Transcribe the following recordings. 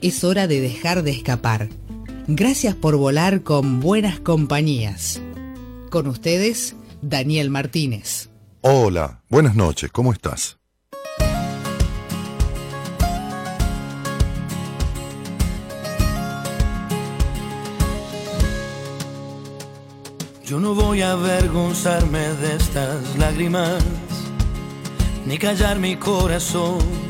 es hora de dejar de escapar. Gracias por volar con buenas compañías. Con ustedes, Daniel Martínez. Hola, buenas noches, ¿cómo estás? Yo no voy a avergonzarme de estas lágrimas, ni callar mi corazón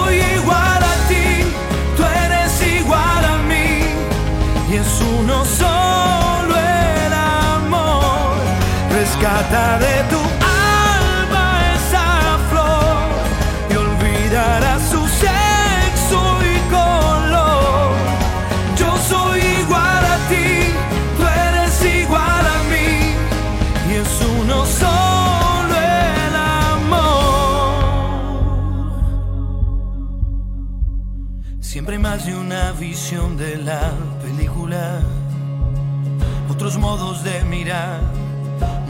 Rescata de tu alma esa flor y olvidará su sexo y color. Yo soy igual a ti, tú eres igual a mí y es uno solo el amor. Siempre más de una visión de la película, otros modos de mirar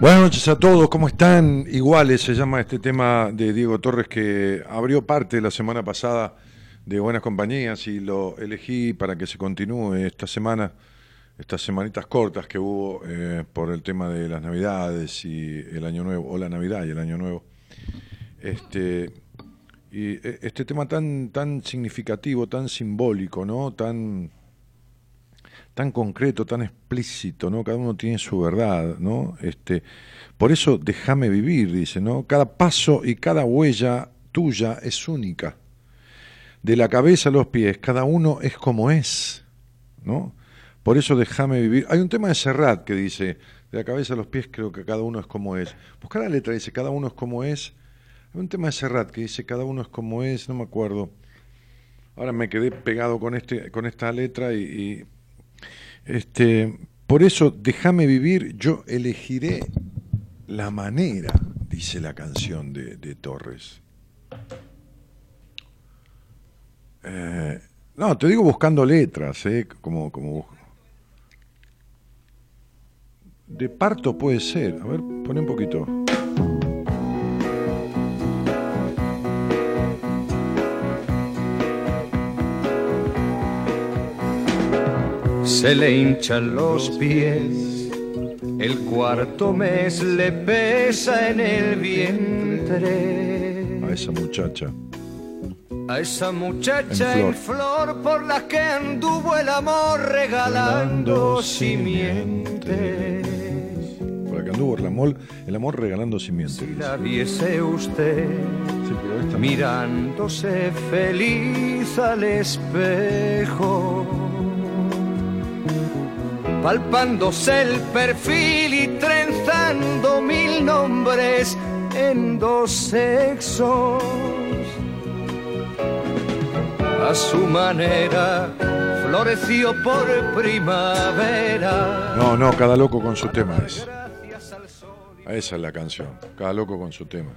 Buenas noches a todos, ¿cómo están? Iguales se llama este tema de Diego Torres que abrió parte la semana pasada de Buenas Compañías y lo elegí para que se continúe esta semana, estas semanitas cortas que hubo eh, por el tema de las Navidades y el Año Nuevo, o la Navidad y el Año Nuevo. Este, y eh, este tema tan, tan significativo, tan simbólico, ¿no? Tan tan concreto, tan explícito, ¿no? Cada uno tiene su verdad, ¿no? Este, por eso déjame vivir, dice, ¿no? Cada paso y cada huella tuya es única. De la cabeza a los pies, cada uno es como es, ¿no? Por eso déjame vivir. Hay un tema de Serrat que dice, de la cabeza a los pies creo que cada uno es como es. Buscar la letra dice, cada uno es como es, un tema de Serrat que dice cada uno es como es, no me acuerdo. Ahora me quedé pegado con este, con esta letra y, este, por eso déjame vivir, yo elegiré la manera, dice la canción de, Torres. Eh, no, te digo buscando letras, ¿eh? como, como de parto puede ser. A ver, pone un poquito. Se le hinchan los pies, el cuarto mes le pesa en el vientre. A esa muchacha. A esa muchacha en flor, por la que anduvo el amor regalando simiente que anduvo el amor, el amor regalando simientes. Si la viese usted mirándose feliz al espejo, palpándose el perfil y trenzando mil nombres en dos sexos. A su manera floreció por primavera. No, no, cada loco con su tema es. Esa es la canción, cada loco con su tema.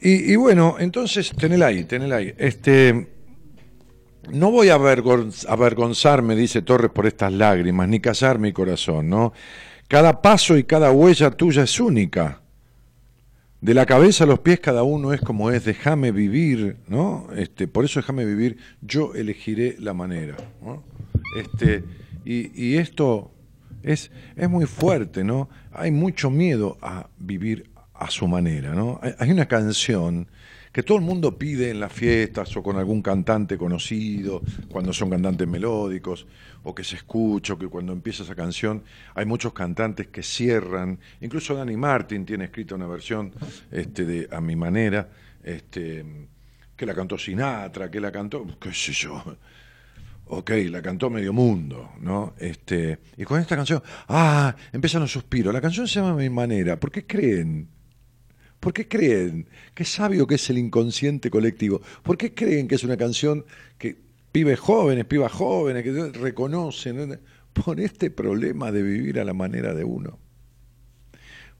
Y, bueno, entonces, tenela ahí, tenela ahí. Este, no voy a avergonzarme, dice Torres, por estas lágrimas, ni casar mi corazón, ¿no? Cada paso y cada huella tuya es única. De la cabeza a los pies cada uno es como es, déjame vivir, ¿no? Este, por eso déjame vivir, yo elegiré la manera. Este, y, y esto es, es muy fuerte, ¿no? Hay mucho miedo a vivir a su manera, ¿no? Hay una canción que todo el mundo pide en las fiestas o con algún cantante conocido, cuando son cantantes melódicos, o que se escucha, o que cuando empieza esa canción hay muchos cantantes que cierran, incluso Danny Martin tiene escrita una versión este, de A mi manera, este, que la cantó Sinatra, que la cantó, qué sé yo, ok, la cantó medio mundo, ¿no? Este, y con esta canción, ah, empiezan los suspiros. La canción se llama Mi Manera. ¿Por qué creen? ¿Por qué creen? Qué sabio que es el inconsciente colectivo. ¿Por qué creen que es una canción que pibes jóvenes, pibas jóvenes, que reconocen por este problema de vivir a la manera de uno?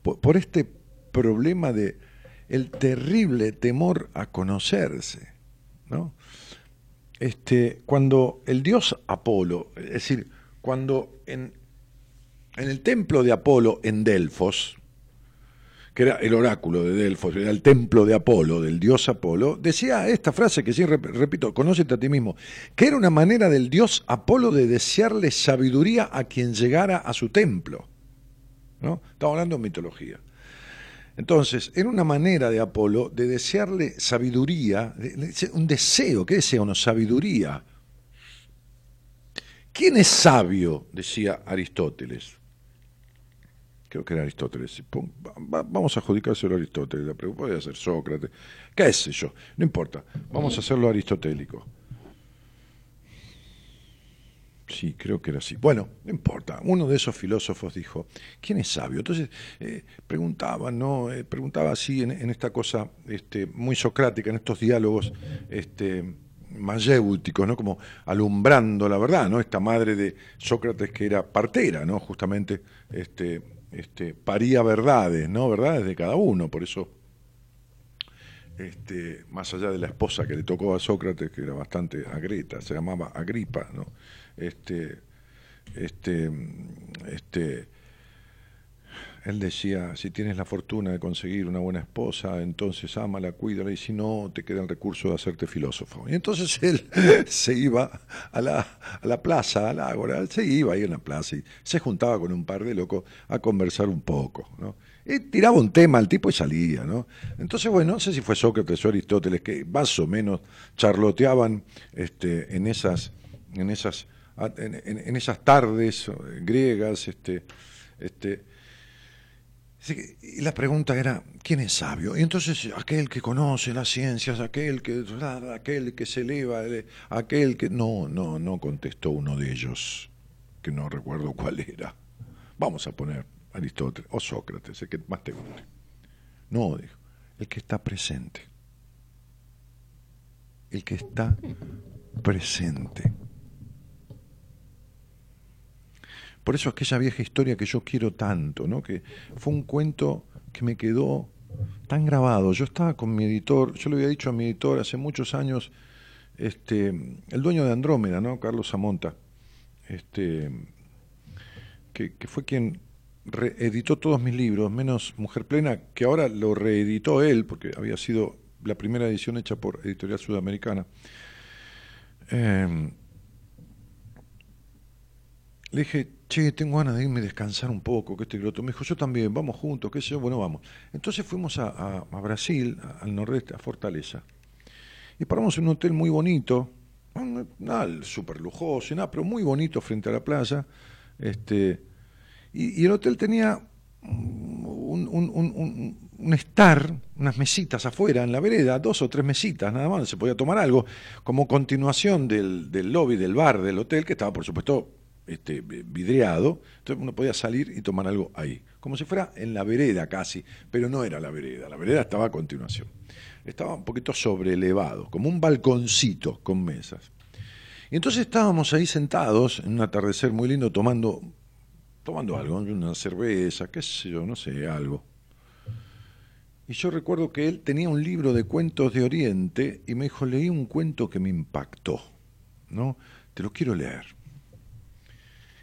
Por, por este problema de el terrible temor a conocerse, ¿no? este, cuando el dios Apolo, es decir, cuando en, en el templo de Apolo en Delfos, que era el oráculo de Delfos, era el templo de Apolo, del dios Apolo, decía esta frase que sí repito, conócete a ti mismo, que era una manera del dios Apolo de desearle sabiduría a quien llegara a su templo. ¿no? Estamos hablando de mitología. Entonces, era una manera de Apolo de desearle sabiduría, un deseo, ¿qué desea uno? Sabiduría. ¿Quién es sabio? decía Aristóteles. Creo que era Aristóteles. Vamos a adjudicárselo a Aristóteles. La pregunta puede ser Sócrates. ¿Qué sé yo? No importa. Vamos a hacerlo aristotélico. Sí, creo que era así. Bueno, no importa. Uno de esos filósofos dijo, ¿quién es sabio? Entonces eh, preguntaba, ¿no? Eh, preguntaba así en, esta cosa este, muy socrática, en estos diálogos este, mayéuticos, ¿no? Como alumbrando la verdad, ¿no? Esta madre de Sócrates que era partera, ¿no? Justamente este, este, paría verdades, ¿no? Verdades de cada uno, por eso este, más allá de la esposa que le tocó a Sócrates, que era bastante agreta, se llamaba Agripa, ¿no? este, este, este, él decía, si tienes la fortuna de conseguir una buena esposa, entonces ámala, cuídala, y si no, te queda el recurso de hacerte filósofo. Y entonces él se iba a la, a la plaza, al ágora, se iba ahí en la plaza y se juntaba con un par de locos a conversar un poco, ¿no? Y tiraba un tema al tipo y salía, ¿no? Entonces, bueno, no sé si fue Sócrates o Aristóteles que más o menos charloteaban este, en esas, en esas en, esas tardes griegas, este, este, y la pregunta era, ¿quién es sabio? Y entonces aquel que conoce las ciencias, aquel que, aquel que se eleva, aquel que... No, no, no contestó uno de ellos, que no recuerdo cuál era. Vamos a poner Aristóteles o Sócrates, el que más te guste. No, dijo, el que está presente. El que está presente. Por eso aquella vieja historia que yo quiero tanto, ¿no? que fue un cuento que me quedó tan grabado. Yo estaba con mi editor, yo le había dicho a mi editor hace muchos años, este, el dueño de Andrómeda, ¿no? Carlos Samonta, este, que, fue quien reeditó todos mis libros, menos Mujer Plena, que ahora lo reeditó él, porque había sido la primera edición hecha por Editorial Sudamericana. Em, le dije, che, tengo ganas de irme a descansar un poco, que esto y. Me dijo, yo también, vamos juntos, qué sé yo, bueno, vamos. Entonces fuimos a, Brasil, al nordeste, a Fortaleza. Y paramos en un hotel muy bonito, nada súper lujoso, nada, pero muy bonito frente a la playa. Este, y, el hotel tenía un, estar, unas mesitas afuera en la vereda, dos o tres mesitas nada más, se podía tomar algo, como continuación del lobby del bar del hotel, que estaba por supuesto este, vidriado, entonces uno podía salir y tomar algo ahí, como si fuera en la vereda casi, pero no era la vereda, la vereda estaba a continuación. Estaba un poquito sobrelevado, como un balconcito con mesas. Y entonces estábamos ahí sentados en un atardecer muy lindo tomando, tomando algo, una cerveza, qué sé yo, no sé, algo. Y yo recuerdo que él tenía un libro de cuentos de Oriente y me dijo, leí un cuento que me impactó, ¿no? Te lo quiero leer.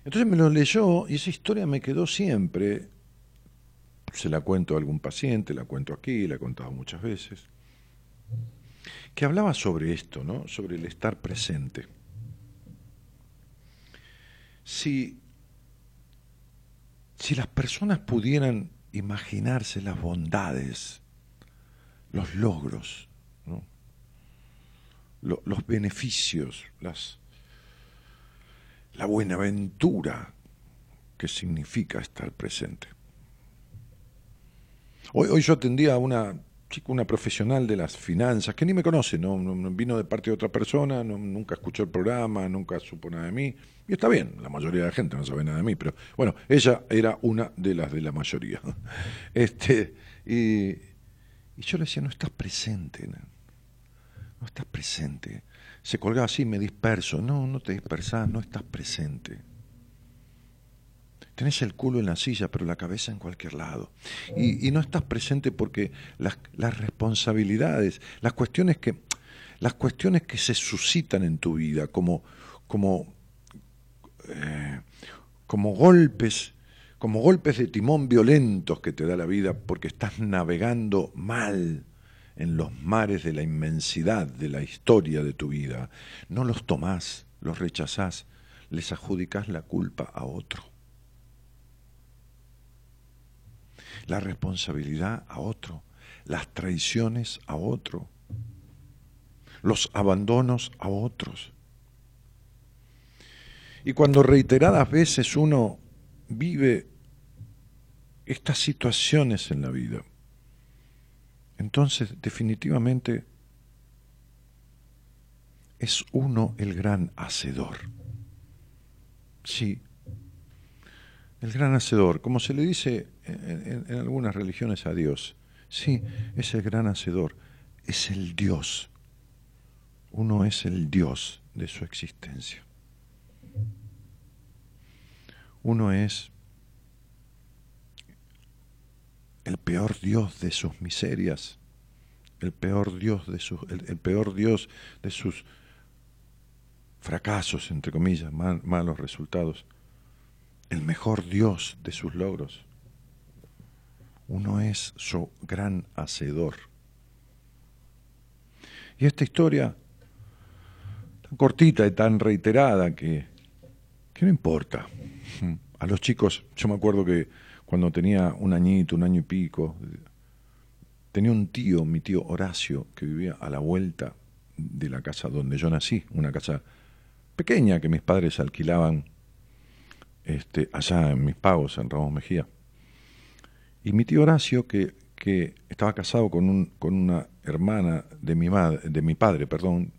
Entonces me lo leyó y esa historia me quedó siempre. Se la cuento a algún paciente, la cuento aquí, la he contado muchas veces. Que hablaba sobre esto, ¿no? Sobre el estar presente. Si, si las personas pudieran imaginarse las bondades, los logros, los beneficios, las, la buenaventura que significa estar presente. Hoy, hoy yo atendía a una chica, una profesional de las finanzas, que ni me conoce, no, vino de parte de otra persona, nunca escuchó el programa, nunca supo nada de mí, y está bien, la mayoría de la gente no sabe nada de mí, pero bueno, ella era una de las de la mayoría. Este, y, y yo le decía, no estás presente, no estás presente se colgaba así, me disperso. No, no te dispersás, no estás presente. Tenés el culo en la silla, pero la cabeza en cualquier lado. Y, no estás presente porque las, responsabilidades, las cuestiones que, las cuestiones que se suscitan en tu vida, como, como, eh, como golpes, como golpes de timón violentos que te da la vida porque estás navegando mal en los mares de la inmensidad de la historia de tu vida. No los tomás, los rechazás, les adjudicás la culpa a otro. La responsabilidad a otro, las traiciones a otro, los abandonos a otros. Y cuando reiteradas veces uno vive estas situaciones en la vida, entonces definitivamente es uno el gran hacedor. Sí, el gran hacedor, como se le dice en, algunas religiones a Dios. Sí, es el gran hacedor, es el Dios. Uno es el Dios de su existencia. Uno es el peor Dios de sus miserias, el peor Dios de sus, el, peor Dios de sus fracasos, entre comillas, malos resultados, el mejor Dios de sus logros. Uno es su gran hacedor. Y esta historia, tan cortita y tan reiterada que, que no importa. A los chicos, yo me acuerdo que cuando tenía un añito, un año y pico. Tenía un tío, mi tío Horacio, que vivía a la vuelta de la casa donde yo nací, una casa pequeña que mis padres alquilaban este, allá en mis pagos, en Ramos Mejía. Y mi tío Horacio, que, que estaba casado con, un, con una hermana de mi, de mi padre, perdón,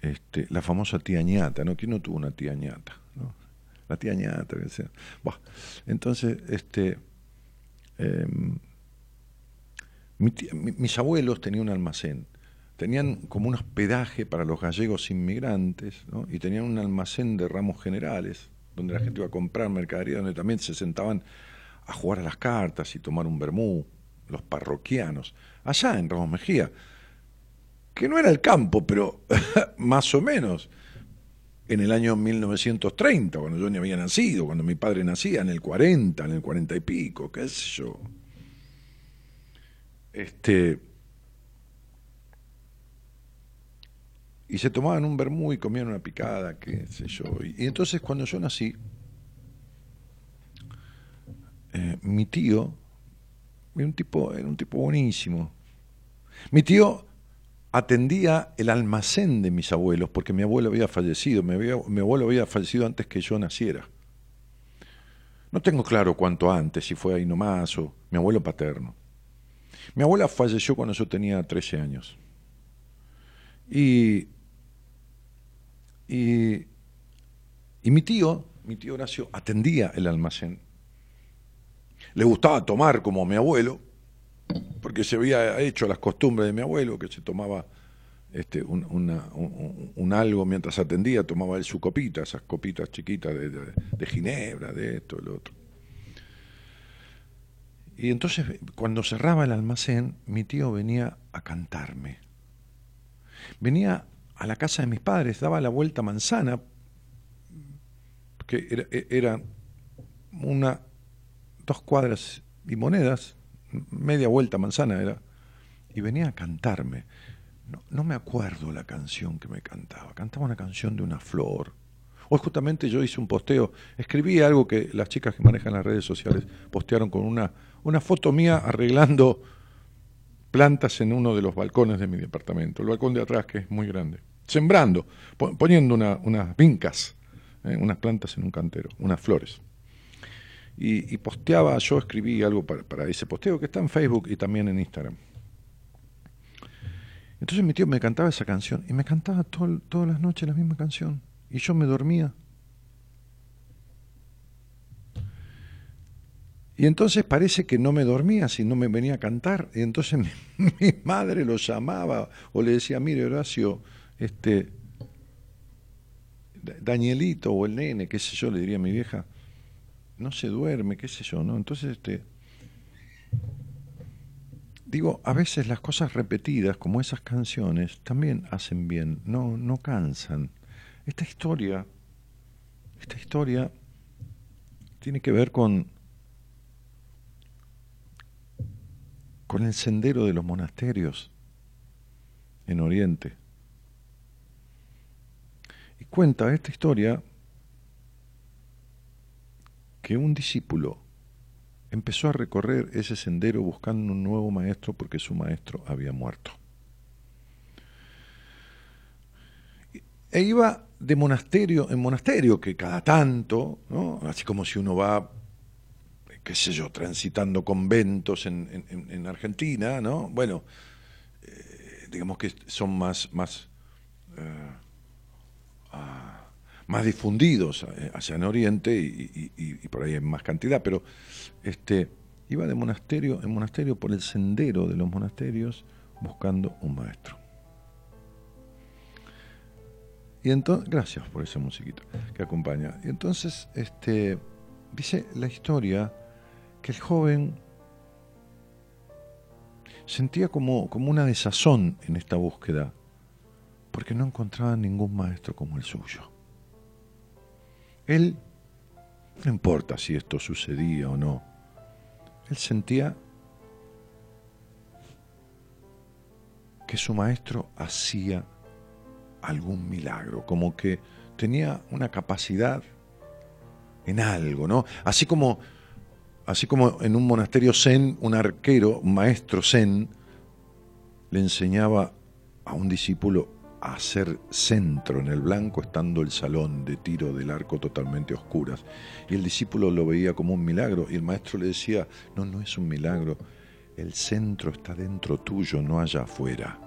este, la famosa tía ñata, ¿no? ¿Quién no tuvo una tía ñata? ¿No? la tía ñata, que sea. entonces, este, em, mis abuelos tenían un almacén. Tenían como un hospedaje para los gallegos inmigrantes y tenían un almacén de ramos generales donde la gente iba a comprar mercadería, donde también se sentaban a jugar a las cartas y tomar un vermú, los parroquianos, allá en Ramos Mejía, que no era el campo, pero más o menos en el año 1930, cuando yo ni había nacido, cuando mi padre nacía, en el 40, en el 40 y pico, qué sé yo. Este, y se tomaban un vermú y comían una picada, qué sé yo. Y, entonces cuando yo nací, eh, mi tío un tipo, era un tipo buenísimo. Mi tío atendía el almacén de mis abuelos, porque mi abuelo había fallecido, mi, abuelo había fallecido antes que yo naciera. No tengo claro cuánto antes, si fue ahí nomás o mi abuelo paterno. Mi abuela falleció cuando yo tenía 13 años. Y, y, y mi tío, mi tío Horacio, atendía el almacén. Le gustaba tomar como mi abuelo, porque se había hecho las costumbres de mi abuelo, que se tomaba este, un, algo mientras atendía, tomaba él su copita, esas copitas chiquitas de, ginebra, de esto, de lo otro. Y entonces, cuando cerraba el almacén, mi tío venía a cantarme. Venía a la casa de mis padres, daba la vuelta manzana, que era, era una, dos cuadras y monedas, media vuelta manzana era, y venía a cantarme. No, me acuerdo la canción que me cantaba, cantaba una canción de una flor. Hoy justamente yo hice un posteo, escribí algo que las chicas que manejan las redes sociales postearon con una, una foto mía arreglando plantas en uno de los balcones de mi departamento, el balcón de atrás que es muy grande, sembrando, poniendo unas vincas, eh, unas plantas en un cantero, unas flores y, posteaba, yo escribí algo para, ese posteo que está en Facebook y también en Instagram. Entonces mi tío me cantaba esa canción y me cantaba todas las noches la misma canción y yo me dormía. Y entonces parece que no me dormía si no me venía a cantar. Y entonces mi, madre lo llamaba o le decía, mire Horacio, este, Danielito o el nene, qué sé yo, le diría a mi vieja, no se duerme, qué sé yo, ¿no? Entonces, este, digo, a veces las cosas repetidas, como esas canciones, también hacen bien, no, no cansan. Esta historia, esta historia tiene que ver con, con el sendero de los monasterios en Oriente. Y cuenta esta historia que un discípulo empezó a recorrer ese sendero buscando un nuevo maestro porque su maestro había muerto. E iba de monasterio en monasterio, que cada tanto, así como si uno va, qué sé yo, transitando conventos en, Argentina, ¿no? Bueno, eh, digamos que son más, más eh, más difundidos eh, hacia el oriente y, por ahí en más cantidad, pero este, iba de monasterio en monasterio por el sendero de los monasterios buscando un maestro. Y entonces, gracias por esa musiquita que acompaña. Y entonces, este, dice la historia que el joven sentía como, como una desazón en esta búsqueda, porque no encontraba ningún maestro como el suyo. Él, no importa si esto sucedía o no, él sentía que su maestro hacía algún milagro, como que tenía una capacidad en algo, ¿no? Así como, así como en un monasterio zen, un arquero, maestro zen, le enseñaba a un discípulo a hacer centro en el blanco estando el salón de tiro del arco totalmente oscuras. Y el discípulo lo veía como un milagro y el maestro le decía, no, no es un milagro, el centro está dentro tuyo, no allá afuera.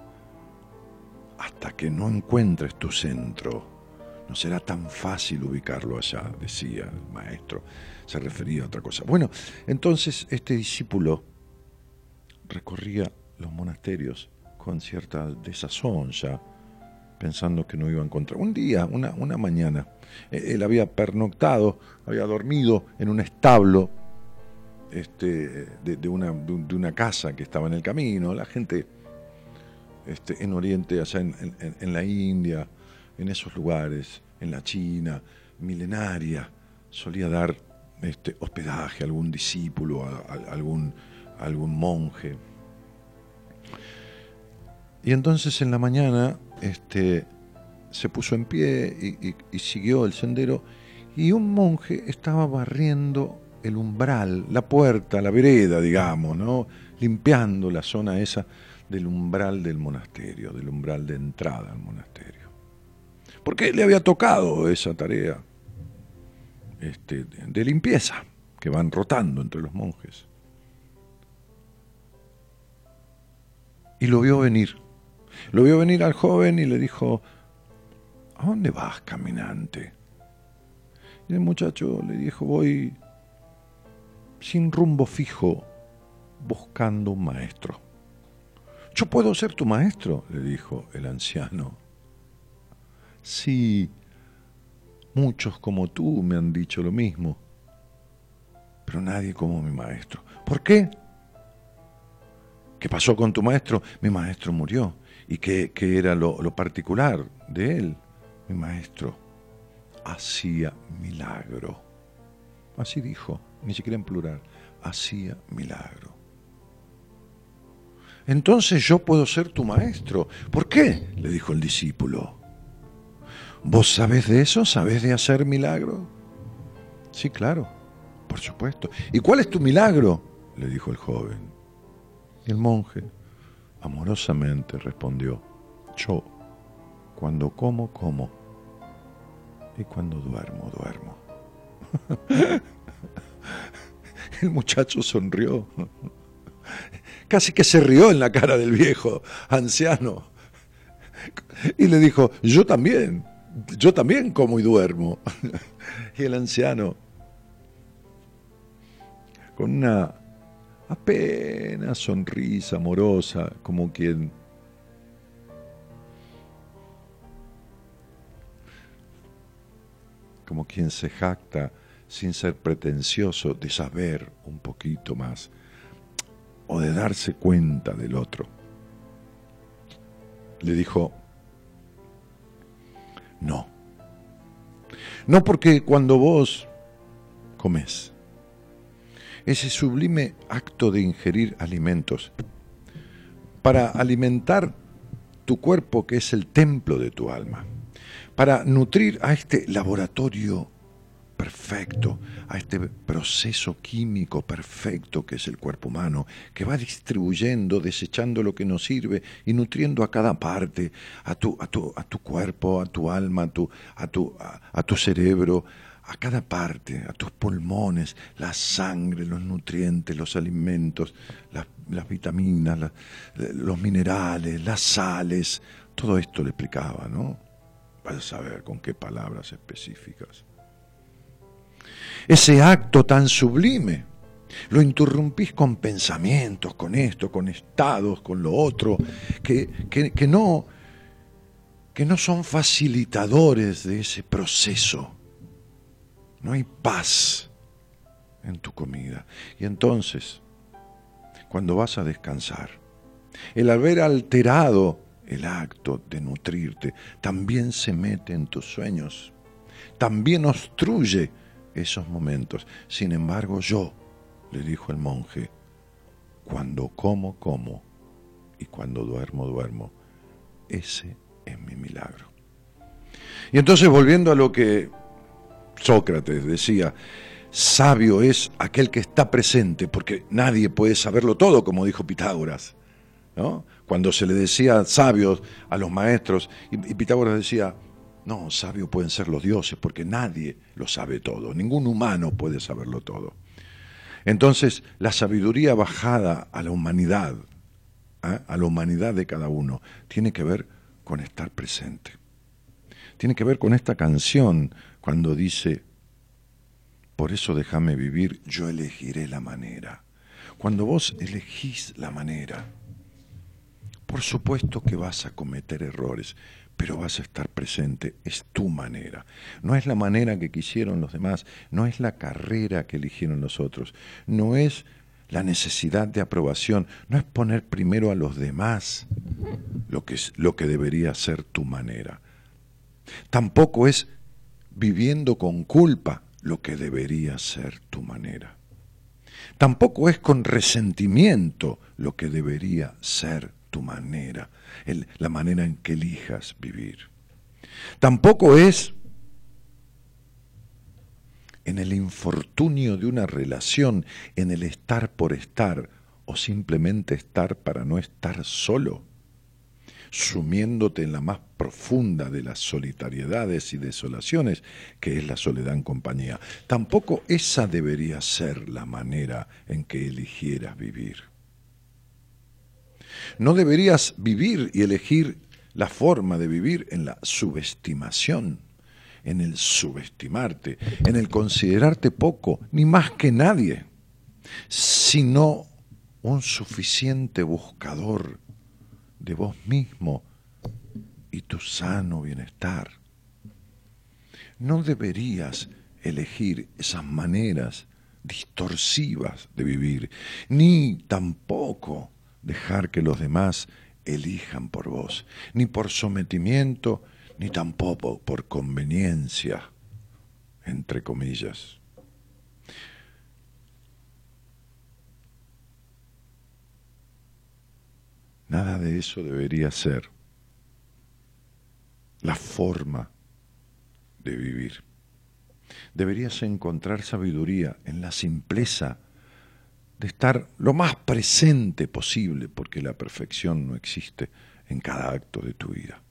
Hasta que no encuentres tu centro, no será tan fácil ubicarlo allá, decía el maestro. Se refería a otra cosa. Bueno, entonces este discípulo recorría los monasterios con cierta desazón ya, pensando que no iba a encontrar. Un día, una, una mañana, eh, él había pernoctado, había dormido en un establo este, de, una, de, una, casa que estaba en el camino. La gente este, en Oriente, allá en, la India, en esos lugares, en la China, milenaria, solía dar este, hospedaje a algún discípulo, a, algún, algún monje. Y entonces en la mañana este, se puso en pie y, siguió el sendero y un monje estaba barriendo el umbral, la puerta, la vereda, digamos, ¿no? limpiando la zona esa del umbral del monasterio, del umbral de entrada al monasterio. Porque le había tocado esa tarea este, de limpieza que van rotando entre los monjes. Y lo vio venir. Lo vio venir al joven y le dijo, ¿a dónde vas, caminante? Y el muchacho le dijo, voy sin rumbo fijo, buscando un maestro. Yo puedo ser tu maestro, le dijo el anciano. Sí, muchos como tú me han dicho lo mismo, pero nadie como mi maestro. ¿Por qué? ¿Qué pasó con tu maestro? Mi maestro murió. ¿Y qué, era lo, lo particular de él? Mi maestro hacía milagro. Así dijo ni siquiera en plural, hacía milagro. Entonces yo puedo ser tu maestro. ¿Por qué? le dijo el discípulo. ¿Vos sabés de eso? ¿Sabés de hacer milagro? Sí, claro, por supuesto. ¿Y cuál es tu milagro? le dijo el joven. El monje amorosamente respondió, yo, cuando como, como, y cuando duermo, duermo. El muchacho sonrió. Casi que se rió en la cara del viejo anciano. Y le dijo, yo también, yo también como y duermo. Y el anciano, con una apenas sonrisa amorosa, como quien como quien se jacta sin ser pretencioso, de saber un poquito más o de darse cuenta del otro. Le dijo, no. No porque cuando vos comes, ese sublime acto de ingerir alimentos, para alimentar tu cuerpo que es el templo de tu alma, para nutrir a este laboratorio perfecto, a este proceso químico perfecto que es el cuerpo humano, que va distribuyendo, desechando lo que nos sirve y nutriendo a cada parte, a tu, a tu, a tu cuerpo, a tu alma, a tu, a tu, a, tu cerebro, a cada parte, a tus pulmones, la sangre, los nutrientes, los alimentos, las, vitaminas, los minerales, las sales, todo esto le explicaba, ¿no? Vas a saber con qué palabras específicas ese acto tan sublime. Lo interrumpís con pensamientos, con esto, con estados, con lo otro, que, que, no, que no son facilitadores de ese proceso. No hay paz en tu comida. Y entonces, cuando vas a descansar, el haber alterado el acto de nutrirte también se mete en tus sueños, también obstruye esos momentos. Sin embargo, yo, le dijo el monje, cuando como, como, y cuando duermo, duermo. Ese es mi milagro. Y entonces, volviendo a lo que Sócrates decía, sabio es aquel que está presente, porque nadie puede saberlo todo, como dijo Pitágoras. Cuando se le decía sabios a los maestros, y Pitágoras decía, no, sabios pueden ser los dioses, porque nadie lo sabe todo, ningún humano puede saberlo todo. Entonces, la sabiduría bajada a la humanidad, ¿ah? a la humanidad de cada uno, tiene que ver con estar presente. Tiene que ver con esta canción cuando dice, por eso déjame vivir, yo elegiré la manera. Cuando vos elegís la manera, Por supuesto que vas a cometer errores, pero vas a estar presente. Es tu manera. No es la manera que quisieron los demás, no es la carrera que eligieron los otros, no es la necesidad de aprobación, no es poner primero a los demás lo que, es, lo que debería ser tu manera. Tampoco es viviendo con culpa lo que debería ser tu manera. Tampoco es con resentimiento lo que debería ser tu manera, la manera en que elijas vivir. Tampoco es en el infortunio de una relación, en el estar por estar, o simplemente estar para no estar solo, sumiéndote en la más profunda de las solitariedades y desolaciones, que es la soledad en compañía. Tampoco esa debería ser la manera en que eligieras vivir. No deberías vivir y elegir la forma de vivir en la subestimación en el subestimarte, en el considerarte poco, ni más que nadie, sino un suficiente buscador de vos mismo y tu sano bienestar. No deberías elegir esas maneras distorsivas de vivir, ni tampoco dejar que los demás elijan por vos, ni por sometimiento, ni tampoco por conveniencia, entre comillas. Nada de eso debería ser la forma de vivir. Deberías encontrar sabiduría en la simpleza de estar lo más presente posible, porque la perfección no existe en cada acto de tu vida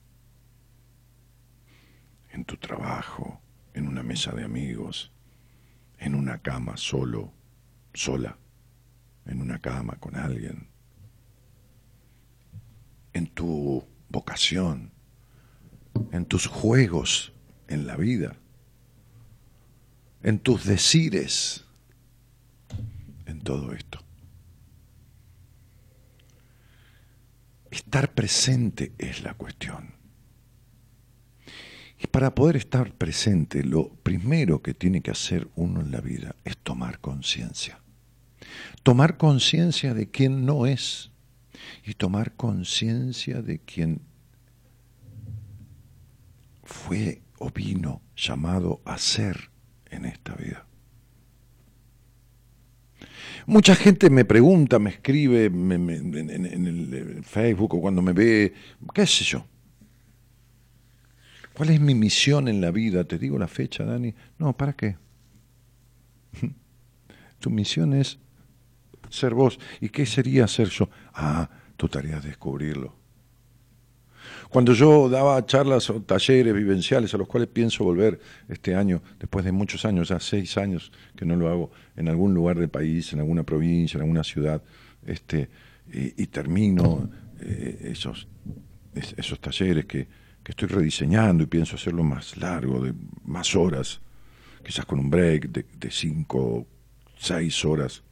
en tu trabajo, en una mesa de amigos, en una cama solo, sola, en una cama con alguien, en tu vocación, en tus juegos en la vida, en tus decires, en todo esto. Estar presente es la cuestión. Y para poder estar presente, lo primero que tiene que hacer uno en la vida es tomar conciencia. Tomar conciencia de quién no es y tomar conciencia de quién fue o vino llamado a ser en esta vida. Mucha gente me pregunta, me escribe en, en el Facebook o cuando me ve, qué sé yo, ¿Cuál es mi misión en la vida? Te digo la fecha, Dani. No, ¿para qué? tu misión es ser vos. ¿Y qué sería ser yo? Ah, tu tarea es descubrirlo. Cuando yo daba charlas o talleres vivenciales a los cuales pienso volver este año, después de muchos años, ya seis años que no lo hago, en algún lugar del país, en alguna provincia, en alguna ciudad, este, y, termino eh, esos, esos talleres que, que estoy rediseñando y pienso hacerlo más largo, de más horas, quizás con un break de, de cinco, seis horas,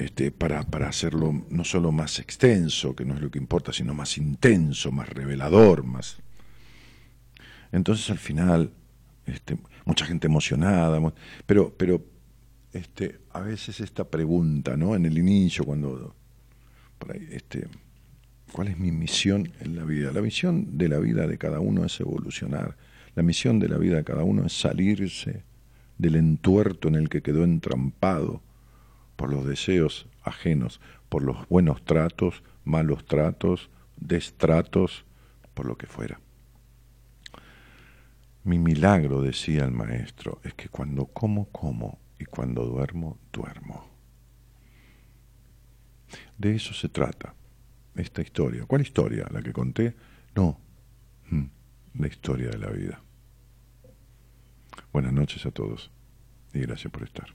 este, para, para hacerlo no solo más extenso, que no es lo que importa, sino más intenso, más revelador, más... Entonces al final, este, mucha gente emocionada, pero, pero este, a veces esta pregunta, ¿no? En el inicio, cuando por ahí, este, ¿Cuál es mi misión en la vida? La misión de la vida de cada uno es evolucionar. La misión de la vida de cada uno es salirse del entuerto en el que quedó entrampado por los deseos ajenos, por los buenos tratos, malos tratos, destratos, por lo que fuera. Mi milagro, decía el maestro, es que cuando como, como y cuando duermo, duermo. De eso se trata esta historia. ¿Cuál historia? ¿La que conté? No, mm, la historia de la vida. Buenas noches a todos y gracias por estar.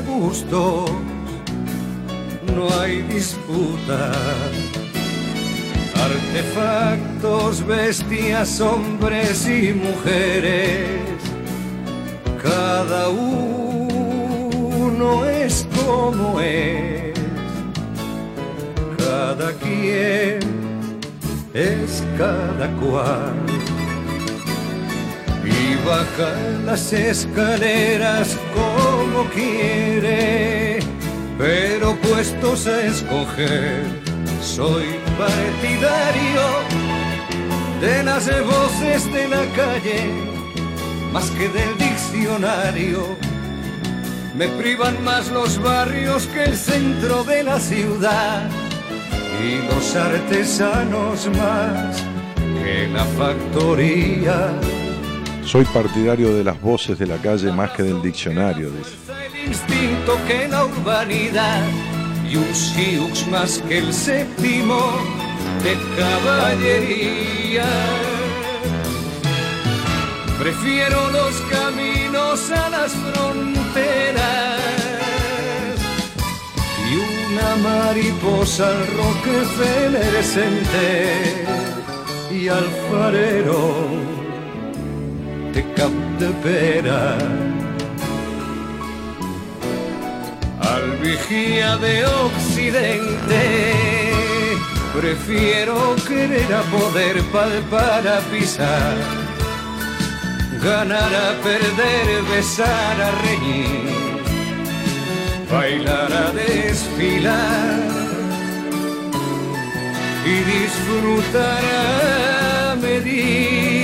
Gustos no hay disputa. Artefactos, bestias, hombres y mujeres, cada uno es como es, cada quien es cada cual. Y baja las escaleras quiere, pero puestos a escoger, soy partidario de las voces de la calle, más que del diccionario. Me privan más los barrios que el centro de la ciudad y los artesanos más que la factoría. Soy partidario de las voces de la calle más que del diccionario. Instinto que la urbanidad y un siux más que el séptimo de caballería. Prefiero los caminos a las fronteras una mariposa al Rockefeller Center y al farero de Capdepera. Al vigía de Occidente. Prefiero querer a poder palpar a pisar, ganar a perder, besar a reñir. Bailar a desfilar. Y disfrutar a medir.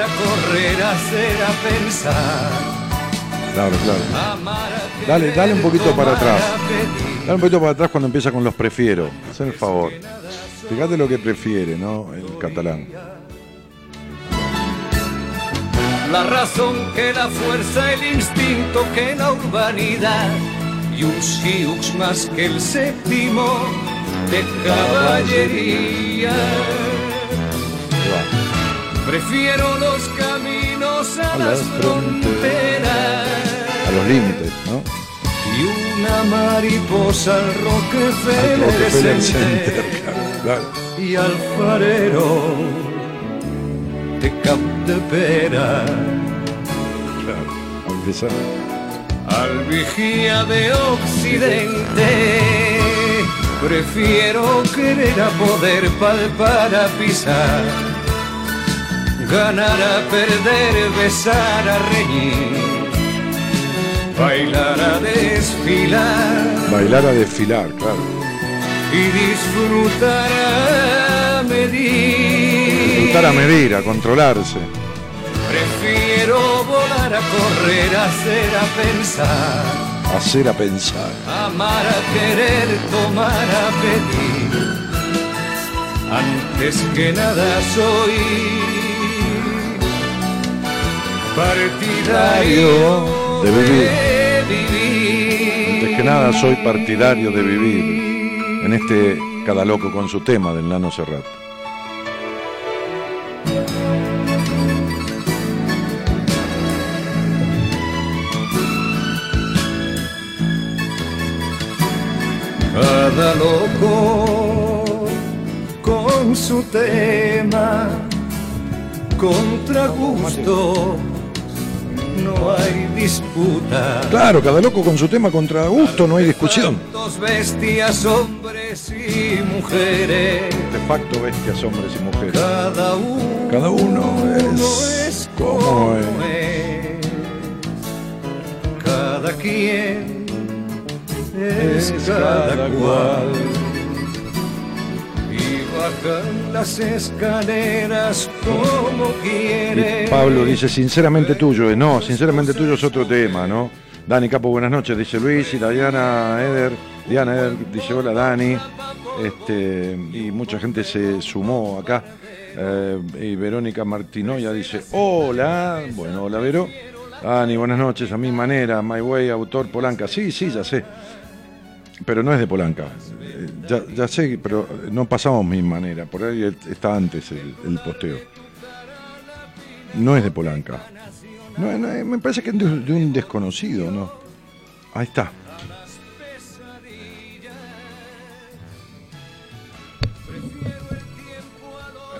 A correr, hacer, a pensar. Claro, claro. Dale, dale un poquito para atrás. Dale un poquito para atrás cuando empieza con los prefiero. Hacen el favor. Fíjate lo que prefiere, ¿no? El catalán la razón que la fuerza, el instinto que la urbanidad y un siux más que el séptimo de caballería. Prefiero los caminos a, las fronteras, a los límites, ¿no? Y una mariposa al Rockefeller, Center, y al farero de Capdepera. Claro, al vigía de Occidente. Prefiero querer a poder palpar a pisar, ganar a perder, besar a reñir, bailar a desfilar. Bailar a desfilar, claro. Y disfrutar a medir a medir, a controlarse. Prefiero volar a correr, a hacer, a pensar. Hacer a pensar. Amar a querer, tomar a pedir. Antes que nada soy partidario de vivir. Antes que nada soy partidario de vivir. En este cada loco con su tema del Nano Serrat. cada loco con su tema, contra gusto no hay disputa. Claro, cada loco con su tema contra gusto, no hay discusión. Dos bestias, hombres y mujeres. De facto, bestias, hombres y mujeres. Cada uno, cada uno es, como es. Cada quien es cada cual. Bajan las escaleras como quiere. Pablo dice, sinceramente tuyo. No, sinceramente tuyo es otro tema, ¿no? Dani Capo, buenas noches, dice Luis, y Diana Eder, Diana Eder dice hola Dani, este, y mucha gente se sumó acá, eh, y Verónica Martinoya dice hola, bueno, hola Vero, Dani, buenas noches, a mi manera, My Way, autor Polanca, sí, sí, ya sé, pero no es de Polanca. Eh, Ya, sé, pero no pasamos mi manera. Por ahí está antes el, posteo. No es de Polanca. No, no, me parece que es de, un desconocido, ¿no? Ahí está.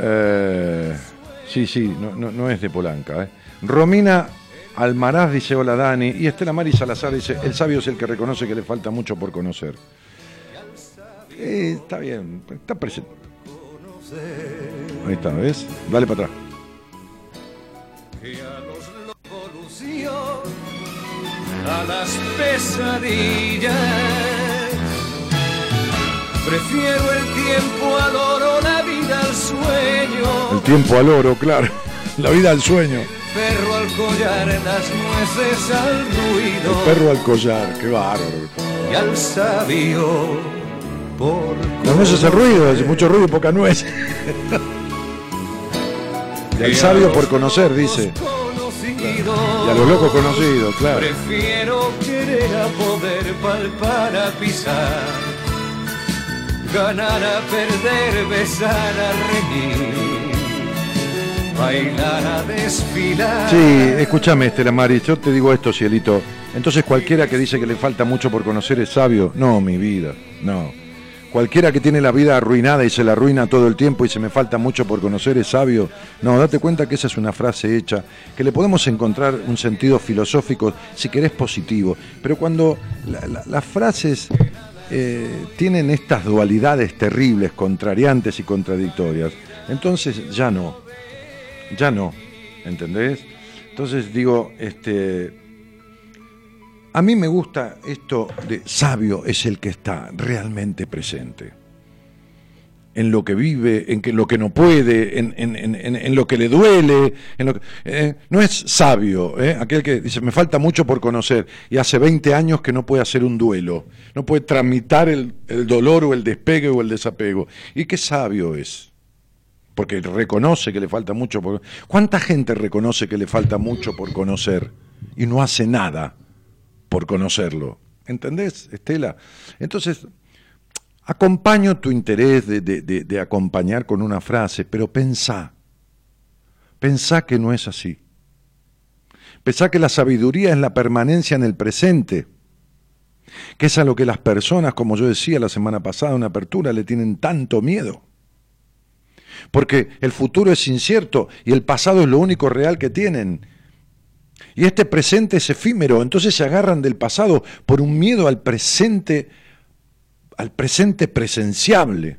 Eh, sí, sí, no, no, no es de Polanca. ¿eh? Romina Almaraz dice hola Dani y Estela Mari Salazar dice el sabio es el que reconoce que le falta mucho por conocer. Eh, está bien, está presente. Ahí está, ¿ves? Dale para atrás. a las pesadillas. Prefiero el tiempo al oro, la vida al sueño. El tiempo al oro, claro. La vida al sueño. Perro collar, las nueces al ruido. El perro al collar, qué bárbaro. Y al sabio por Las nueces al ruido, hace mucho ruido y poca nuez. Y al sabio por conocer, dice. Y a los locos conocidos, claro. Prefiero querer a poder palpar a pisar. Ganar a perder, besar a reír. Bailar a desfilar. Sí, escúchame, Estela Mari, yo te digo esto, cielito. Entonces cualquiera que dice que le falta mucho por conocer es sabio. No, mi vida, no. Cualquiera que tiene la vida arruinada y se la arruina todo el tiempo y se me falta mucho por conocer es sabio. No, date cuenta que esa es una frase hecha, que le podemos encontrar un sentido filosófico, si querés positivo. Pero cuando la- la- las frases eh, tienen estas dualidades terribles, contrariantes y contradictorias, entonces ya no, ya no, ¿entendés? Entonces digo, este, a mí me gusta esto de sabio es el que está realmente presente. En lo que vive, en que, lo que no puede, en, en- en- en- lo que le duele. En lo que- eh, no es sabio, eh, aquel que dice, me falta mucho por conocer y hace 20 años que no puede hacer un duelo, no puede tramitar el, el dolor o el despegue o el desapego. ¿Y qué sabio es? Porque reconoce que le falta mucho por... ¿Cuánta gente reconoce que le falta mucho por conocer y no hace nada? por conocerlo. ¿Entendés, Estela? Entonces, acompaño tu interés de, de- de- acompañar con una frase, pero pensá, pensá que no es así. Pensá que la sabiduría es la permanencia en el presente, que es a lo que las personas, como yo decía la semana pasada en apertura, le tienen tanto miedo. Porque el futuro es incierto y el pasado es lo único real que tienen. Y este presente es efímero, entonces se agarran del pasado por un miedo al presente, al presente presenciable,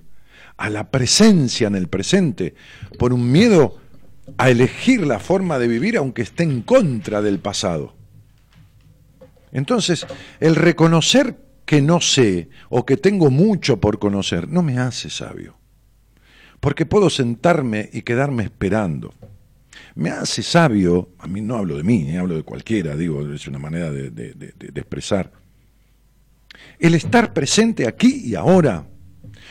a la presencia en el presente, por un miedo a elegir la forma de vivir aunque esté en contra del pasado. Entonces, el reconocer que no sé o que tengo mucho por conocer no me hace sabio, porque puedo sentarme y quedarme esperando me hace sabio, a mí no hablo de mí, ni hablo de cualquiera, digo, es una manera de- de- de expresar, el estar presente aquí y ahora,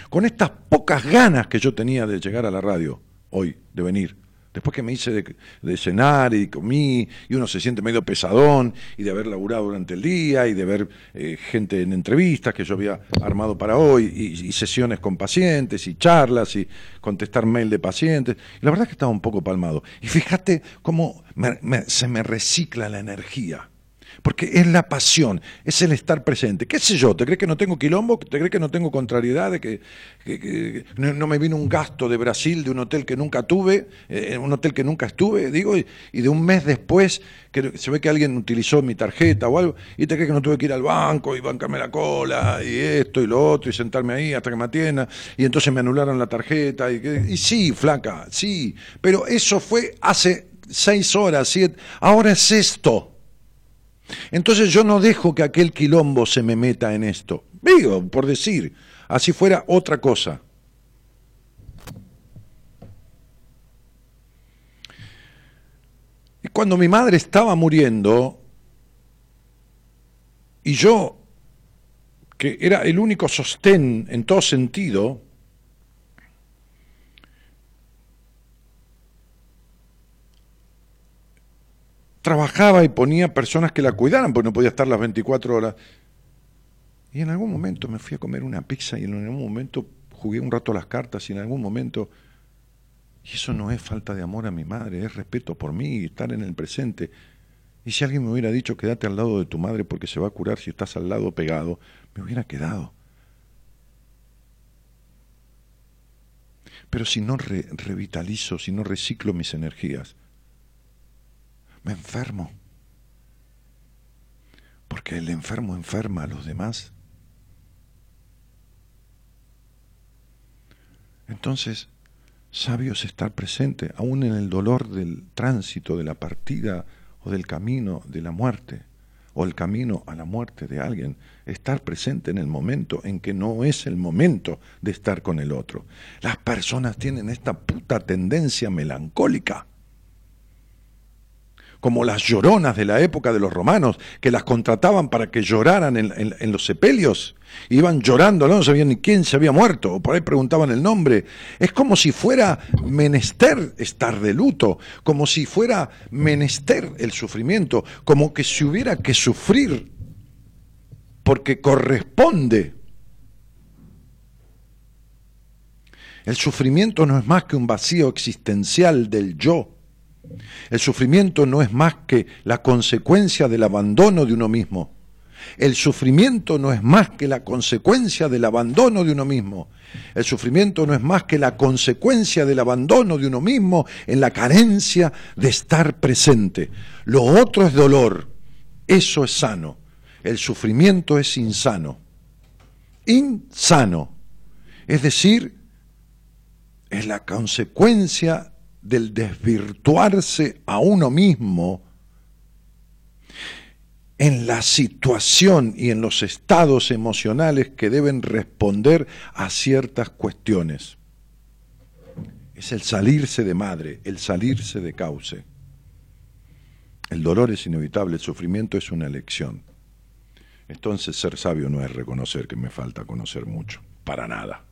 con estas pocas ganas que yo tenía de llegar a la radio hoy, de venir. Después que me hice de, cenar y comí, y uno se siente medio pesadón, y de haber laburado durante el día, y de ver eh, gente en entrevistas que yo había armado para hoy, y, y sesiones con pacientes, y charlas, y contestar mail de pacientes. Y la verdad es que estaba un poco palmado. Y fíjate cómo me- me- se me recicla la energía. Porque es la pasión, es el estar presente. ¿Qué sé yo? ¿Te crees que no tengo quilombo? ¿Te crees que no tengo contrariedad? ¿De que, no, me vino un gasto de Brasil de un hotel que nunca tuve, eh, un hotel que nunca estuve, digo, y, de un mes después se ve que alguien utilizó mi tarjeta o algo, y te crees que no tuve que ir al banco y bancarme la cola, y esto y lo otro, y sentarme ahí hasta que me atiendan, y entonces me anularon la tarjeta, y, y sí, flaca, sí, pero eso fue hace seis horas, siete, ahora es esto. Entonces yo no dejo que aquel quilombo se me meta en esto. Digo, por decir, así fuera otra cosa. Y cuando mi madre estaba muriendo, y yo, que era el único sostén en todo sentido, trabajaba y ponía personas que la cuidaran, porque no podía estar las 24 horas. Y en algún momento me fui a comer una pizza y en algún momento jugué un rato las cartas y en algún momento... Y eso no es falta de amor a mi madre, es respeto por mí, estar en el presente. Y si alguien me hubiera dicho quédate al lado de tu madre porque se va a curar si estás al lado pegado, me hubiera quedado. Pero si no revitalizo, si no reciclo mis energías, me enfermo. Porque el enfermo enferma a los demás. Entonces, sabio es estar presente, aún en el dolor del tránsito, de la partida o del camino de la muerte, o el camino a la muerte de alguien, estar presente en el momento en que no es el momento de estar con el otro. Las personas tienen esta puta tendencia melancólica como las lloronas de la época de los romanos, que las contrataban para que lloraran en, los sepelios. Iban llorando, no sabían ni quién se había muerto, o por ahí preguntaban el nombre. Es como si fuera menester estar de luto, como si fuera menester el sufrimiento, como que si hubiera que sufrir porque corresponde. El sufrimiento no es más que un vacío existencial del yo el sufrimiento no es más que la consecuencia del abandono de uno mismo. El sufrimiento no es más que la consecuencia del abandono de uno mismo. El sufrimiento no es más que la consecuencia del abandono de uno mismo en la carencia de estar presente. Lo otro es dolor. Eso es sano. El sufrimiento es insano. Insano. Es decir, es la consecuencia del desvirtuarse a uno mismo en la situación y en los estados emocionales que deben responder a ciertas cuestiones. Es el salirse de madre, el salirse de cauce. El dolor es inevitable, el sufrimiento es una elección. Entonces ser sabio no es reconocer que me falta conocer mucho, para nada.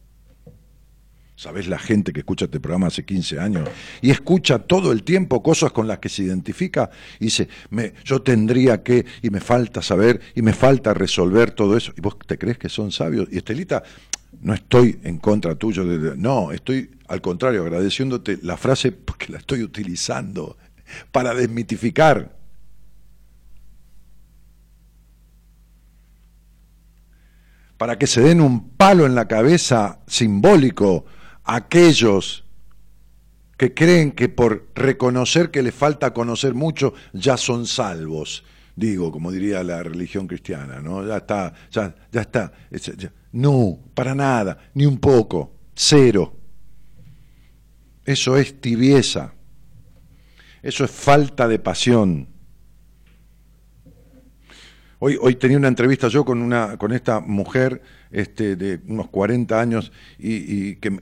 Sabes la gente que escucha este programa hace 15 años y escucha todo el tiempo cosas con las que se identifica y dice, me, yo tendría que, y me falta saber, y me falta resolver todo eso. ¿Y vos te crees que son sabios? Y Estelita, no estoy en contra tuyo, no, estoy al contrario agradeciéndote la frase porque la estoy utilizando para desmitificar. Para que se den un palo en la cabeza simbólico aquellos que creen que por reconocer que les falta conocer mucho ya son salvos, digo, como diría la religión cristiana, ¿no? Ya está, ya, ya está. No, para nada, ni un poco, cero. Eso es tibieza, eso es falta de pasión. Hoy, hoy tenía una entrevista yo con, una, con esta mujer este, de unos 40 años y, que,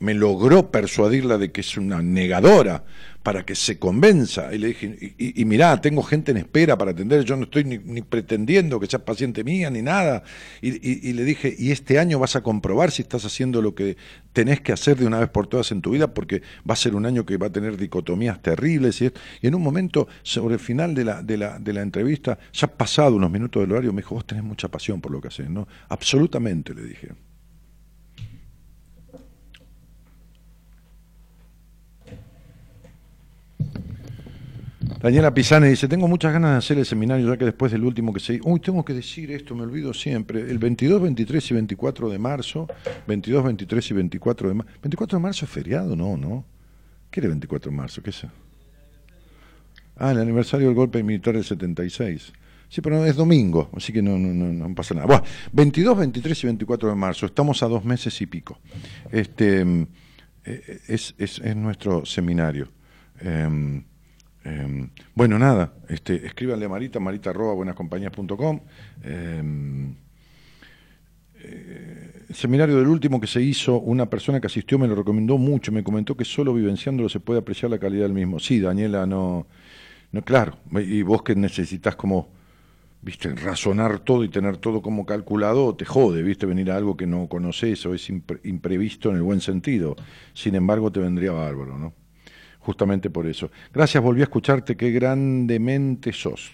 me logró persuadirla de que es una negadora para que se convenza. Y le dije, y, mirá, tengo gente en espera para atender, yo no estoy ni, pretendiendo que seas paciente mía ni nada. Y, le dije, y este año vas a comprobar si estás haciendo lo que tenés que hacer de una vez por todas en tu vida, porque va a ser un año que va a tener dicotomías terribles. Y, en un momento, sobre el final de la, de la, de la entrevista, ya pasado unos minutos del horario, me dijo, vos tenés mucha pasión por lo que haces, ¿no? Absolutamente, le dije. Daniela Pisani dice, tengo muchas ganas de hacer el seminario, ya que después del último que se... Uy, tengo que decir esto, me olvido siempre. El 22, 23 y 24 de marzo, 22, 23 y 24 de marzo... ¿24 de marzo es feriado? No, ¿no? ¿Qué era 24 de marzo? ¿Qué es eso? Ah, el aniversario del golpe militar del 76. Sí, pero es domingo, así que no, no, no, pasa nada. Bueno, 22, 23 y 24 de marzo, estamos a dos meses y pico. Este, eh, es, es, es nuestro seminario. Eh, Em, bueno, nada, este, escríbanle a Marita, marita arroba buenascompañías.com. Em, eh, el seminario del último que se hizo, una persona que asistió me lo recomendó mucho, me comentó que solo vivenciándolo se puede apreciar la calidad del mismo. Sí, Daniela, no, no claro, y vos que necesitas como, viste, razonar todo y tener todo como calculado, te jode, viste, venir a algo que no conoces o es imprevisto en el buen sentido. Sin embargo, te vendría bárbaro, ¿no? Justamente por eso. Gracias, volví a escucharte, qué grandemente sos.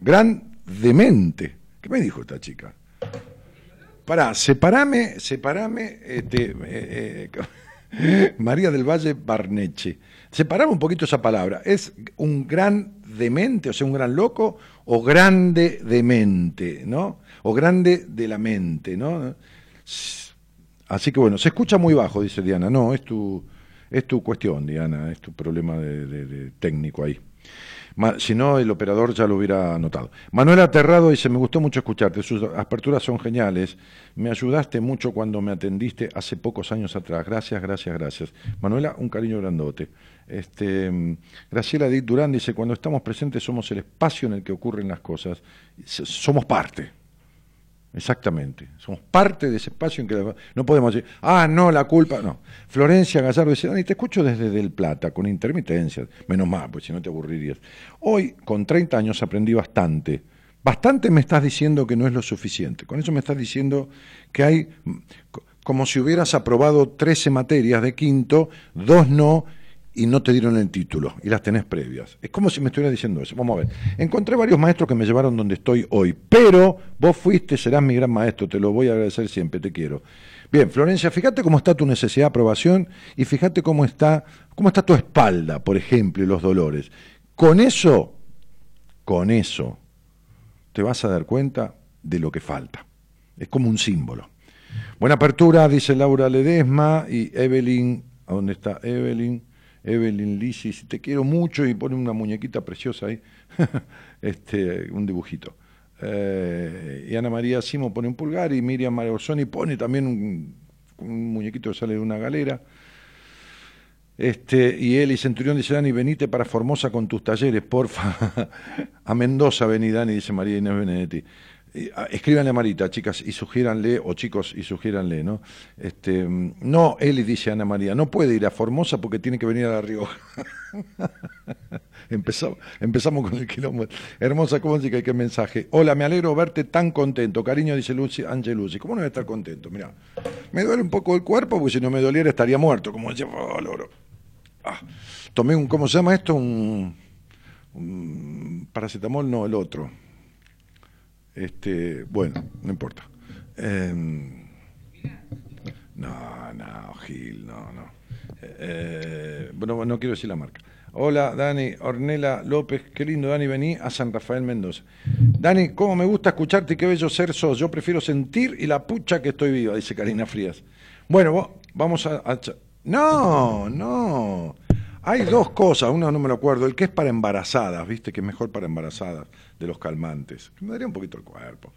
Gran demente. ¿Qué me dijo esta chica? Pará, separame, separame, este, eh, eh, María del Valle Barneche. Separame un poquito esa palabra. ¿Es un gran demente, o sea, un gran loco, o grande demente, ¿no? O grande de la mente, ¿no? Así que bueno, se escucha muy bajo, dice Diana. No, es tu, es tu cuestión, Diana, es tu problema de técnico ahí si no, el operador ya lo hubiera notado. Manuel Aterrado dice, me gustó mucho escucharte, sus aperturas son geniales, me ayudaste mucho cuando me atendiste hace pocos años atrás, gracias, gracias, gracias. Manuela, un cariño grandote. Este, Graciela Dick Durán dice, cuando estamos presentes somos el espacio en el que ocurren las cosas, somos parte. Exactamente. Somos parte de ese espacio en que no podemos decir, ah, no, la culpa, no. Florencia Gallardo dice, Dani, te escucho desde Del Plata, con intermitencias. Menos mal, pues si no te aburrirías. Hoy, con 30 años, aprendí bastante. Bastante me estás diciendo que no es lo suficiente. Con eso me estás diciendo que hay, como si hubieras aprobado 13 materias de quinto, dos no y no te dieron el título y las tenés previas. Es como si me estuviera diciendo eso. Vamos a ver. Encontré varios maestros que me llevaron donde estoy hoy, pero vos fuiste, serás mi gran maestro, te lo voy a agradecer siempre, te quiero. Bien, Florencia, fíjate cómo está tu necesidad de aprobación y fíjate cómo está, cómo está tu espalda, por ejemplo, y los dolores. Con eso, con eso, te vas a dar cuenta de lo que falta. Es como un símbolo. Buena apertura, dice Laura Ledesma y Evelyn, ¿a dónde está Evelyn? Evelyn Lisis, te quiero mucho, y pone una muñequita preciosa ahí, este, un dibujito. Eh, y Ana María Simo pone un pulgar, y Miriam Marzoni pone también un, muñequito que sale de una galera. Este, y Eli Centurión dice, Dani, venite para Formosa con tus talleres, porfa. a Mendoza vení, Dani, dice María Inés Benedetti. Ah, escríbanle a Marita, chicas, y sugiéranle, o chicos, y sugiéranle, ¿no? Este, no, Eli dice Ana María, no puede ir a Formosa porque tiene que venir a La Rioja. empezamos, empezamos con el kilómetro. Hermosa, ¿cómo dice qué mensaje? Hola, me alegro verte tan contento. Cariño, dice Lucy, Ángel Lucy. ¿Cómo no voy a estar contento? Mira, me duele un poco el cuerpo porque si no me doliera estaría muerto, como decía oh, loro. Ah, tomé un, ¿cómo se llama esto? Un, un paracetamol, no, el otro este, bueno, no importa. Em, no, no, Gil, no, no. Eh, bueno, no quiero decir la marca. Hola, Dani, Ornela López, qué lindo, Dani, vení a San Rafael Mendoza. Dani, cómo me gusta escucharte y qué bello ser sos. Yo prefiero sentir y la pucha que estoy viva, dice Karina Frías. Bueno, vamos a, a... No, no. Hay dos cosas, una no me lo acuerdo, el que es para embarazadas, viste que es mejor para embarazadas de los calmantes. Me daría un poquito el cuerpo.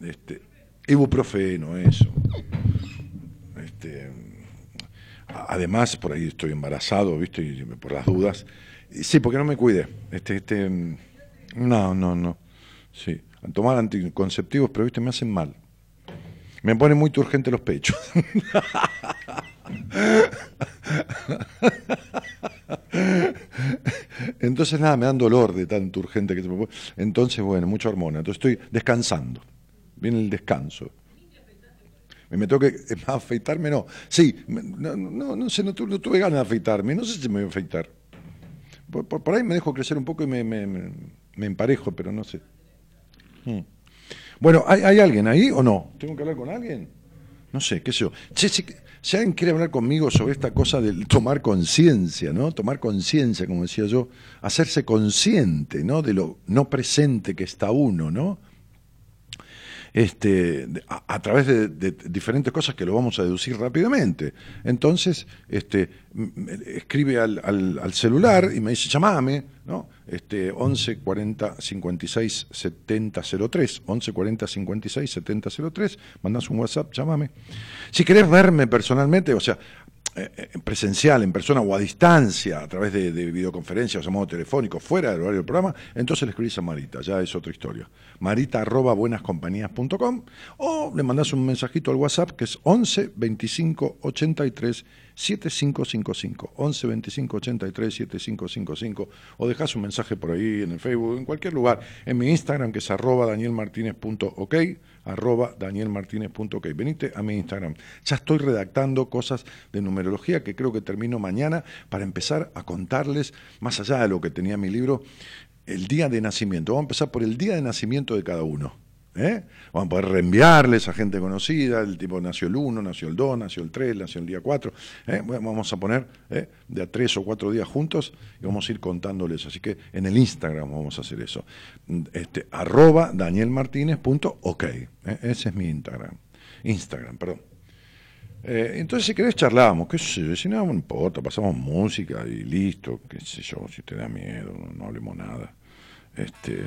Este, ibuprofeno, eso. Este, además, por ahí estoy embarazado, viste, y por las dudas. sí, porque no me cuide. Este, este, no, no, no. Sí, tomar anticonceptivos, pero viste, me hacen mal. Me ponen muy turgente los pechos. Entonces nada, me dan dolor de tanto urgente que se me Entonces, bueno, mucha hormona. Entonces estoy descansando. Viene el descanso. Me tengo que eh, afeitarme, no. Sí, no, no, no sé, no, tuve ganas de afeitarme. No sé si me voy a afeitar. Por, ahí me dejo crecer un poco y me, emparejo, pero no sé. Hmm. Bueno, ¿hay, ¿hay, alguien ahí o no? ¿Tengo que hablar con alguien? No sé, qué sé yo. Si alguien quiere hablar conmigo sobre esta cosa de tomar conciencia, ¿no? Tomar conciencia, como decía yo, hacerse consciente, ¿no? De lo no presente que está uno, ¿no? Este, a, través de, diferentes cosas que lo vamos a deducir rápidamente. Entonces, este, escribe al, al, celular y me dice, llamame, ¿no? Este, 11 40 56 70 03, 11 40 56 70 03, mandas un WhatsApp, llámame. Si querés verme personalmente, o sea, eh, eh, presencial, en persona o a distancia, a través de, videoconferencia o modo telefónico, fuera del horario del programa, entonces le escribís a Marita, ya es otra historia. Marita arroba buenascompañías.com o le mandás un mensajito al WhatsApp que es 11 25 83 7555 11 25 83 7555 o dejás un mensaje por ahí en el Facebook, en cualquier lugar, en mi Instagram que es arroba danielmartinez.ok arroba danielmartinez.ok. Venite a mi Instagram. Ya estoy redactando cosas de numerología que creo que termino mañana para empezar a contarles, más allá de lo que tenía mi libro, el día de nacimiento. Vamos a empezar por el día de nacimiento de cada uno. ¿Eh? Vamos a poder reenviarles a gente conocida, el tipo nació el 1, nació el 2, nació el 3, nació el día 4. ¿eh? Vamos a poner ¿eh? de a tres o cuatro días juntos y vamos a ir contándoles. Así que en el Instagram vamos a hacer eso. Este, danielmartinez.ok. ¿eh? Ese es mi Instagram. Instagram, perdón. Entonces, si querés, charlamos, qué sé si no, no importa, pasamos música y listo, qué sé yo, si te da miedo, no, no hablemos nada. Este.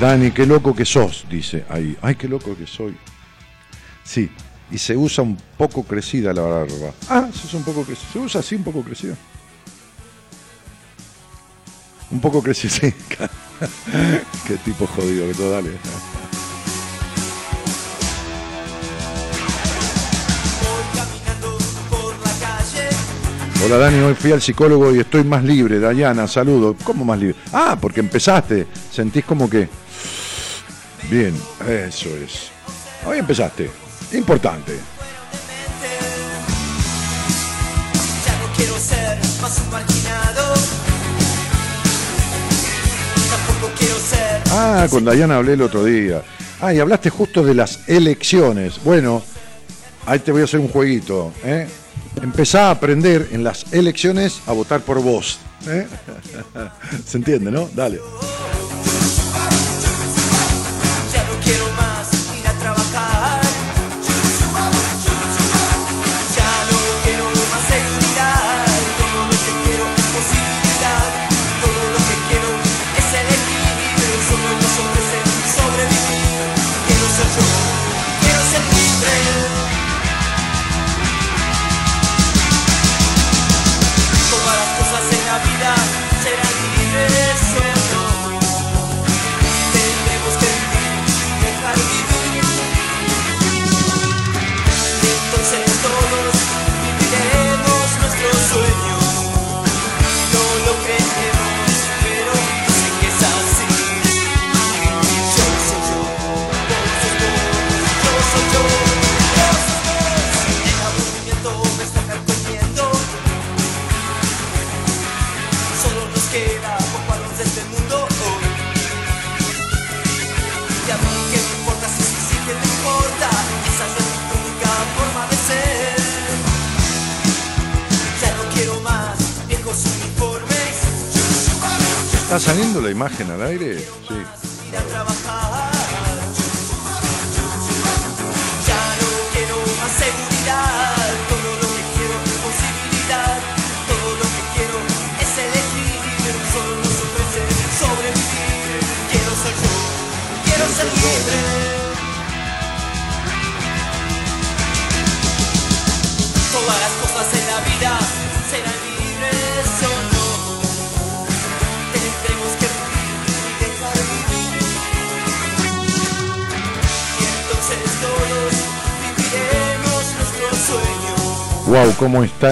Dani, qué loco que sos, dice ahí. Ay, qué loco que soy. Sí, y se usa un poco crecida la barba. Ah, usa un poco crecida. Se usa así un poco crecida. Un poco crecida, qué tipo jodido que todo, dale. Hola Dani, hoy fui al psicólogo y estoy más libre. Dayana, saludo. ¿Cómo más libre? Ah, porque empezaste. Sentís como que... Bien, eso es. Hoy empezaste. Importante. Ah, con Dayana hablé el otro día. Ah, y hablaste justo de las elecciones. Bueno, ahí te voy a hacer un jueguito. ¿eh? Empezá a aprender en las elecciones a votar por vos. ¿eh? ¿Se entiende, no? Dale.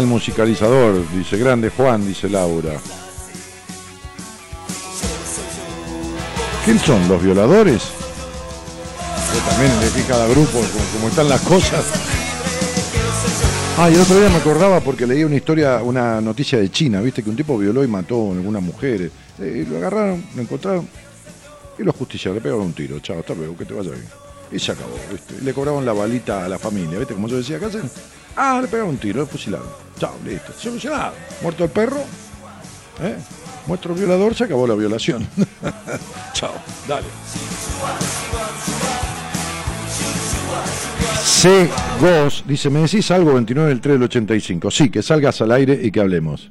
El musicalizador? Dice grande Juan, dice Laura. ¿Quién son? ¿Los violadores? Yo también elegí cada grupo, como, están las cosas. Ah, y el otro día me acordaba porque leí una historia, una noticia de China, viste, que un tipo violó y mató a algunas mujeres. Eh, y lo agarraron, lo encontraron y lo justiciaron, le pegaron un tiro. Chao, hasta luego, que te vaya bien. Y se acabó, viste. Le cobraban la balita a la familia, viste, como yo decía, ¿qué hacen? Ah, le pegaron un tiro, lo fusilaron. Chao, listo. Solucionado. Muerto el perro, ¿eh? Muerto el violador, se acabó la violación. Chao, dale. C. Goss dice, ¿me decís algo 29 del 3 del 85? Sí, que salgas al aire y que hablemos.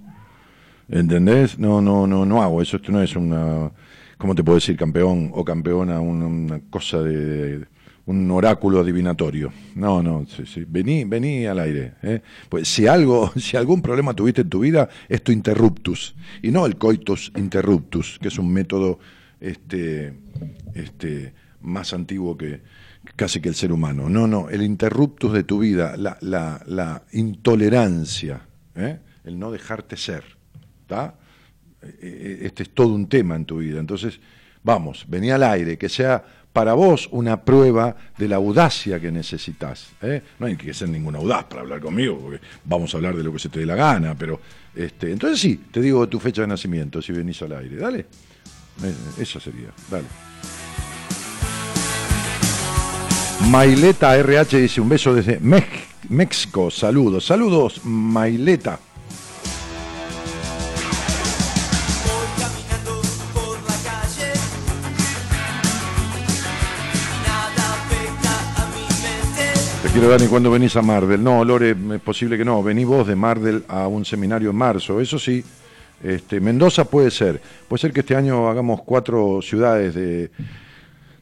¿Entendés? No, no, no, no hago eso. Esto no es una, ¿cómo te puedo decir? Campeón o campeona, una cosa de, un oráculo adivinatorio. No, no, sí, sí. Vení, vení al aire. ¿eh? Pues si algo, si algún problema tuviste en tu vida, es tu interruptus. Y no el coitus interruptus, que es un método este, este, más antiguo que casi que el ser humano. No, no, el interruptus de tu vida, la, la, intolerancia, ¿eh? el no dejarte ser. ¿Está? Este es todo un tema en tu vida. Entonces, vamos, vení al aire, que sea para vos una prueba de la audacia que necesitas. ¿eh? No hay que ser ninguna audaz para hablar conmigo, porque vamos a hablar de lo que se te dé la gana, pero este, entonces sí, te digo tu fecha de nacimiento si venís al aire, dale. Eh, esa sería, dale. Maileta RH dice un beso desde México. Saludos, saludos, Maileta. Quiero, Dani, cuando venís a Mardel? No, Lore, es posible que no. Vení vos de Mardel a un seminario en marzo. Eso sí, este, Mendoza puede ser. Puede ser que este año hagamos cuatro ciudades de,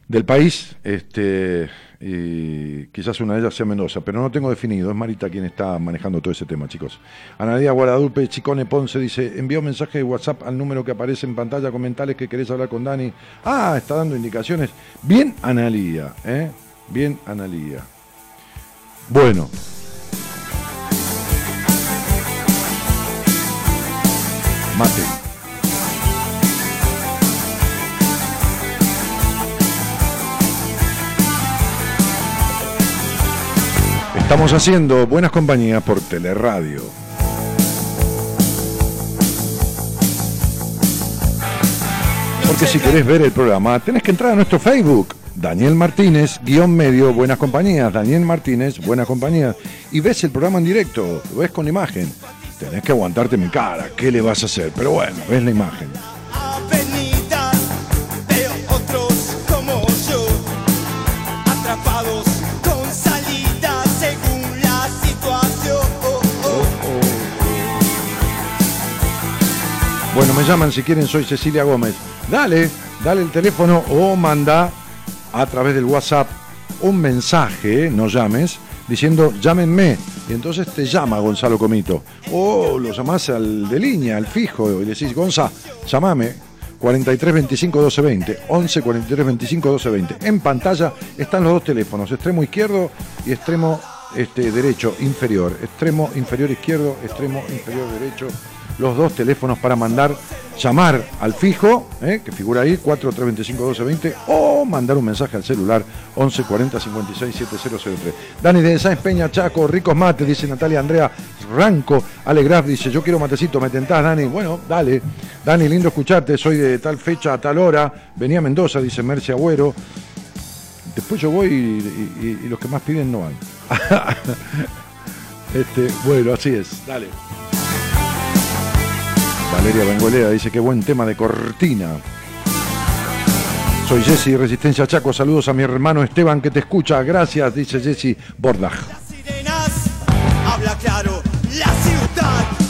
del país. Este, y quizás una de ellas sea Mendoza, pero no tengo definido. Es Marita quien está manejando todo ese tema, chicos. Analía Guadalupe Chicone Ponce dice: envió un mensaje de WhatsApp al número que aparece en pantalla. Comentales que querés hablar con Dani. Ah, está dando indicaciones. Bien, Analía, ¿eh? Bien, Analía. Bueno, Mate. Estamos haciendo buenas compañías por Teleradio. Porque si querés ver el programa, tenés que entrar a nuestro Facebook. Daniel Martínez, guion medio, buenas compañías. Daniel Martínez, buenas compañías. Y ves el programa en directo, lo ves con imagen tenés que aguantarte mi cara, ¿qué le vas a hacer? Pero bueno, ves la imagen. Bueno, me llaman si quieren, soy Cecilia Gómez. Dale, dale el teléfono o manda a través del WhatsApp un mensaje, no llames, diciendo llámenme. Y entonces te llama Gonzalo Comito. O lo llamás al de línea, al fijo, y decís, Gonza, llamame. 43 25 12 20, 11 43 25 12 20. En pantalla están los dos teléfonos, extremo izquierdo y extremo este, derecho inferior. Extremo inferior izquierdo, extremo inferior derecho los dos teléfonos para mandar, llamar al fijo, eh, que figura ahí, 4325-1220, o mandar un mensaje al celular 1140 56 7003. Dani de Sáenz Peña, Chaco, ricos mates, dice Natalia Andrea Ranco. Alegraf dice, yo quiero matecito, me tentás, Dani. Bueno, dale. Dani, lindo escucharte, soy de tal fecha a tal hora. Venía a Mendoza, dice Merce Agüero. Después yo voy y, los que más piden no van. este, bueno, así es. Dale. Valeria Bengolea dice que buen tema de cortina. Soy Jesse Resistencia Chaco. Saludos a mi hermano Esteban que te escucha. Gracias, dice Jesse Bordaj. habla claro, la ciudad.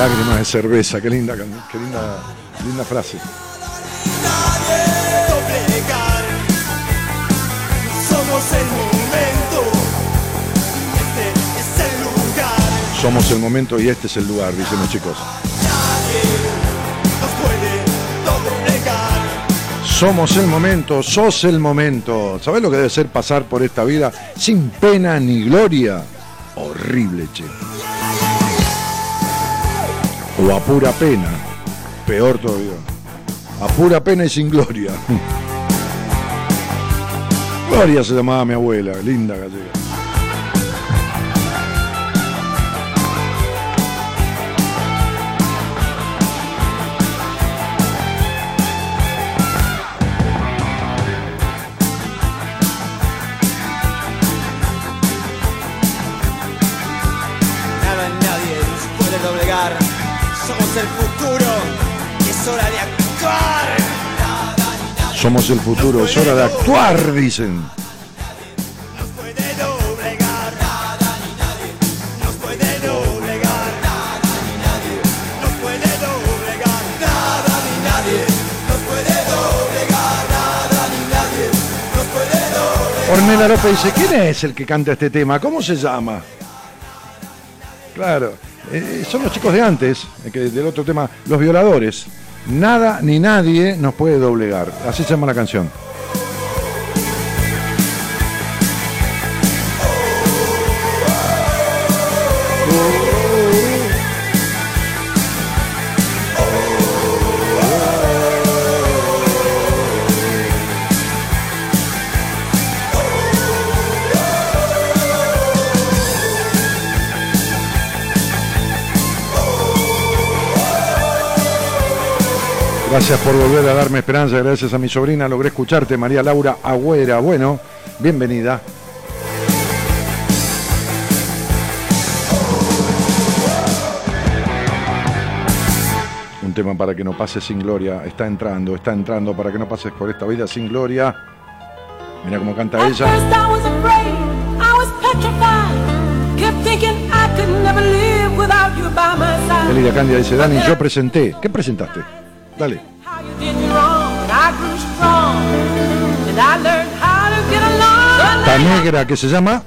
Lágrimas de cerveza, qué linda, qué linda, linda frase. Somos el momento, y este es el lugar, dicen los chicos. Somos el momento, sos el momento. ¿Sabés lo que debe ser pasar por esta vida sin pena ni gloria? Horrible, che o a pura pena, peor todavía, a pura pena y sin gloria. Gloria se llamaba mi abuela, linda gallega. El futuro es hora de actuar. Somos el futuro, es hora de actuar, dicen. Ornella López dice, ¿quién es el que canta este tema? ¿Cómo se llama? Claro. Eh, son los chicos de antes, eh, que del otro tema, los violadores. Nada ni nadie nos puede doblegar. Así se llama la canción. Gracias por volver a darme esperanza, gracias a mi sobrina logré escucharte, María Laura Agüera. Bueno, bienvenida. Un tema para que no pases sin gloria, está entrando, está entrando para que no pases por esta vida sin gloria. Mira cómo canta ella. Elida Candia dice, Dani, yo presenté. ¿Qué presentaste? Dale. How you did me wrong, and I grew strong. And I learned how to get along. La negra que se llama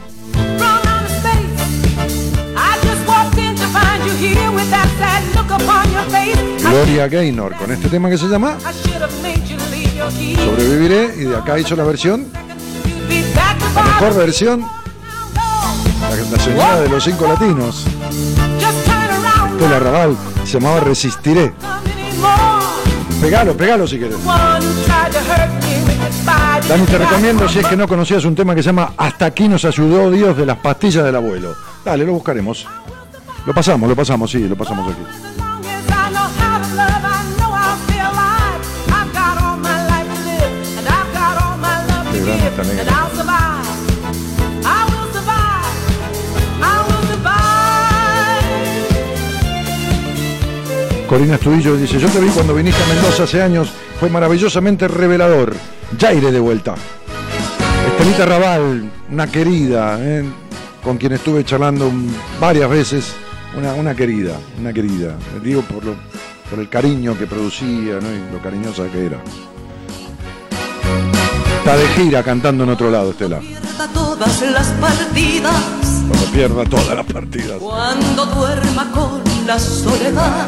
Gloria Gaynor con este tema que se llama. Sobreviviré y de acá hizo la versión, la mejor versión, la, señora de los cinco latinos. Estela Raval, se llamaba Resistiré. Pegalo, pegalo si querés. Dani, te recomiendo, si es que no conocías un tema que se llama Hasta aquí nos ayudó Dios de las pastillas del abuelo. Dale, lo buscaremos. Lo pasamos, lo pasamos, sí, lo pasamos aquí. Corina Estudillo dice, yo te vi cuando viniste a Mendoza hace años, fue maravillosamente revelador. Ya iré de vuelta. Estelita Raval, una querida, ¿eh? con quien estuve charlando varias veces, una, una querida, una querida. Digo por, lo- por el cariño que producía ¿no? y lo cariñosa que era. Está de gira cantando en otro lado, Estela. pierda todas las partidas, Cuando pierda todas las partidas. cuando duerma con la soledad,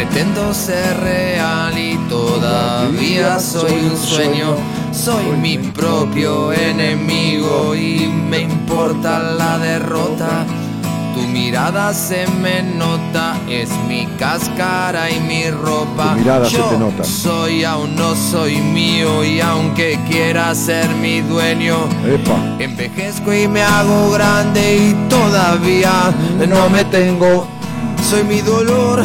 Pretendo ser real y todavía soy un sueño. Soy mi propio enemigo y me importa la derrota. Tu mirada se me nota, es mi cáscara y mi ropa. Tu mirada se Yo te nota. Soy aún no soy mío y aunque quiera ser mi dueño, Epa. Envejezco y me hago grande y todavía no me tengo. Soy mi dolor,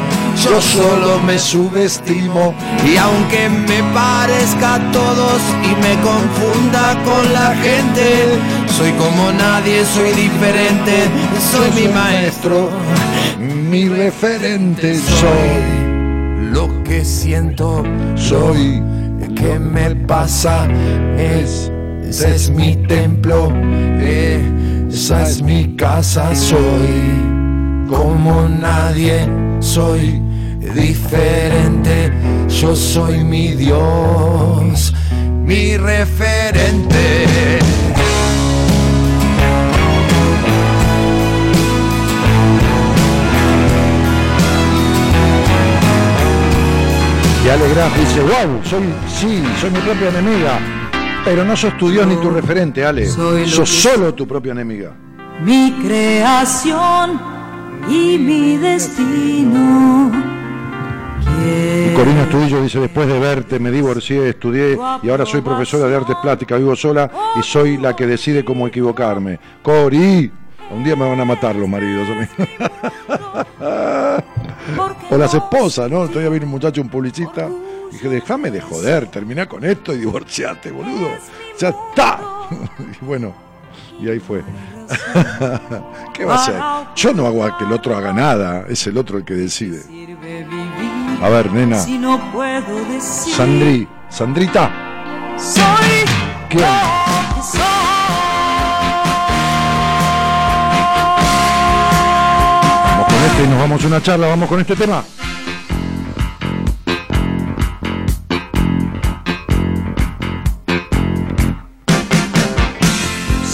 yo solo me subestimo. Y aunque me parezca a todos y me confunda con la gente, soy como nadie, soy diferente, soy mi maestro. Mi referente soy. Lo que siento, Soy. ¿Qué me pasa? Es, ese es mi templo, esa es mi casa, soy como nadie, soy diferente, yo soy mi Dios, mi referente. Ale Graf dice, wow, soy, sí, soy mi propia enemiga. Pero no sos tu Dios ni tu referente, Ale. Soy Sos solo tu propia enemiga. mi creación y mi destino. Y Corina Estudillo dice, después de verte me divorcié, estudié y ahora soy profesora de artes plásticas, vivo sola y soy la que decide cómo equivocarme. Cori, un día me van a matar los maridos. o las esposas, ¿no? Todavía viene un muchacho, un publicista. Y dije, déjame de joder, terminá con esto y divorciate, boludo. Ya está. y bueno, y ahí fue. ¿Qué va a hacer? Yo no hago a que el otro haga nada, es el otro el que decide. A ver, nena. si no puedo decir. Sandri, Sandrita, Soy ¿Quién? soy. vamos con este y nos vamos a una charla, vamos con este tema.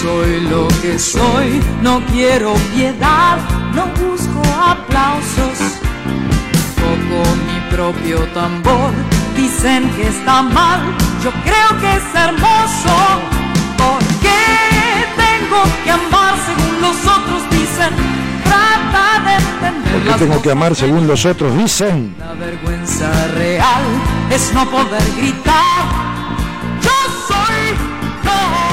Soy lo que soy, no quiero piedad, no busco aplausos. Toco mi propio tambor, dicen que está mal, yo creo que es hermoso. Porque tengo que amar según los otros dicen, trata de entender Porque tengo que amar según los otros dicen. la vergüenza real es no poder gritar. Yo soy, no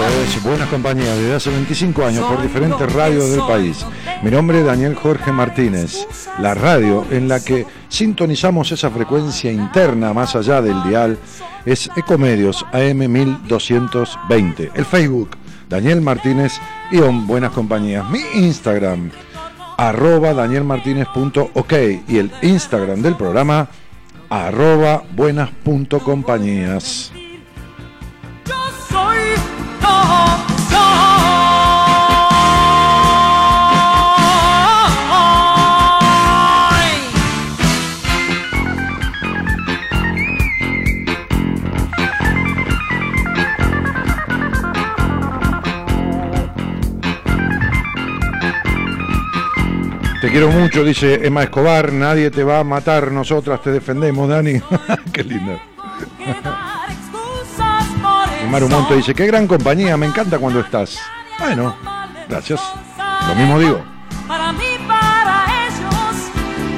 Esto es Buenas Compañías desde hace 25 años por diferentes radios del país. Mi nombre es Daniel Jorge Martínez. La radio en la que sintonizamos esa frecuencia interna más allá del dial es Ecomedios AM 1220. El Facebook, Daniel Martínez y Buenas Compañías. Mi Instagram, arroba danielmartinez.ok y el Instagram del programa, arroba buenas.compañías. Te quiero mucho, dice Emma Escobar. Nadie te va a matar, nosotras te defendemos, Dani. Qué Y Maru. Monte dice, qué gran compañía, me encanta cuando estás. Bueno, gracias. Lo mismo digo. Para mí, para ellos,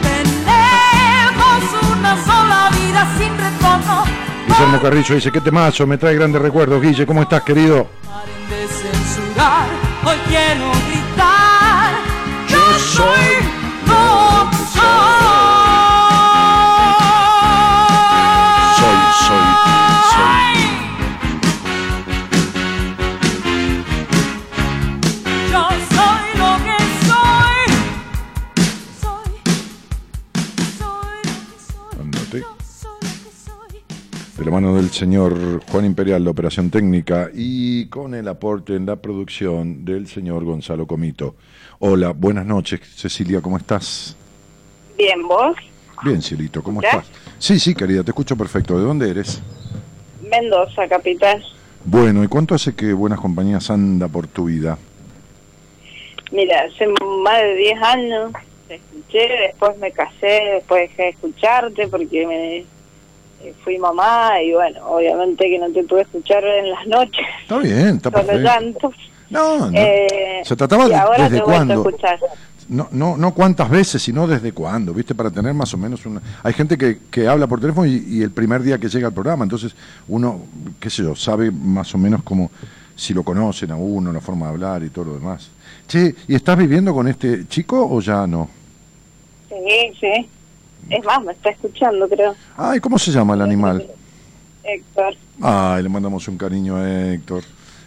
tenemos una sola vida sin retorno. Guillermo Carrillo dice, qué temazo, me trae grandes recuerdos. Guille, ¿cómo estás, querido? Paren de censurar, hoy quiero gritar. Yo soy mano del señor Juan Imperial, la operación técnica, y con el aporte en la producción del señor Gonzalo Comito. Hola, buenas noches, Cecilia, ¿cómo estás? Bien, ¿vos? Bien, Cielito, ¿cómo estás? Sí, sí, querida, te escucho perfecto. ¿De dónde eres? Mendoza, capital. Bueno, ¿y cuánto hace que Buenas Compañías anda por tu vida? Mira, hace más de 10 años te escuché, después me casé, después dejé de escucharte porque me fui mamá y bueno, obviamente que no te pude escuchar en las noches, Está bien, está perfecto. No, no. Eh, Se trataba de- ahora desde cuándo. No, no, no cuántas veces, sino desde cuándo, ¿viste? Para tener más o menos una... Hay gente que, que habla por teléfono y, y el primer día que llega al programa, entonces uno, qué sé yo, sabe más o menos como si lo conocen a uno, la forma de hablar y todo lo demás. Che, ¿y estás viviendo con este chico o ya no? Sí, sí. Es más, me está escuchando, creo. Ay, ¿cómo se llama el animal? Héctor. Ay, le mandamos un cariño a Héctor.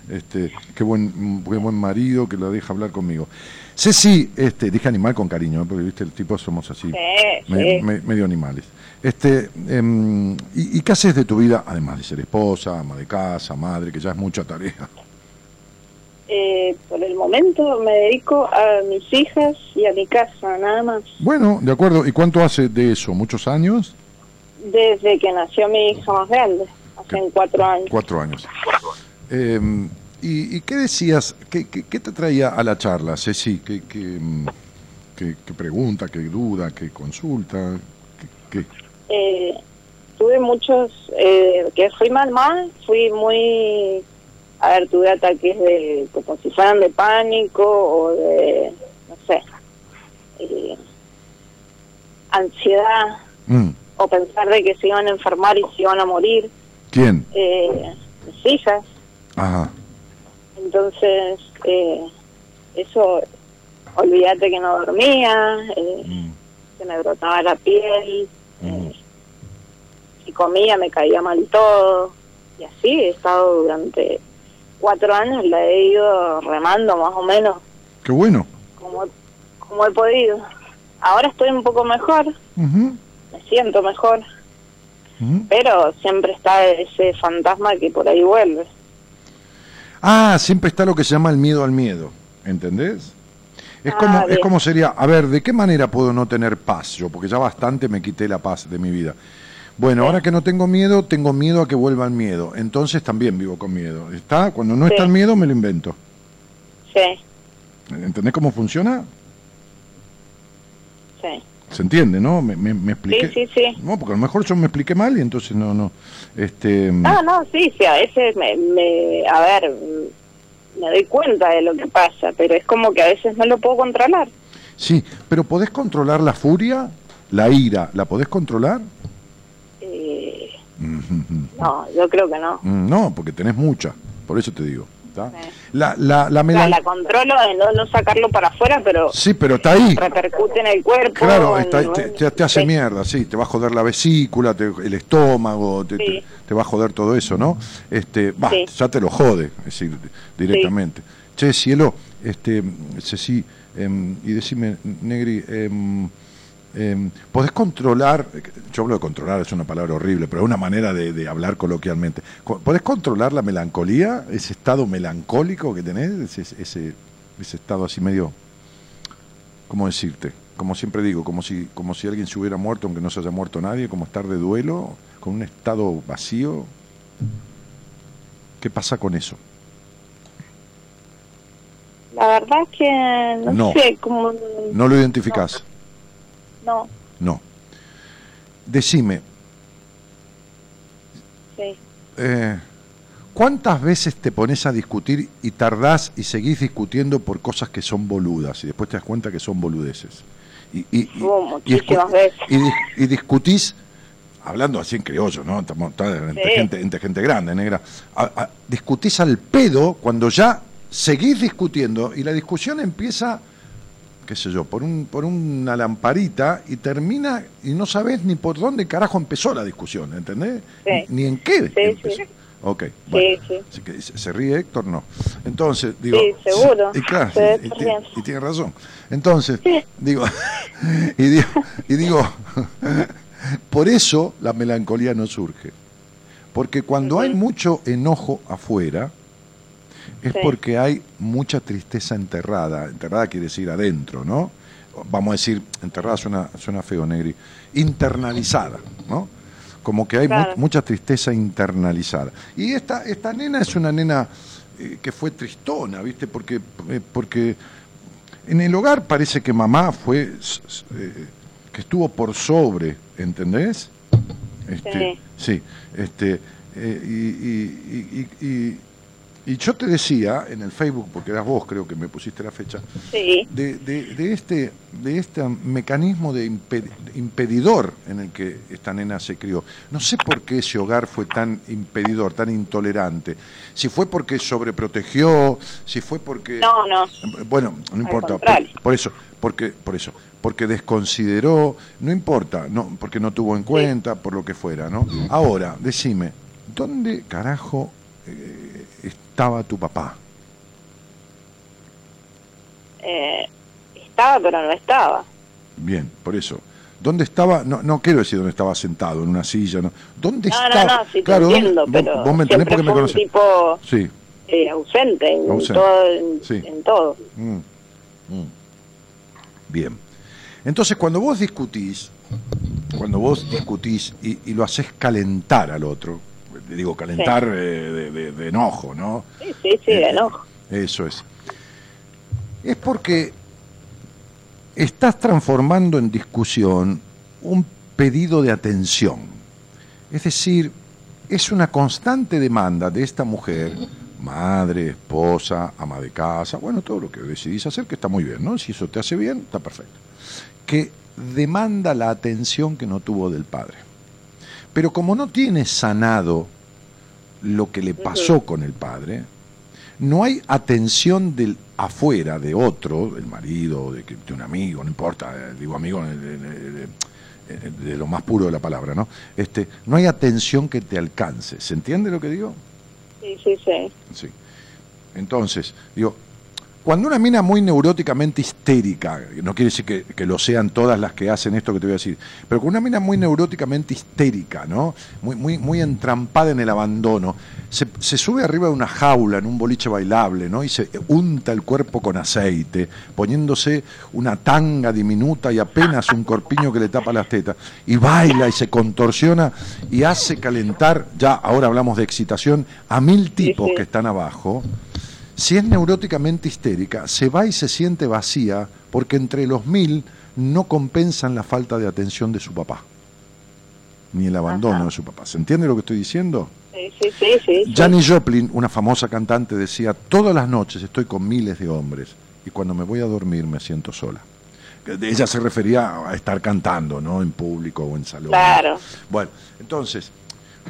Este, qué buen, qué buen marido que lo deja hablar conmigo. Ceci, este, dije animal con cariño, ¿eh? porque viste, el tipo somos así, Sí, me- sí. me- medio animales. Este, em, y, ¿Y qué haces de tu vida, además de ser esposa, ama de casa, madre, que ya es mucha tarea? Eh, por el momento me dedico a mis hijas y a mi casa, nada más. Bueno, de acuerdo. ¿Y cuánto hace de eso? ¿Muchos años? Desde que nació mi hija más grande, hace cuatro años. Cuatro años. Em, ¿y, y qué decías? ¿Qué, qué, qué te traía a la charla, Ceci? ¿Qué, qué, mm, qué- qué pregunta, qué duda, qué consulta? ¿Qué, qué? Eh, tuve muchos, eh, que fui mal mal, fui muy, a ver, tuve ataques de, como si fueran de pánico o de, no sé, eh, ansiedad Mm, o pensar de que se iban a enfermar y se iban a morir, ¿Quién? eh, mis hijas. Ajá. Entonces, eh, eso, olvídate que no dormía, eh, Mm, se me brotaba la piel, mm. eh, si comía me caía mal todo. Y así he estado durante cuatro años, la he ido remando más o menos Qué bueno. como, como he podido. Ahora estoy un poco mejor, Ujú, me siento mejor, pero siempre está ese fantasma que por ahí vuelve. Ah, siempre está lo que se llama el miedo al miedo, ¿entendés? Es Ah, como, es como sería, a ver, ¿de qué manera puedo no tener paz yo? Porque ya bastante me quité la paz de mi vida. Bueno, ahora que no tengo miedo, tengo miedo a que vuelva el miedo. Entonces también vivo con miedo. ¿Está? Cuando no está Sí. el miedo, me lo invento. Sí, ¿Entendés cómo funciona? sí. ¿Se entiende, no? Me, me, me expliqué. Sí, sí, sí. No, porque a lo mejor yo me expliqué mal y entonces no, no. Este, No, no, sí, sí, a veces me, me, a ver, me doy cuenta de lo que pasa, pero es como que a veces no lo puedo controlar. Sí, pero ¿podés controlar la furia, la ira? ¿La podés controlar? Eh, no, yo creo que no. Mm, No, porque tenés mucha, por eso te digo. La, la, la O sea, melan- la controlo de no, no sacarlo para afuera, pero Sí, pero está ahí. repercute en el cuerpo. Claro, está ahí, te, te- te hace Sí. mierda, sí, te va a joder la vesícula, te- el estómago, te, Sí. te- te va a joder todo eso, ¿no? Este, va, Sí. ya te lo jode, es decir, directamente. Che, cielo, este, Ceci, em, y decime, Negri, em, em, ¿podés controlar, yo hablo de controlar, es una palabra horrible, pero es una manera de, de hablar coloquialmente, Co- ¿podés controlar la melancolía, ese estado melancólico que tenés, ese, ese, ese estado así medio... ¿cómo decirte? Como siempre digo, como si, como si alguien se hubiera muerto aunque no se haya muerto nadie, como estar de duelo, con un estado vacío. ¿Qué pasa con eso? La verdad que no, No. sé cómo... ¿No lo identificás? No, No. Decime, sí. eh, ¿cuántas veces te pones a discutir y tardás y seguís discutiendo por cosas que son boludas y después te das cuenta que son boludeces? Y, y- y- Oh, y escu- muchísimas veces. y dis- y discutís, hablando así en criollo, ¿no? Estamos entre, Sí. gente, entre gente grande, negra. A- a- discutís al pedo cuando ya seguís discutiendo y la discusión empieza, qué sé yo, por, un, por una lamparita y termina y no sabés ni por dónde carajo empezó la discusión, ¿entendés? Sí. Ni, en qué Sí, empezó. sí. Ok, bueno. sí. Así que se, ríe Héctor, no. Entonces, digo. Sí, seguro. Y claro, y, riendo. y tiene razón. Entonces, digo, y digo, y digo, por eso la melancolía no surge. Porque cuando hay mucho enojo afuera, es Sí. porque hay mucha tristeza enterrada. Enterrada quiere decir adentro, ¿no? Vamos a decir, enterrada suena, suena feo, Negri. Internalizada, ¿no? Como que hay mu- mucha tristeza internalizada. Y esta, esta nena es una nena eh, que fue tristona, ¿viste? Porque, eh, porque en el hogar parece que mamá fue, eh, que estuvo por sobre, ¿entendés? Este, sí, este, eh, y, y- y- y- yo te decía en el Facebook, porque eras vos creo que me pusiste la fecha, Sí, de, de- de este, de este mecanismo de impe- impedidor en el que esta nena se crió. No sé por qué ese hogar fue tan impedidor, tan intolerante. Si fue porque sobreprotegió, si fue porque... no, no. Bueno, no importa. Por, por eso, porque, por eso, porque desconsideró, no importa, no, porque no tuvo en cuenta, por lo que fuera, ¿no? Ahora, decime, ¿dónde carajo eh, estaba tu papá? Eh, estaba, pero no estaba. Bien, por eso. ¿Dónde estaba? No, no quiero decir dónde estaba sentado, en una silla, ¿no? ¿Dónde No, estaba? no, no, sí te claro, ¿dónde- entiendo, pero vos, me entendés porque me conocés. tipo Sí. eh, ausente, en, Ausente. Todo, en, Sí. en todo. Mm, mm. Bien. Entonces, cuando vos discutís, cuando vos discutís y, y lo haces calentar al otro, digo, calentar eh, de, de- de enojo, ¿no? Sí, sí, sí, de enojo. Eso es. Es porque estás transformando en discusión un pedido de atención. Es decir, es una constante demanda de esta mujer, madre, esposa, ama de casa, bueno, todo lo que decidís hacer, que está muy bien, ¿no? Si eso te hace bien, está perfecto. Que demanda la atención que no tuvo del padre. Pero como no tiene sanado lo que le pasó con el padre, no hay atención del afuera, de otro, del marido, de, un amigo, no importa, eh, digo amigo de- de- de lo más puro de la palabra, ¿no? Este, no hay atención que te alcance. ¿Se entiende lo que digo? Sí, sí, sí. Sí. Entonces, digo, cuando una mina muy neuróticamente histérica, no quiere decir que, que lo sean todas las que hacen esto que te voy a decir, pero con una mina muy neuróticamente histérica, ¿no? Muy, muy, muy entrampada en el abandono, se, se sube arriba de una jaula en un boliche bailable, ¿no? Y se unta el cuerpo con aceite, poniéndose una tanga diminuta y apenas un corpiño que le tapa las tetas, y baila y se contorsiona y hace calentar, ya ahora hablamos de excitación, a mil tipos que están abajo. Si es neuróticamente histérica, se va y se siente vacía porque entre los mil no compensan la falta de atención de su papá, ni el abandono Ajá. de su papá. ¿Se entiende lo que estoy diciendo? Sí, sí, sí, sí. Janis Joplin, una famosa cantante, decía, todas las noches estoy con miles de hombres y cuando me voy a dormir me siento sola. Ella se refería a estar cantando, ¿no? En público o en salón. Claro. Bueno, entonces,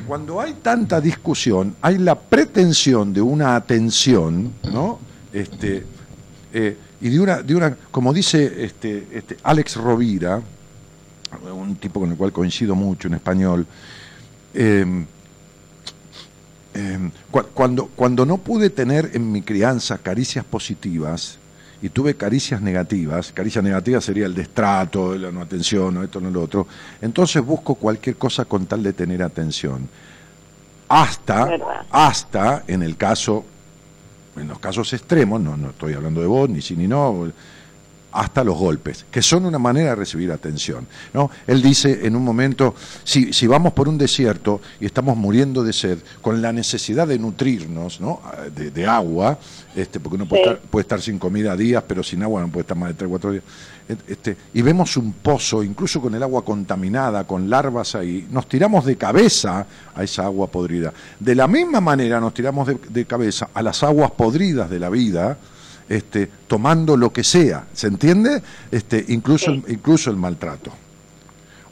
cuando hay tanta discusión, hay la pretensión de una atención, ¿no? Este, eh, y de una, de una, como dice este, este Alex Rovira, un tipo con el cual coincido mucho en español, eh, cu- cuando, cuando no pude tener en mi crianza caricias positivas y tuve caricias negativas, caricias negativas sería el destrato, la no atención, no esto, no lo otro, entonces busco cualquier cosa con tal de tener atención. Hasta, Verdad. hasta en el caso, en los casos extremos, no, no estoy hablando de vos, ni sí ni no, hasta los golpes, que son una manera de recibir atención. ¿no? Él dice en un momento, si, si vamos por un desierto y estamos muriendo de sed, con la necesidad de nutrirnos ¿no? de, de agua, este, porque uno puede, Sí. estar, puede estar sin comida días, pero sin agua no puede estar más de 3 4 días, este, y vemos un pozo, incluso con el agua contaminada, con larvas ahí, nos tiramos de cabeza a esa agua podrida. De la misma manera nos tiramos de, de cabeza a las aguas podridas de la vida, este, tomando lo que sea, ¿se entiende? Este, incluso, el, incluso el maltrato.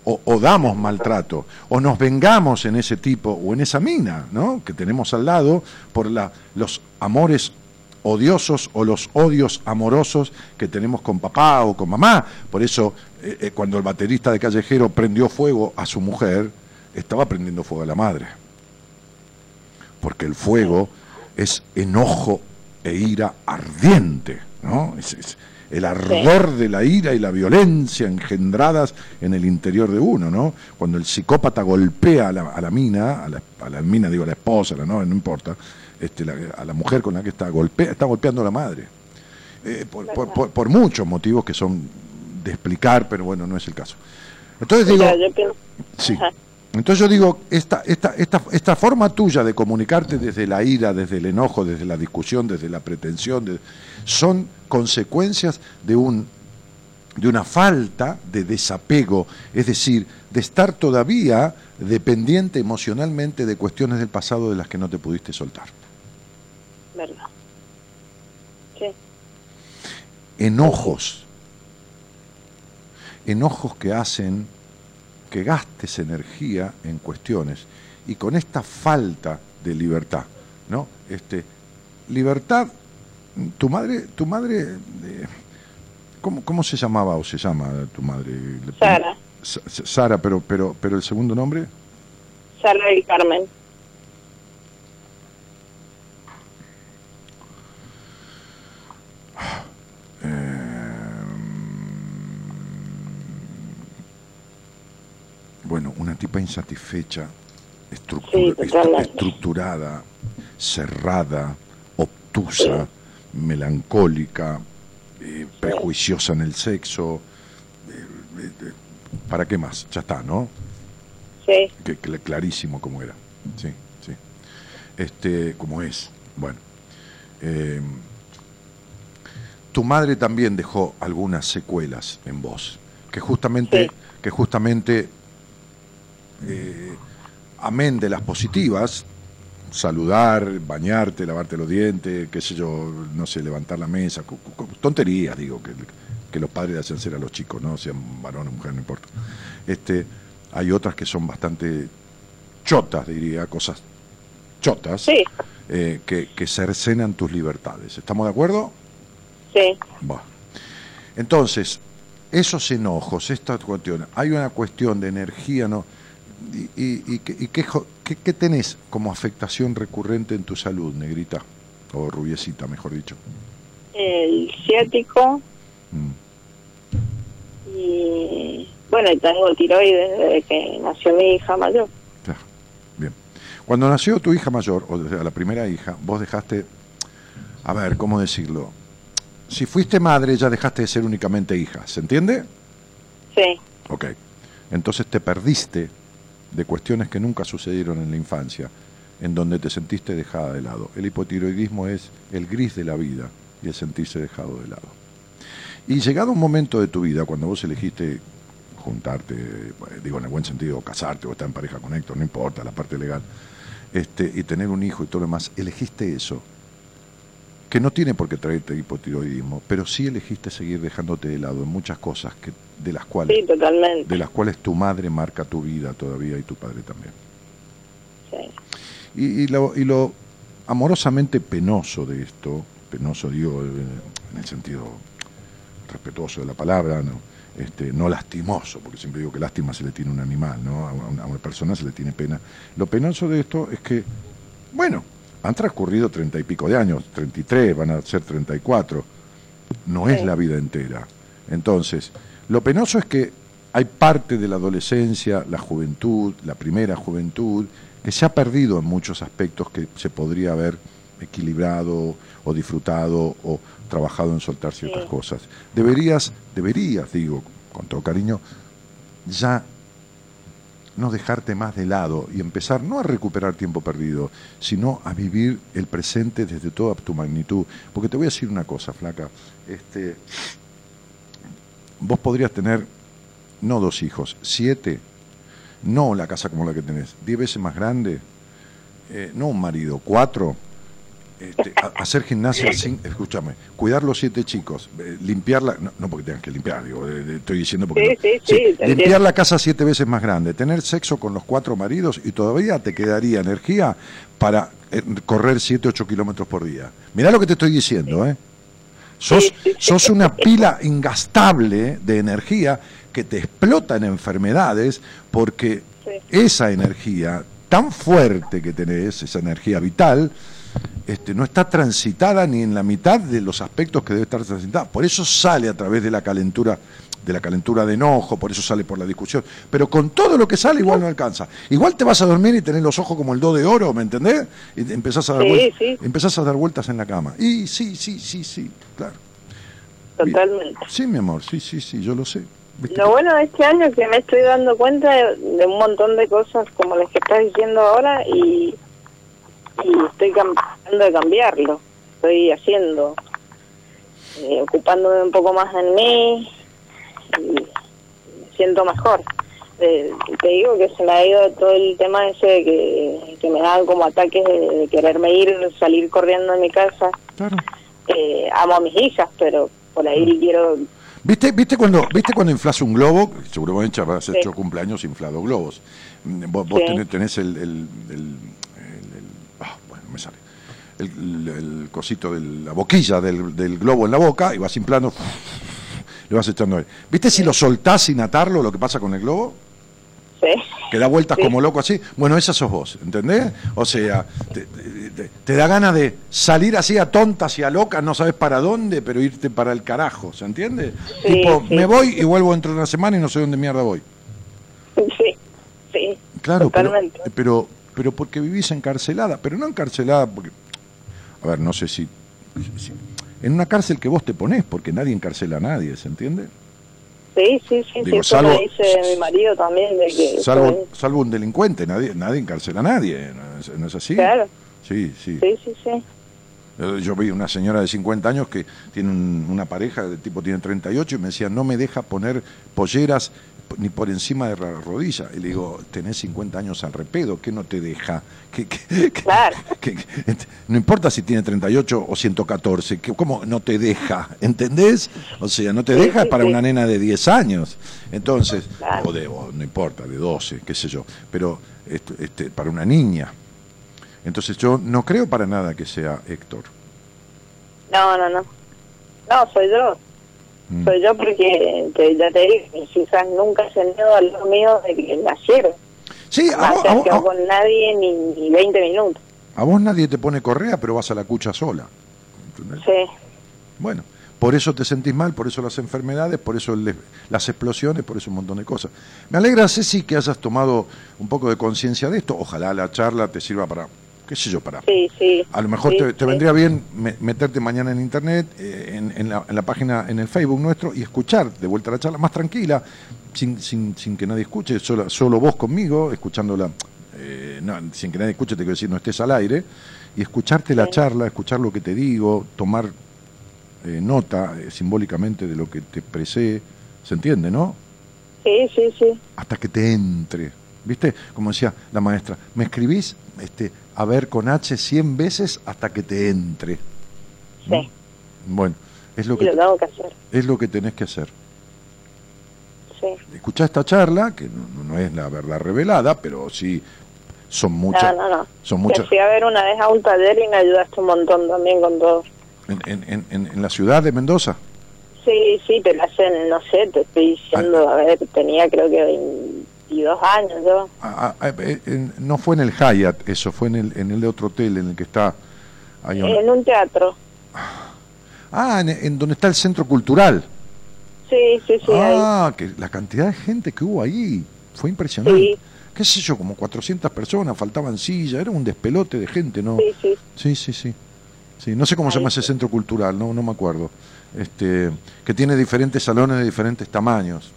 O, o damos maltrato, o nos vengamos en ese tipo o en esa mina, ¿no? Que tenemos al lado por la, los amores odiosos o los odios amorosos que tenemos con papá o con mamá. Por eso, eh, eh, cuando el baterista de Callejero prendió fuego a su mujer, estaba prendiendo fuego a la madre. Porque el fuego es enojo e ira ardiente, ¿no? Es, es el ardor de la ira y la violencia engendradas en el interior de uno, ¿no? Cuando el psicópata golpea a la, a la mina, a la, a la mina, digo, a la esposa, la no, no importa, este, la- a la mujer con la que está, golpea, está golpeando a la madre. Eh, por, por- por- por muchos motivos que son de explicar, pero bueno, no es el caso. Entonces digo, yo pienso- Sí. Ajá. Entonces yo digo, esta, esta, esta, esta forma tuya de comunicarte desde la ira, desde el enojo, desde la discusión, desde la pretensión, de- son consecuencias de, un, de una falta de desapego, es decir, de estar todavía dependiente emocionalmente de cuestiones del pasado de las que no te pudiste soltar. verdad. Sí, enojos, enojos que hacen que gastes energía en cuestiones y con esta falta de libertad, ¿no? Este, libertad, tu madre, tu madre, eh, ¿cómo, cómo se llamaba o se llama tu madre? Sara. Sa- Sa- Sara, pero, pero, pero el segundo nombre, Sara del Carmen. Bueno, una tipa insatisfecha, Sí, estru- estructurada, cerrada, obtusa, melancólica, eh, prejuiciosa en el sexo. eh, eh, ¿Para qué más? Ya está, ¿no? Sí, Que, que clarísimo como era. Sí, sí. este, como es. Bueno, eh, tu madre también dejó algunas secuelas en vos, que justamente, Sí. que justamente, eh, amén de las positivas, saludar, bañarte, lavarte los dientes, qué sé yo, no sé, levantar la mesa, tonterías, digo, que, que los padres le hacen hacer a los chicos, ¿no? Sean varón o mujer, no importa. Este, hay otras que son bastante chotas, diría, cosas chotas, Sí, eh, que, que cercenan tus libertades. ¿Estamos de acuerdo? sí. Entonces, esos enojos, esta cuestión, hay una cuestión de energía, ¿no? ¿Y, y, y qué- y qué, qué- qué tenés como afectación recurrente en tu salud, negrita? O rubiecita, mejor dicho. El ciático Mm. y bueno, tengo tiroides desde que nació mi hija mayor. Claro. Bien. Cuando nació tu hija mayor, o sea, la primera hija, vos dejaste, a ver, ¿cómo decirlo? Si fuiste madre, ya dejaste de ser únicamente hija, ¿se entiende? Sí, Ok. Entonces te perdiste de cuestiones que nunca sucedieron en la infancia, en donde te sentiste dejada de lado. El hipotiroidismo es el gris de la vida y el sentirse dejado de lado. Y llegado un momento de tu vida, cuando vos elegiste juntarte, eh, digo en el buen sentido, casarte o estar en pareja con Héctor, no importa la parte legal, este, y tener un hijo y todo lo demás, elegiste eso, que no tiene por qué traerte hipotiroidismo, pero sí elegiste seguir dejándote de lado en muchas cosas que, de las cuales sí, totalmente. de las cuales tu madre marca tu vida todavía y tu padre también. Sí. Y, y lo, y lo amorosamente penoso de esto, penoso digo eh, en el sentido respetuoso de la palabra, no, este, no lastimoso, porque siempre digo que lástima se le tiene a un animal, ¿no? a, una, a una persona se le tiene pena. Lo penoso de esto es que, bueno, han transcurrido treinta y pico de años, 33, van a ser 34, no es la vida entera. Entonces, lo penoso es que hay parte de la adolescencia, la juventud, la primera juventud, que se ha perdido en muchos aspectos que se podría haber equilibrado o disfrutado o trabajado en soltar ciertas Sí. cosas. Deberías, deberías, digo, con todo cariño, ya no dejarte más de lado y empezar no a recuperar tiempo perdido, sino a vivir el presente desde toda tu magnitud. Porque te voy a decir una cosa, flaca. Este, vos podrías tener no dos hijos, siete, no la casa como la que tenés, diez veces más grande, eh, no un marido, cuatro, este, hacer gimnasia sin, escúchame, cuidar los siete chicos, eh, limpiarla, no, no porque tengas que limpiar, digo, eh, eh, estoy diciendo porque Sí, no. sí, sí, te limpiar la casa siete veces más grande, tener sexo con los cuatro maridos y todavía te quedaría energía para correr siete, ocho kilómetros por día. Mirá lo que te estoy diciendo, ¿eh? Sos, sos una pila ingastable de energía que te explota en enfermedades porque esa energía tan fuerte que tenés, esa energía vital, este, no está transitada ni en la mitad de los aspectos que debe estar transitada. Por eso sale a través de la calentura, de la calentura de enojo, por eso sale por la discusión. Pero con todo lo que sale igual no alcanza. Igual te vas a dormir y tenés los ojos como el do de oro, ¿me entendés? Y empezás a dar, Sí, vuel- sí. empezás a dar vueltas en la cama. Y sí, sí, sí, sí, claro. Totalmente. Sí, mi amor, sí, sí, sí, yo lo sé. ¿Viste Lo bueno de este año es que me estoy dando cuenta de, de un montón de cosas como las que estás diciendo ahora y, y estoy tratando de cambiarlo. Estoy haciendo, eh, ocupándome un poco más en mí y me siento mejor. Eh, te digo que se me ha ido todo el tema ese de que, que me daban como ataques de, de quererme ir, salir corriendo de mi casa. Claro. Eh, amo a mis hijas, pero por ahí quiero ¿Viste, viste cuando viste cuando inflas un globo? Seguramente habrás Sí. hecho cumpleaños inflado globos. Mm, Vos, tenés, tenés el- el- el- ah, bueno, me sale. El, cosito de la boquilla del, del globo en la boca y vas inflando, le vas echando aire. ¿Viste si lo soltás sin atarlo lo que pasa con el globo? Sí. que da vueltas Sí. como loco así. Bueno, esa sos vos, ¿entendés? O sea, te, te- te da ganas de salir así a tontas y a locas, no sabes para dónde, pero irte para el carajo, ¿se entiende? Sí, tipo, me voy y vuelvo dentro de una semana y no sé dónde mierda voy. Sí, sí. Claro, pero, Totalmente. pero, pero porque vivís encarcelada, pero no encarcelada porque, a ver, no sé si, si- en una cárcel que vos te ponés, porque nadie encarcela a nadie, ¿se entiende? Sí, sí, sí, Digo, sí, salvo- me dice mi marido también de que... Salvo, salvo un delincuente, nadie, nadie encarcela a nadie, ¿no es, no es así? Claro, Sí, sí. Sí, sí, sí. Eh, Yo vi una señora de 50 años que tiene un- una pareja, el tipo tiene 38, y me decía, no me deja poner polleras ni por encima de la rodilla. Y le digo, tenés 50 años al repedo, ¿qué no te deja? ¿Qué, qué- Claro. qué- no importa si tiene 38 o 114, ¿qué- ¿cómo no te deja? ¿Entendés? O sea, no te Sí, deja sí, para sí. una nena de 10 años. Entonces, Claro. o de, o no importa, de 12, qué sé yo, pero este, este, para una niña. Entonces yo no creo para nada que sea Héctor. No, no, no. No, soy yo. Mm. Soy yo porque te, ya te mis hijas nunca se ido al lado mío de que nacieron. Sí, a vos, a vos- quedado a- con nadie ni, ni 20 minutos. a vos nadie te pone correa, pero vas a la cucha sola. ¿Entendés? Sí. Bueno, por eso te sentís mal, por eso las enfermedades, por eso el- las explosiones, por eso un montón de cosas. Me alegra, Ceci, que hayas tomado un poco de conciencia de esto. Ojalá la charla te sirva para, qué sé yo, para... Sí, sí. A lo mejor Sí, te, vendría bien me- meterte mañana en internet, eh, en, en la, en la página, en el Facebook nuestro, y escuchar de vuelta la charla más tranquila, sin, sin, sin que nadie escuche, solo, solo vos conmigo, escuchándola, eh, no, sin que nadie escuche, te quiero decir, no estés al aire, y escucharte la charla, escuchar lo que te digo, tomar eh, nota eh, simbólicamente de lo que te expresé, ¿se entiende, no? Sí, sí, sí. hasta que te entre. ¿Viste? Como decía la maestra, me escribís este, a ver con H 100 veces hasta que te entre. Sí. Bueno, es lo que, lo tengo que hacer. es lo que tenés que hacer. Sí. Escuchá esta charla, que no, no es la verdad revelada, pero sí son muchas. no, no, no. Son Te muchas. fui a ver una vez a un taller y me ayudaste un montón también con todo. En, en- en- en- la ciudad de Mendoza. Sí, sí, pero hace, no sé, te estoy diciendo, Ah. a ver, tenía creo que 22 años yo. Ah, ah, eh, eh, no fue en el Hyatt, eso fue en el, en el otro hotel en el que está. ahí a una- En un teatro. Ah, en, en donde está el centro cultural. Sí, sí, sí, ahí. ah, que la cantidad de gente que hubo ahí fue impresionante. Sí. ¿Qué sé yo? Como 400 personas, faltaban sillas, era un despelote de gente, ¿no? Sí, sí. Sí, sí, sí. Sí, no sé cómo se llama ese centro cultural, no, no me acuerdo. Este, que tiene diferentes salones de diferentes tamaños.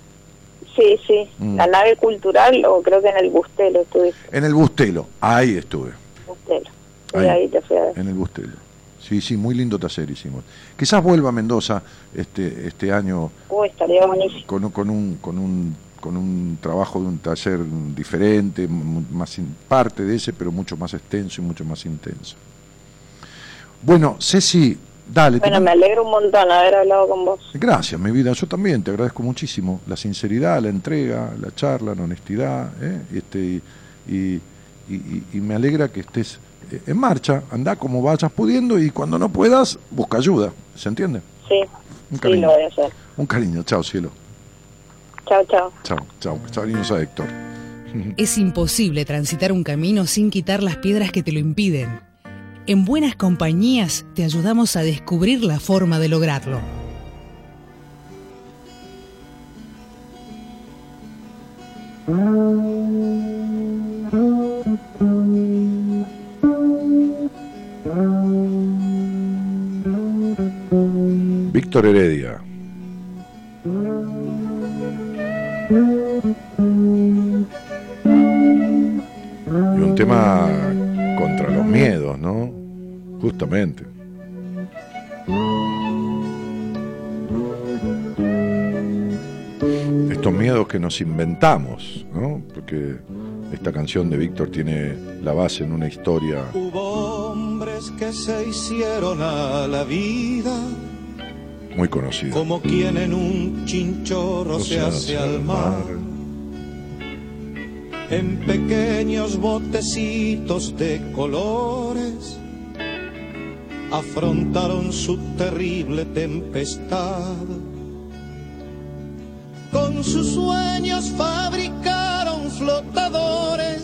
Sí, sí. Mm. La nave cultural, o creo que en el Bustelo estuviste. En el Bustelo, ahí estuve, Bustelo. Y Ahí. ahí te fui a ver. en el Bustelo. Sí, sí, muy lindo taller hicimos. Quizás vuelva a Mendoza este, este año Uy, estaría buenísimo. con, un- con un con un con un trabajo de un taller diferente, más in- parte de ese, pero mucho más extenso y mucho más intenso. Bueno, Ceci, dale. te Bueno, me alegro un montón haber hablado con vos. Gracias, mi vida. Yo también te agradezco muchísimo la sinceridad, la entrega, la charla, la honestidad. ¿eh? Este, y, y- y- y me alegra que estés eh, en marcha. Anda como vayas pudiendo y cuando no puedas, busca ayuda. ¿Se entiende? Sí, Un sí, cariño. lo voy a hacer. Un cariño. Chao, cielo. Chao, chao. Chao, chao. Salimos a Héctor. Es imposible transitar un camino sin quitar las piedras que te lo impiden. En buenas compañías te ayudamos a descubrir la forma de lograrlo. Víctor Heredia. Y un tema contra los miedos, ¿no? Justamente. Estos miedos que nos inventamos, ¿no? Porque esta canción de Víctor tiene la base en una historia Hubo hombres que se hicieron a la vida muy conocida. como quien en un chinchorro se hace al mar. En pequeños botecitos de colores afrontaron su terrible tempestad. Con sus sueños fabricaron flotadores,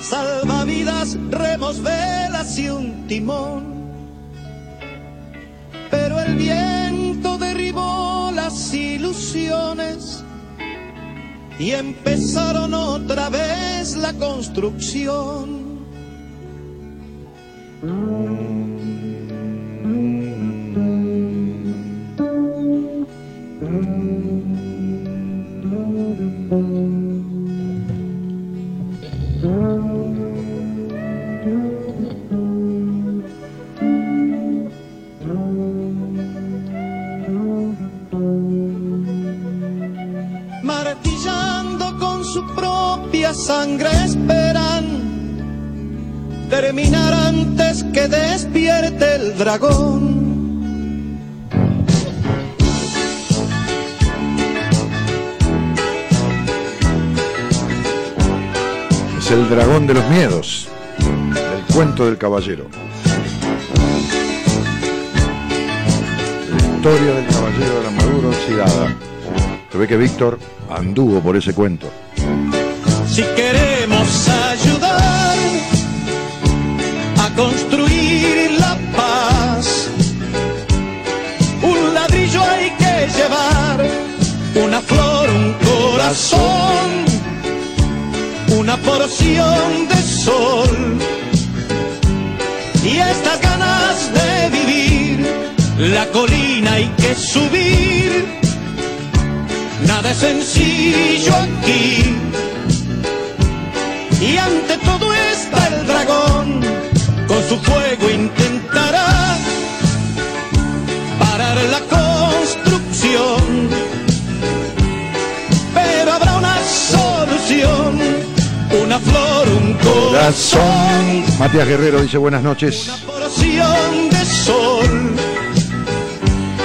salvavidas, remos, velas y un timón. Pero el viento derribó las ilusiones y empezaron otra vez la construcción. La historia del caballero de la armadura oxidada. Se ve que Víctor anduvo por ese cuento. Si queremos ayudar a construir la paz, un ladrillo hay que llevar, una flor, un corazón, una porción de la colina hay que subir, nada es sencillo aquí. Y ante todo está el dragón, con su fuego intentará parar la construcción. Pero habrá una solución, una flor, un corazón, Matías Guerrero dice buenas noches.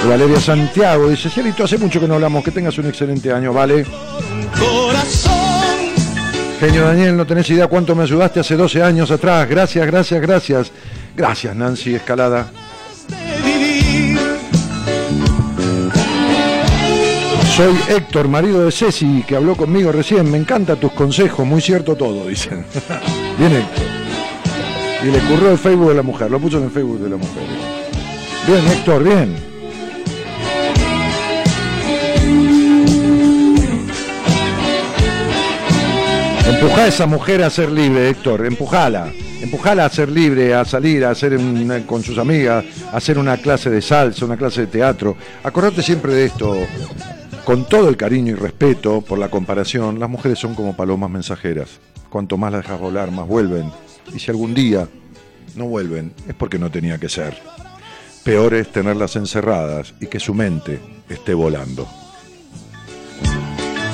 Valeria Santiago dice, Cielito, hace mucho que no hablamos, que tengas un excelente año, ¿vale? Corazón, Genio Daniel, no tenés idea cuánto me ayudaste hace 12 años atrás. Gracias, gracias, gracias. Gracias, Nancy Escalada. Soy Héctor, marido de Ceci, que habló conmigo recién. Me encanta tus consejos, muy cierto todo, dicen. Bien, Héctor. Y le curró el Facebook de la mujer, lo puso en el Facebook de la mujer. Bien, Héctor, bien. Empujá a esa mujer a ser libre, Héctor, empujala. Empujala a ser libre, a salir, a hacer una- con sus amigas, a hacer una clase de salsa, una clase de teatro. Acordate siempre de esto, con todo el cariño y respeto por la comparación, las mujeres son como palomas mensajeras. Cuanto más las dejas volar, más vuelven. Y si algún día no vuelven, es porque no tenía que ser. Peor es tenerlas encerradas y que su mente esté volando.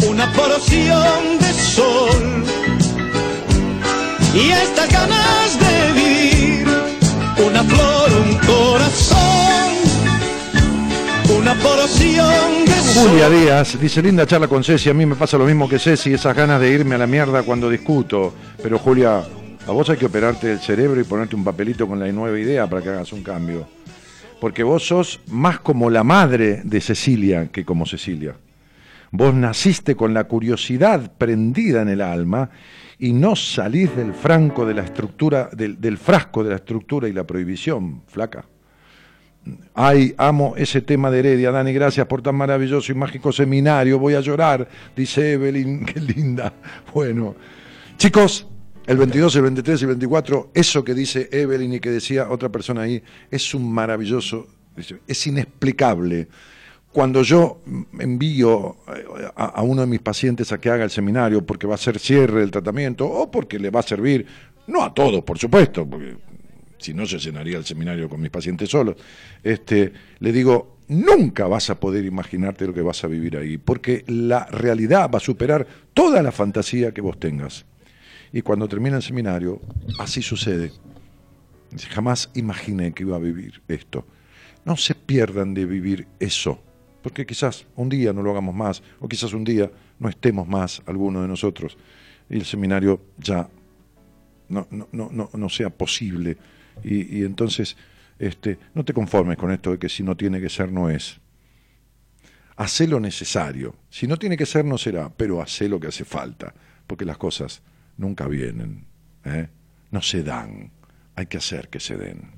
Una porción de sol y estas ganas de vivir, una flor, un corazón, una porción de sol. Julia Díaz dice, linda charla con Ceci, a mí me pasa lo mismo que Ceci, esas ganas de irme a la mierda cuando discuto. Pero Julia, a vos hay que operarte el cerebro y ponerte un papelito con la nueva idea para que hagas un cambio. Porque vos sos más como la madre de Cecilia que como Cecilia. Vos naciste con la curiosidad prendida en el alma y no salís del franco de la estructura, del, frasco de la estructura y la prohibición, flaca. Ay, amo ese tema de Heredia, Dani, gracias por tan maravilloso y mágico seminario. Voy a llorar, dice Evelyn, qué linda. Bueno, chicos, el 22, el 23 y el 24, eso que dice Evelyn y que decía otra persona ahí, es un maravilloso, es inexplicable. Cuando yo envío eh, a, uno de mis pacientes a que haga el seminario porque va a ser cierre del tratamiento o porque le va a servir, no a todos, por supuesto, porque si no se llenaría el seminario con mis pacientes solos, este, le digo, nunca vas a poder imaginarte lo que vas a vivir ahí, porque la realidad va a superar toda la fantasía que vos tengas. Y cuando termina el seminario, así sucede. Jamás imaginé que iba a vivir esto. No se pierdan de vivir eso, porque quizás un día no lo hagamos más, o quizás un día no estemos más alguno de nosotros, y el seminario ya no, no, no, no, sea posible. Y, y entonces, este, no te conformes con esto de que si no tiene que ser, no es. Hacé lo necesario. Si no tiene que ser, no será, pero hacé lo que hace falta, porque las cosas nunca vienen, ¿eh? no se dan, hay que hacer que se den.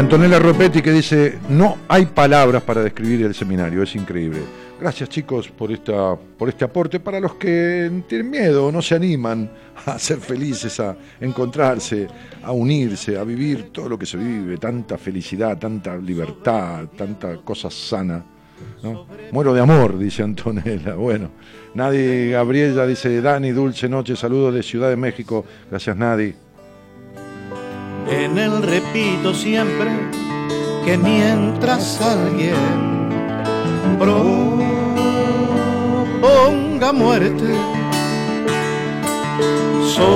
Antonella Ropetti que dice, no hay palabras para describir el seminario, es increíble. Gracias chicos por, esta, por este aporte. Para los que tienen miedo, no se animan a ser felices, a encontrarse, a unirse, a vivir todo lo que se vive, tanta felicidad, tanta libertad, tanta cosa sana. Muero de amor, dice Antonella. Bueno, Nadi Gabriela dice, Dani, dulce noche, saludos de Ciudad de México. Gracias, Nadi. En él repito siempre que mientras alguien proponga muerte sobre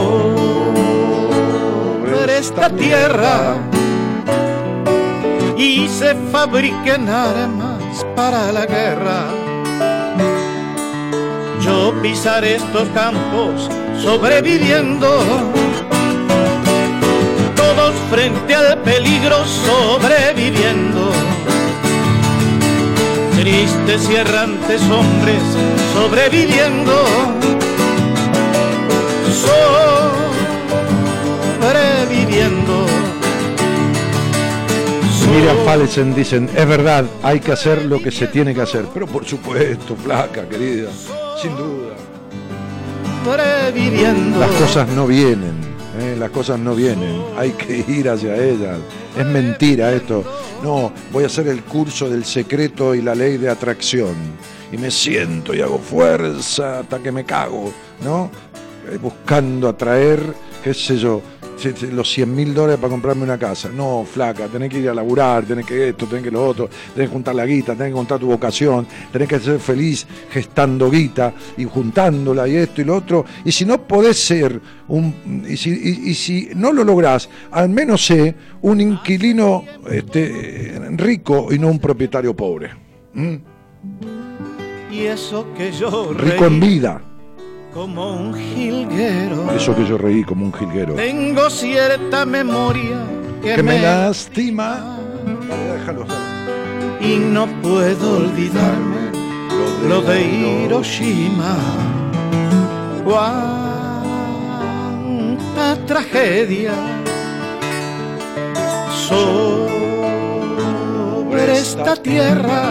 esta tierra y se fabriquen armas para la guerra. Yo pisaré estos campos sobreviviendo frente al peligro sobreviviendo. Tristes y errantes hombres sobreviviendo. Sobreviviendo. Miriam Falesen dicen, es verdad, hay que hacer lo que se tiene que hacer. Pero por supuesto, flaca, querida, sin duda. Las cosas no vienen, ¿eh? las cosas no vienen, hay que ir hacia ellas. Es mentira esto. No, voy a hacer el curso del secreto y la ley de atracción. Y me siento y hago fuerza hasta que me cago, ¿no? Eh, Buscando atraer, qué sé yo, los 100 mil dólares para comprarme una casa. No, flaca, tenés que ir a laburar, tenés que esto, tenés que lo otro, tenés que juntar la guita, tenés que juntar tu vocación, tenés que ser feliz gestando guita y juntándola y esto y lo otro. Y si no podés ser un. Y si, y- y si no lo lográs, al menos sé un inquilino este, rico y no un propietario pobre. ¿Mm? Y eso que yo Rico en vida. Como un jilguero. Eso que yo reí como un jilguero. Tengo cierta memoria que, Que me lastima. Déjalo, y no puedo olvidarme lo de Hiroshima. Cuánta tragedia sobre esta tierra.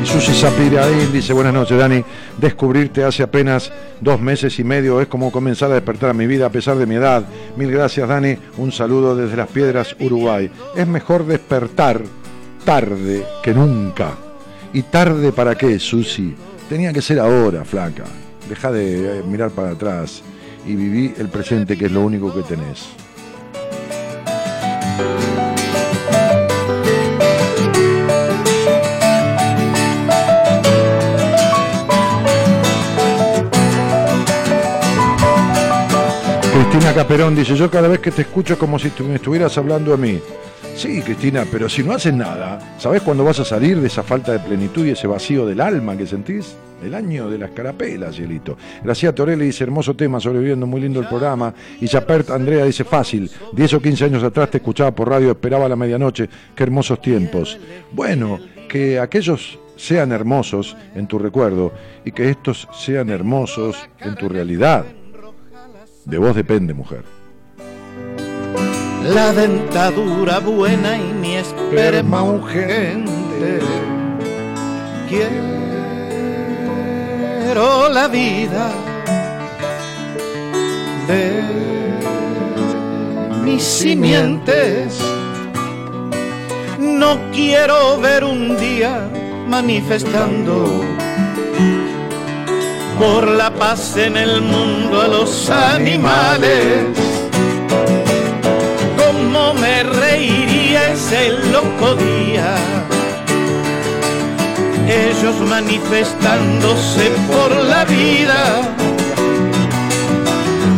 Y Susi Sapiraín dice, buenas noches Dani, descubrirte hace apenas dos meses y medio es como comenzar a despertar a mi vida a pesar de mi edad. Mil gracias Dani, un saludo desde Las Piedras, Uruguay. Es mejor despertar tarde que nunca. ¿Y tarde para qué, Susi? Tenía que ser ahora, flaca. Deja de eh, mirar para atrás y viví el presente que es lo único que tenés. Cristina Caperón dice, yo cada vez que te escucho es como si me estuvieras hablando a mí. Sí, Cristina, pero si no haces nada, ¿sabes cuándo vas a salir de esa falta de plenitud y ese vacío del alma que sentís? El año de las carapelas, cielito. Gracias Torelli dice, hermoso tema, sobreviviendo, muy lindo el programa. Y Chapert Andrea dice, fácil, 10 o 15 años atrás te escuchaba por radio, esperaba a la medianoche, qué hermosos tiempos. Bueno, que aquellos sean hermosos en tu recuerdo y que estos sean hermosos en tu realidad. De vos depende, mujer. La dentadura buena y mi esperma urgente. Quiero la vida de mis simientes. No quiero ver un día manifestando por la paz en el mundo a los animales. Cómo me reiría ese loco día. Ellos manifestándose por la vida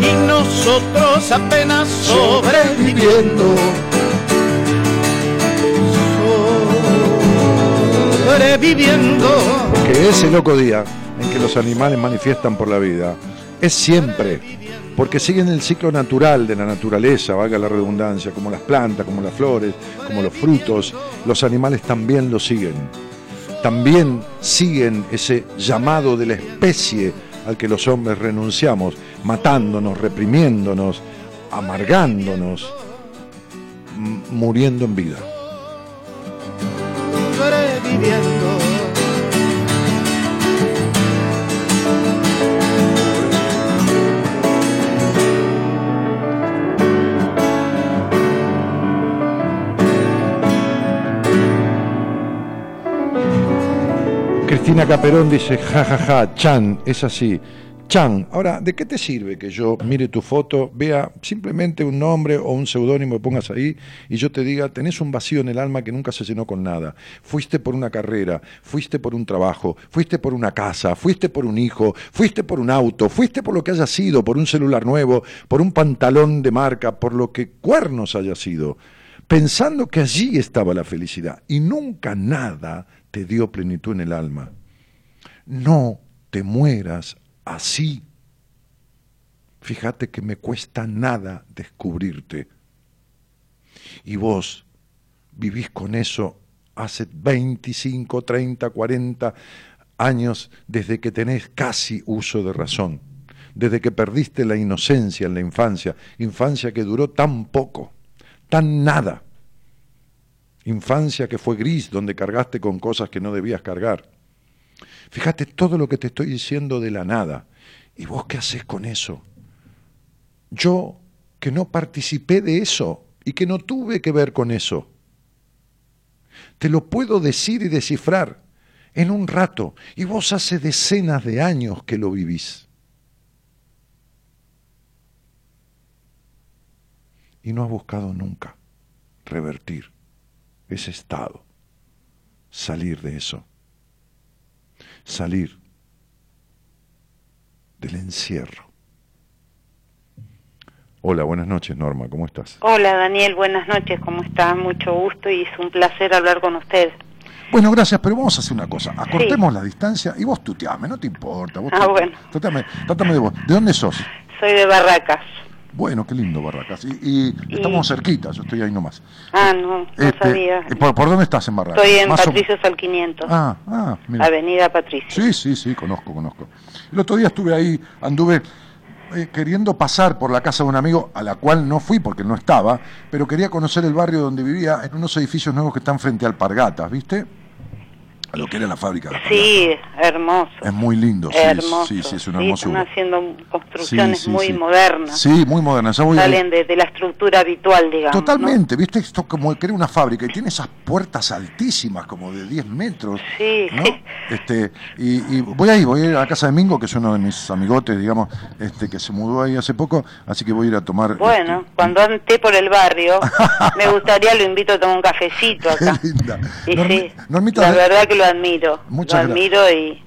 y nosotros apenas sobreviviendo. Sobreviviendo. que ese loco día que los animales manifiestan por la vida es siempre, porque siguen el ciclo natural de la naturaleza, valga la redundancia, como las plantas, como las flores, como los frutos, los animales también lo siguen. También siguen ese llamado de la especie al que los hombres renunciamos, matándonos, reprimiéndonos, amargándonos, muriendo en vida. Cristina Caperón dice, jajaja, ja, ja, Chan, es así. Chan, ahora, ¿de qué te sirve que yo mire tu foto, vea simplemente un nombre o un seudónimo que pongas ahí y yo te diga, tenés un vacío en el alma que nunca se llenó con nada? Fuiste por una carrera, fuiste por un trabajo, fuiste por una casa, fuiste por un hijo, fuiste por un auto, fuiste por lo que haya sido, por un celular nuevo, por un pantalón de marca, por lo que cuernos haya sido, pensando que allí estaba la felicidad y nunca nada te dio plenitud en el alma. No te mueras así. Fíjate que me cuesta nada descubrirte. Y vos vivís con eso hace 25, 30, 40 años desde que tenés casi uso de razón, desde que perdiste la inocencia en la infancia, infancia que duró tan poco, tan nada, infancia que fue gris, donde cargaste con cosas que no debías cargar. Fíjate todo lo que te estoy diciendo de la nada. ¿Y vos qué haces con eso? Yo, que no participé de eso y que no tuve que ver con eso. Te lo puedo decir y descifrar en un rato. Y vos hace decenas de años que lo vivís. Y no has buscado nunca revertir ese estado, salir de eso salir del encierro. Hola, buenas noches Norma, ¿cómo estás? Hola Daniel, buenas noches, ¿cómo estás? Mucho gusto y es un placer hablar con usted. Bueno, gracias, pero vamos a hacer una cosa. Acortemos la distancia y vos tuteame, no te importa. Vos Ah, bueno. Trátame de vos. ¿De dónde sos? Soy de Barracas. Bueno, qué lindo Barracas. Y, y estamos cerquita, yo estoy ahí nomás. Ah, no, no Este, sabía. eh, ¿por, por dónde estás en Barracas? Estoy en Más o- Patricio Sal 500, Ah, ah, mira. Avenida Patricio. Sí, sí, sí, conozco, conozco. El otro día estuve ahí, anduve eh, queriendo pasar por la casa de un amigo, a la cual no fui porque no estaba, pero quería conocer el barrio donde vivía, en unos edificios nuevos que están frente al Pargatas, ¿viste? A lo que era la fábrica. Sí, hermoso. Es muy lindo, sí, hermoso. sí, sí, es una Sí, hermosura. están haciendo construcciones Sí, sí, muy sí. modernas. Sí, muy moderna. Ya voy a- Salen de, de la estructura habitual, digamos. ¿no? Totalmente, ¿viste? Esto como que era una fábrica y tiene esas puertas altísimas, como de 10 metros. Sí, ¿no? sí. Este, y, y voy ahí, voy a ir a la casa de Mingo, que es uno de mis amigotes, digamos, este, que se mudó ahí hace poco, así que voy a ir a tomar. Bueno, cuando ande por el barrio, me gustaría, lo invito a tomar un cafecito acá. Qué linda. Y sí, Normita, la verdad que lo admiro. Muchas lo admiro y,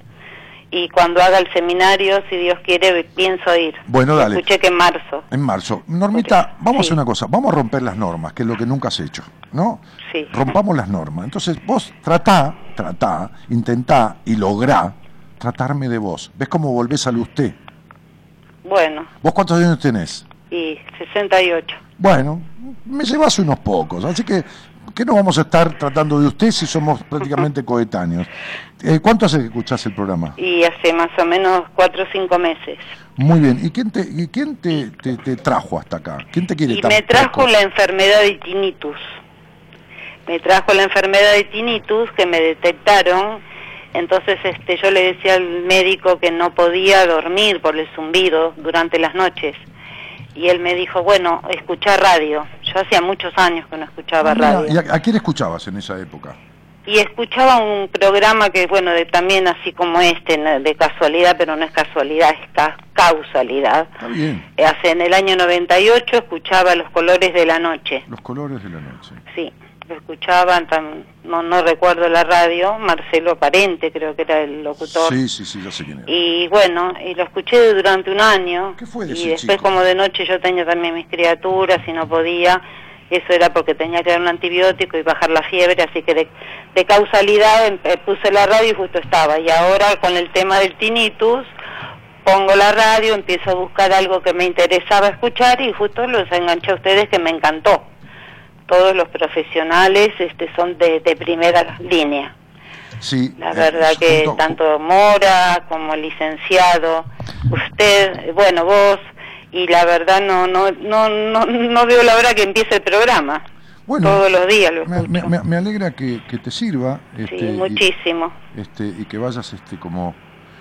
y cuando haga el seminario, si Dios quiere, pienso ir. Bueno, dale. Escuché que en marzo. En marzo. Normita, vamos a hacer una cosa, vamos a romper las normas, que es lo que nunca has hecho, ¿no? Sí. Rompamos las normas. Entonces, vos tratá, tratá, intentá y lográ tratarme de vos. ¿Ves cómo volvés al usted? Bueno, ¿Vos cuántos años tenés? y 68. Bueno, me llevas unos pocos, así que que no vamos a estar tratando de usted si somos prácticamente coetáneos. Eh, ¿Cuánto hace que escuchás el programa? Y hace más o menos cuatro o cinco meses. Muy bien. ¿Y quién te, y quién te, te- te trajo hasta acá? ¿Quién te quiere Y me trajo poco? la enfermedad de tinnitus. Me trajo la enfermedad de tinnitus que me detectaron. Entonces este, yo le decía al médico que no podía dormir por el zumbido durante las noches. Y él me dijo, bueno, escuchá radio. Yo hacía muchos años que no escuchaba radio. ¿Y a, a quién escuchabas en esa época? Y escuchaba un programa que, bueno, de, también así como este, de casualidad, pero no es casualidad, es ca- causalidad. Está bien. Eh, Hace en el año 98 escuchaba Los Colores de la Noche. Los colores de la noche. Sí, escuchaban, tam- no, no recuerdo la radio, Marcelo Parente creo que era el locutor. Sí, sí, sí, ya sé quién era. Y bueno, y lo escuché durante un año. ¿Qué fue de y después chico? como de noche yo tenía también mis criaturas y no podía. Eso era porque tenía que dar un antibiótico y bajar la fiebre, así que de, de causalidad em- eh, puse la radio y justo estaba. Y ahora con el tema del tinnitus, pongo la radio, empiezo a buscar algo que me interesaba escuchar y justo los enganché a ustedes que me encantó. Todos los profesionales este, son de, de primera línea. Sí. La eh, verdad que junto- tanto Mora como licenciado, usted, bueno, vos, y la verdad no, no, no, no, no veo la hora que empiece el programa. Bueno, Todos los días lo me, me- alegra que, que te sirva. este, Sí, y- muchísimo. este, y que vayas este, como...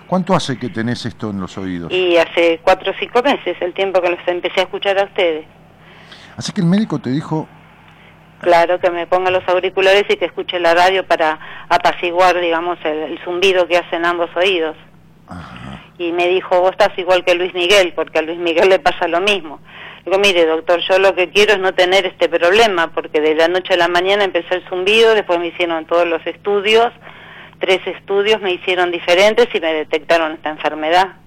¿Cuánto hace que tenés esto en los oídos? Y hace cuatro o cinco meses, el tiempo que los empecé a escuchar a ustedes. Así que el médico te dijo, Claro, que me ponga los auriculares y que escuche la radio para apaciguar, digamos, el, el zumbido que hacen ambos oídos. Y me dijo, vos estás igual que Luis Miguel, porque a Luis Miguel le pasa lo mismo. Digo, mire, doctor, yo lo que quiero es no tener este problema, porque de la noche a la mañana empezó el zumbido, después me hicieron todos los estudios, tres estudios me hicieron diferentes y me detectaron esta enfermedad.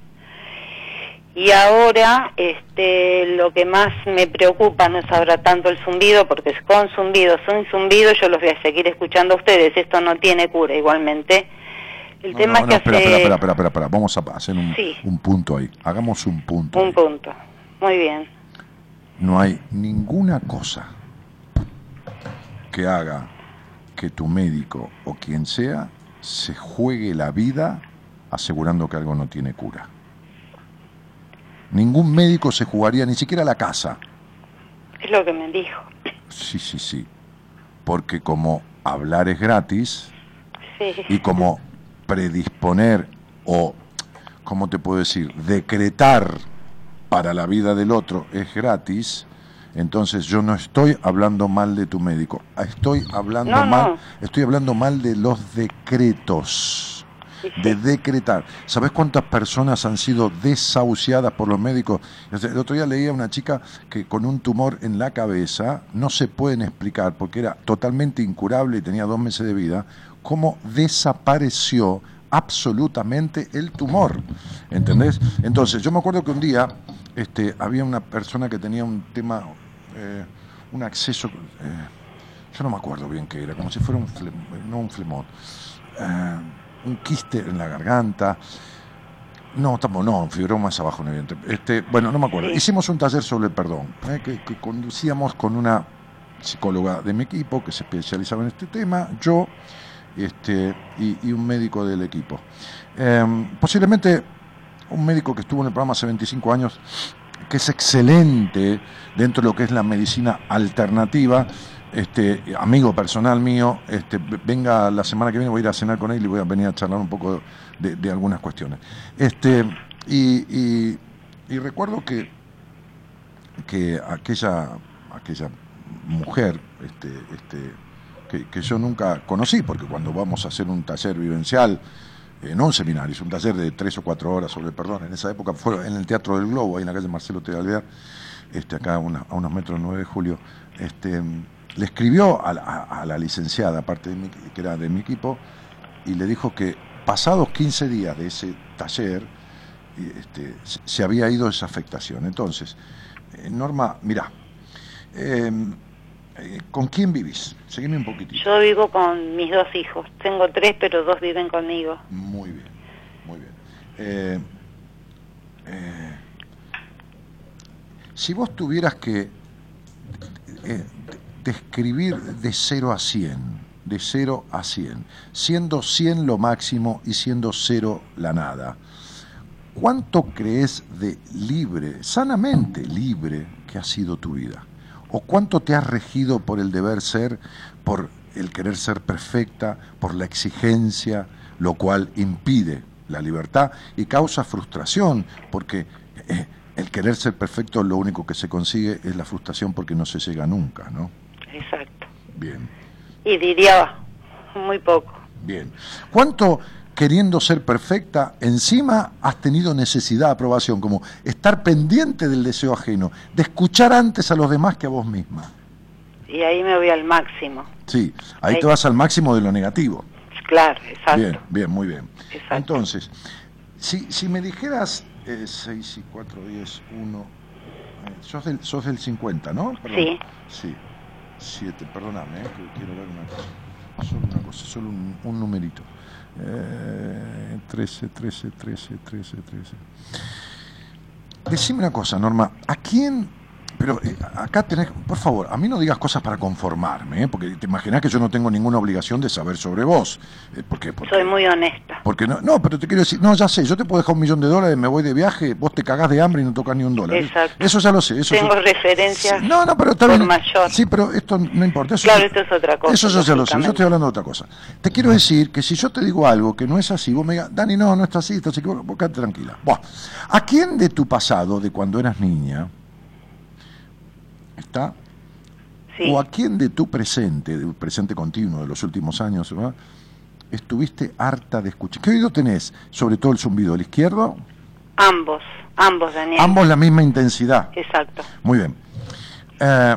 Y ahora, este, lo que más me preocupa no es ahora tanto el zumbido, porque es con zumbido, sin zumbido, yo los voy a seguir escuchando a ustedes. Esto no tiene cura igualmente. El No, tema no, es no, que espera, hace espera, espera, espera, vamos a hacer un, Sí. un punto ahí. Hagamos un punto. un punto. Muy bien. No hay ninguna cosa que haga que tu médico o quien sea se juegue la vida asegurando que algo no tiene cura. Ningún médico se jugaría ni siquiera la casa. Es lo que me dijo. Sí, sí, sí. Porque como hablar es gratis Sí. y como predisponer o, ¿cómo te puedo decir? Decretar para la vida del otro es gratis, entonces yo no estoy hablando mal de tu médico, estoy hablando No, mal, no. estoy hablando mal de los decretos. De decretar. ¿Sabes cuántas personas han sido desahuciadas por los médicos? El otro día leía a una chica que con un tumor en la cabeza, no se pueden explicar porque era totalmente incurable y tenía dos meses de vida, cómo desapareció absolutamente el tumor. ¿Entendés? Entonces, yo me acuerdo que un día este, había una persona que tenía un tema, eh, un acceso, eh, yo no me acuerdo bien qué era, como si fuera un, no un flemón, eh, un quiste en la garganta. No, estamos, no, fibroma más abajo, no, evidente. Este, bueno, no me acuerdo. Hicimos un taller sobre el perdón, eh, que, conducíamos con una psicóloga de mi equipo que se especializaba en este tema, yo este, y, un médico del equipo. Eh, posiblemente un médico que estuvo en el programa hace 25 años, que es excelente dentro de lo que es la medicina alternativa, este, amigo personal mío, este, venga la semana que viene, voy a ir a cenar con él y voy a venir a charlar un poco de, algunas cuestiones. Este, y, recuerdo que, que aquella, aquella mujer este, este, que, yo nunca conocí, porque cuando vamos a hacer un taller vivencial, eh, no un seminario, es un taller de tres o cuatro horas sobre el perdón, en esa época fue en el Teatro del Globo, ahí en la calle Marcelo T. de Alvear, este, acá a unos metros 9 de julio, este, le escribió a la, a- a la licenciada, aparte de mi, que era de mi equipo, y le dijo que pasados 15 días de ese taller, este, se, había ido esa afectación. Entonces, eh, Norma, mira, ¿con quién vivís? Seguime un poquitito. Yo vivo con mis dos hijos. Tengo tres, pero dos viven conmigo. Muy bien, muy bien. Eh, eh, si vos tuvieras que eh, describir de 0 a 100, de 0 a 100, siendo 100 lo máximo y siendo 0 la nada, ¿cuánto crees de libre, sanamente libre, que ha sido tu vida? ¿O cuánto te has regido por el deber ser, por el querer ser perfecta, por la exigencia, lo cual impide la libertad y causa frustración, porque eh, el querer ser perfecto lo único que se consigue es la frustración porque no se llega nunca, ¿no? Exacto. Bien, Y diría muy poco. bien. ¿Cuánto queriendo ser perfecta, encima has tenido necesidad de aprobación, como estar pendiente del deseo ajeno, de escuchar antes a los demás que a vos misma? Y ahí me voy al máximo. Sí, ahí Ahí. te vas al máximo de lo negativo. Claro, exacto. Bien, bien, muy bien. Entonces, si, si me dijeras 6 y 4, 10, 1, eh, sos, del, sos del 50, ¿no? Sí. Sí, 7, perdóname, eh, que quiero ver una cosa. Solo una cosa, solo un, un numerito. Eh, 13, 13, 13, 13, 13. Decime una cosa, Norma, ¿a quién Pero eh, acá tenés, por favor, a mí no digas cosas para conformarme, ¿eh? porque te imaginas que yo no tengo ninguna obligación de saber sobre vos. Eh, porque, porque, Soy muy honesta. porque no, no, pero te quiero decir, no, ya sé, yo te puedo dejar un millón de dólares, me voy de viaje, vos te cagás de hambre y no tocas ni un dólar. Exacto. Eso ya lo sé. Eso Tengo referencias Sí, No, no, pero está por bien. mayor. Sí, pero esto no importa. Eso Claro, esto es otra cosa, Eso yo ya lo sé. Yo estoy hablando de otra cosa. Te quiero decir que si yo te digo algo que no es así, vos me digas, Dani, no, no está así, estás equivocado, vos quedate tranquila. Buah. ¿A quién de tu pasado, de cuando eras niña, está? Sí. ¿O a quién de tu presente, del presente continuo de los últimos años, ¿verdad? estuviste harta de escuchar? ¿Qué oído tenés? Sobre todo el zumbido, ¿el izquierdo? Ambos, ambos, Daniel. Ambos la misma intensidad. Exacto. Muy bien. Eh,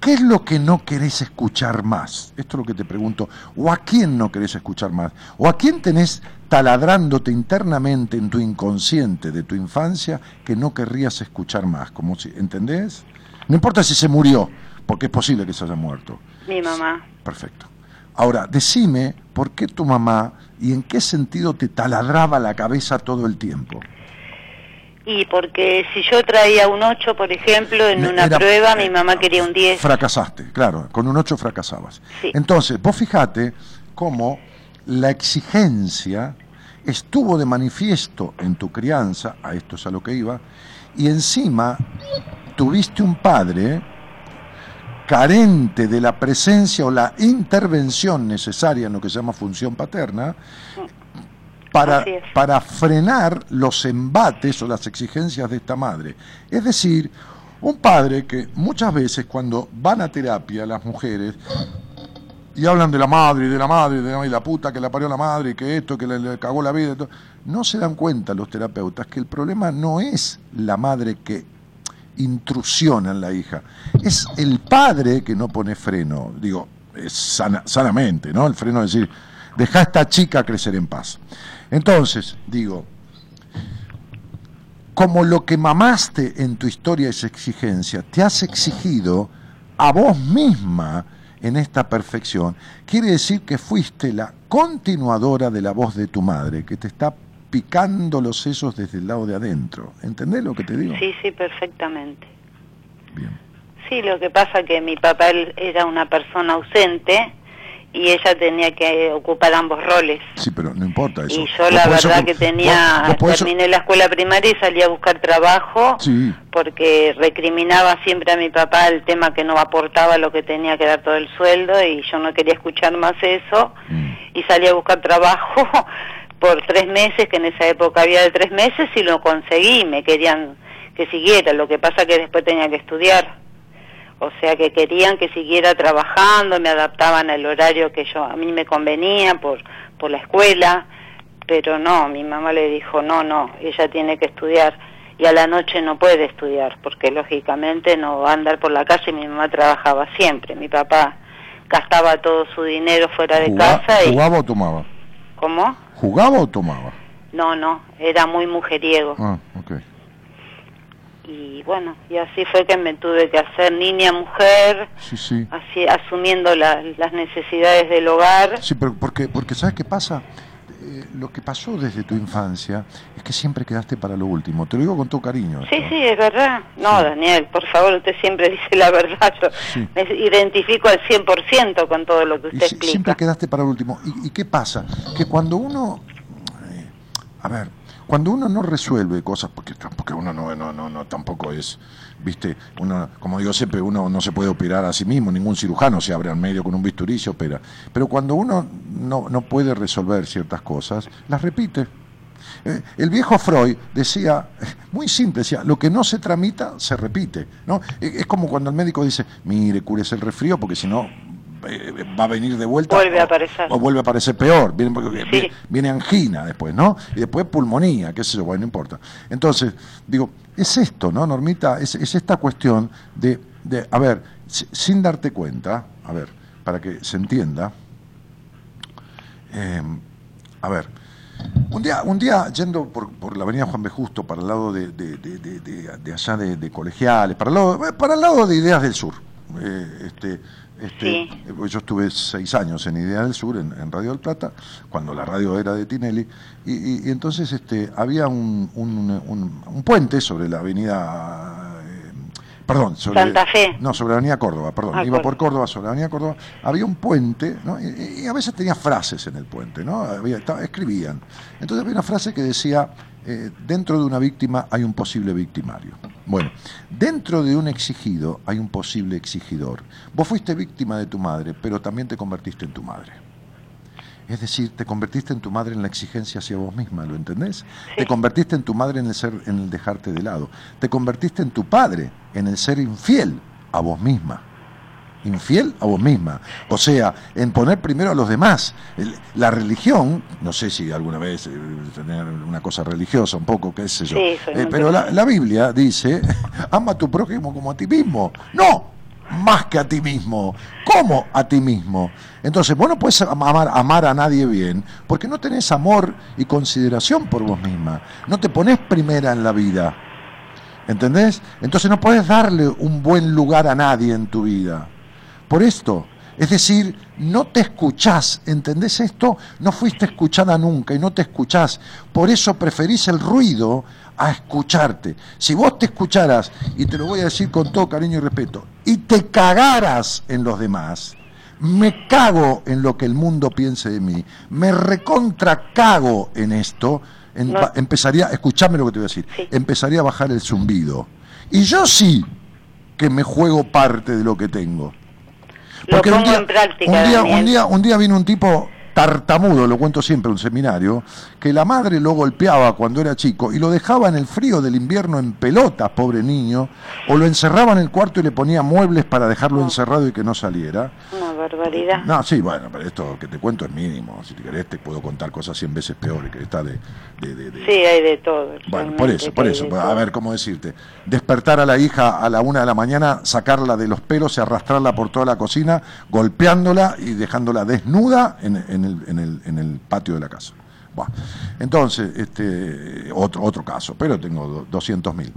¿Qué es lo que no querés escuchar más? Esto es lo que te pregunto. ¿O a quién no querés escuchar más? ¿O a quién tenés taladrándote internamente en tu inconsciente de tu infancia que no querrías escuchar más? Como si, ¿Entendés? No importa si se murió, porque es posible que se haya muerto. Mi mamá. Perfecto. Ahora, decime por qué tu mamá y en qué sentido te taladraba la cabeza todo el tiempo. Y porque si yo traía un 8, por ejemplo, en una Era- prueba, mi mamá quería un 10. Fracasaste, claro, con un 8 fracasabas. Sí. Entonces, vos fijate cómo la exigencia estuvo de manifiesto en tu crianza, a esto es a lo que iba, y encima tuviste un padre carente de la presencia o la intervención necesaria en lo que se llama función paterna, para, para frenar los embates o las exigencias de esta madre. Es decir, un padre que muchas veces cuando van a terapia las mujeres y hablan de la madre y de la madre y de la, y la puta que la parió la madre y que esto, que le, le cagó la vida, todo, no se dan cuenta los terapeutas que el problema no es la madre que intrusiona en la hija, es el padre que no pone freno, digo, es sana- sanamente, ¿no? El freno es decir, deja a esta chica crecer en paz. Entonces, digo, como lo que mamaste en tu historia es exigencia, te has exigido a vos misma en esta perfección, quiere decir que fuiste la continuadora de la voz de tu madre, que te está picando los sesos desde el lado de adentro. ¿Entendés lo que te digo? Sí, sí, perfectamente. Bien. Sí, lo que pasa que mi papá él era una persona ausente y ella tenía que ocupar ambos roles. Sí, pero no importa eso. Y yo la verdad que tenía, vos- vos podés- terminé la escuela primaria y salí a buscar trabajo Sí, porque recriminaba siempre a mi papá el tema que no aportaba lo que tenía que dar todo el sueldo y yo no quería escuchar más eso mm, y salí a buscar trabajo por tres meses, que en esa época había de tres meses y lo conseguí, me querían que siguiera, lo que pasa que después tenía que estudiar. O sea que querían que siguiera trabajando, me adaptaban al horario que yo a mí me convenía por por la escuela, pero no, mi mamá le dijo, "No, no, ella tiene que estudiar." Y a la noche no puede estudiar, porque lógicamente no va a andar por la calle, mi mamá trabajaba siempre, mi papá gastaba todo su dinero fuera de jugá- casa y ¿Jugaba o tomaba? ¿Cómo? ¿Jugaba o tomaba? No, no, era muy mujeriego. Ah, ok. Y bueno, y así fue que me tuve que hacer niña mujer, Sí, sí. así asumiendo la- las necesidades del hogar. Sí, pero porque, porque ¿sabes qué pasa? Eh, lo que pasó desde tu infancia es que siempre quedaste para lo último. Te lo digo con todo cariño. Sí, esto. sí, es verdad. No, Daniel, por favor, usted siempre dice la verdad. Yo Sí. me identifico al 100% con todo lo que Y usted si- explica. siempre quedaste para lo último. ¿Y, y qué pasa? Que cuando uno, eh, a ver, cuando uno no resuelve cosas, porque, porque uno no, no, no, no tampoco es, viste, uno, como digo siempre, uno no se puede operar a sí mismo, ningún cirujano se abre al medio con un bisturí y se opera. Pero cuando uno no, no puede resolver ciertas cosas, las repite. Eh, el viejo Freud decía, muy simple, decía, lo que no se tramita se repite. ¿no? Eh, Es como cuando el médico dice, mire, cúrese el resfrío porque si no eh, va a venir de vuelta. Vuelve o- a aparecer. O vuelve a aparecer peor. Viene, Sí. viene, angina después, ¿no? Y después pulmonía, qué sé yo, bueno, no importa. Entonces, digo, es esto, ¿no, Normita? Es, es esta cuestión de, de, a ver, si- sin darte cuenta, a ver, para que se entienda, eh, a ver, un día, un día yendo por, por la avenida Juan B. Justo, para el lado de, de- de- allá de, de colegiales, para el lado, eh, para el lado de Ideas del Sur. eh, este, este, Sí. eh, Yo estuve seis años en Ideas del Sur, en, en Radio del Plata, cuando la radio era de Tinelli, y, y- y entonces este, había un, un- un- un puente sobre la avenida eh, perdón, sobre, Santa Fe. No, sobre la Avenida Córdoba, perdón. Ah, Iba Córdoba. por Córdoba, sobre la Avenida Córdoba. Había un puente, ¿no? Y, y a veces tenía frases en el puente, ¿no? Había- estaba- escribían. Entonces había una frase que decía, eh, dentro de una víctima hay un posible victimario. Bueno, dentro de un exigido hay un posible exigidor. Vos fuiste víctima de tu madre, pero también te convertiste en tu madre. Es decir, te convertiste en tu madre en la exigencia hacia vos misma, ¿lo entendés? Te convertiste en tu madre en el ser, en el dejarte de lado. Te convertiste en tu padre en el ser infiel a vos misma. Infiel a vos misma. O sea, en poner primero a los demás. La religión, no sé si alguna vez eh, tener una cosa religiosa, un poco, qué sé yo. Sí, Eh, pero la, la Biblia dice, ama a tu prójimo como a ti mismo. No, más que a ti mismo. ¿Cómo a ti mismo? Entonces, vos no puedes amar, amar a nadie bien porque no tenés amor y consideración por vos misma. No te pones primera en la vida. ¿Entendés? Entonces no puedes darle un buen lugar a nadie en tu vida. Por esto, es decir, no te escuchás, ¿entendés esto? No fuiste escuchada nunca y no te escuchás. Por eso preferís el ruido a escucharte. Si vos te escucharas, y te lo voy a decir con todo cariño y respeto, y te cagaras en los demás, me cago en lo que el mundo piense de mí, me recontra cago en esto, en- No. va- empezaría, escuchame lo que te voy a decir, empezaría a bajar el zumbido. Y yo sí que me juego parte de lo que tengo. Lo pongo en práctica, un día, un día, un día vino un tipo tartamudo, lo cuento siempre en un seminario, que la madre lo golpeaba cuando era chico y lo dejaba en el frío del invierno en pelotas, pobre niño, o lo encerraba en el cuarto y le ponía muebles para dejarlo encerrado y que no saliera. Una barbaridad. No, sí, bueno, pero esto que te cuento es mínimo. Si te querés, te puedo contar cosas cien veces peores que esta de. de- de- de- Sí, hay de todo. Bueno, por eso, por eso. de A ver, ¿cómo decirte? Despertar a la hija a la una de la mañana, sacarla de los pelos y arrastrarla por toda la cocina, golpeándola y dejándola desnuda en, en en, el, patio de la casa. Buah. Entonces, este, otro, otro caso, pero tengo do- 200 mil.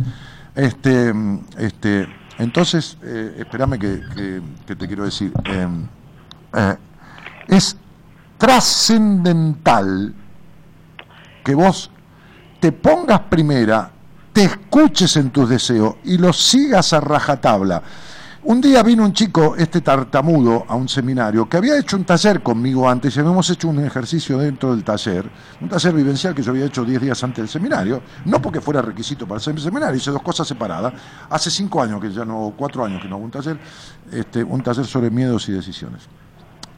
Este, este, entonces, eh, espérame que, te quiero decir. eh, eh, es trascendental que vos te pongas primera, te escuches en tus deseos y los sigas a rajatabla. Un día vino un chico, este tartamudo, a un seminario que había hecho un taller conmigo antes y habíamos hecho un ejercicio dentro del taller, un taller vivencial que yo había hecho 10 días antes del seminario, no porque fuera requisito para hacer el seminario, hice dos cosas separadas. Hace cinco años que ya no, cuatro años que no hago un taller, este, un taller sobre miedos y decisiones.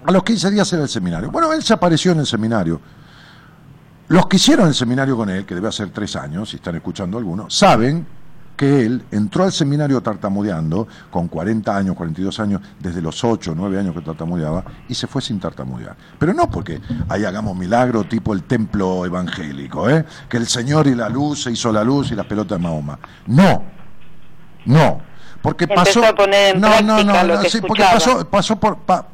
A los 15 días era el seminario. Bueno, él se apareció en el seminario. Los que hicieron el seminario con él, que debe hacer tres años, si están escuchando algunos, saben que él entró al seminario tartamudeando, con 40 años, 42 años, desde los 8 o 9 años que tartamudeaba, y se fue sin tartamudear. Pero no porque ahí hagamos milagro tipo el templo evangélico, ¿eh? que el Señor y la luz se hizo la luz y las pelotas de Mahoma. No, no. Porque Empezó pasó. a poner en no, no, no, no, sí, porque pasó, pasó por. pa-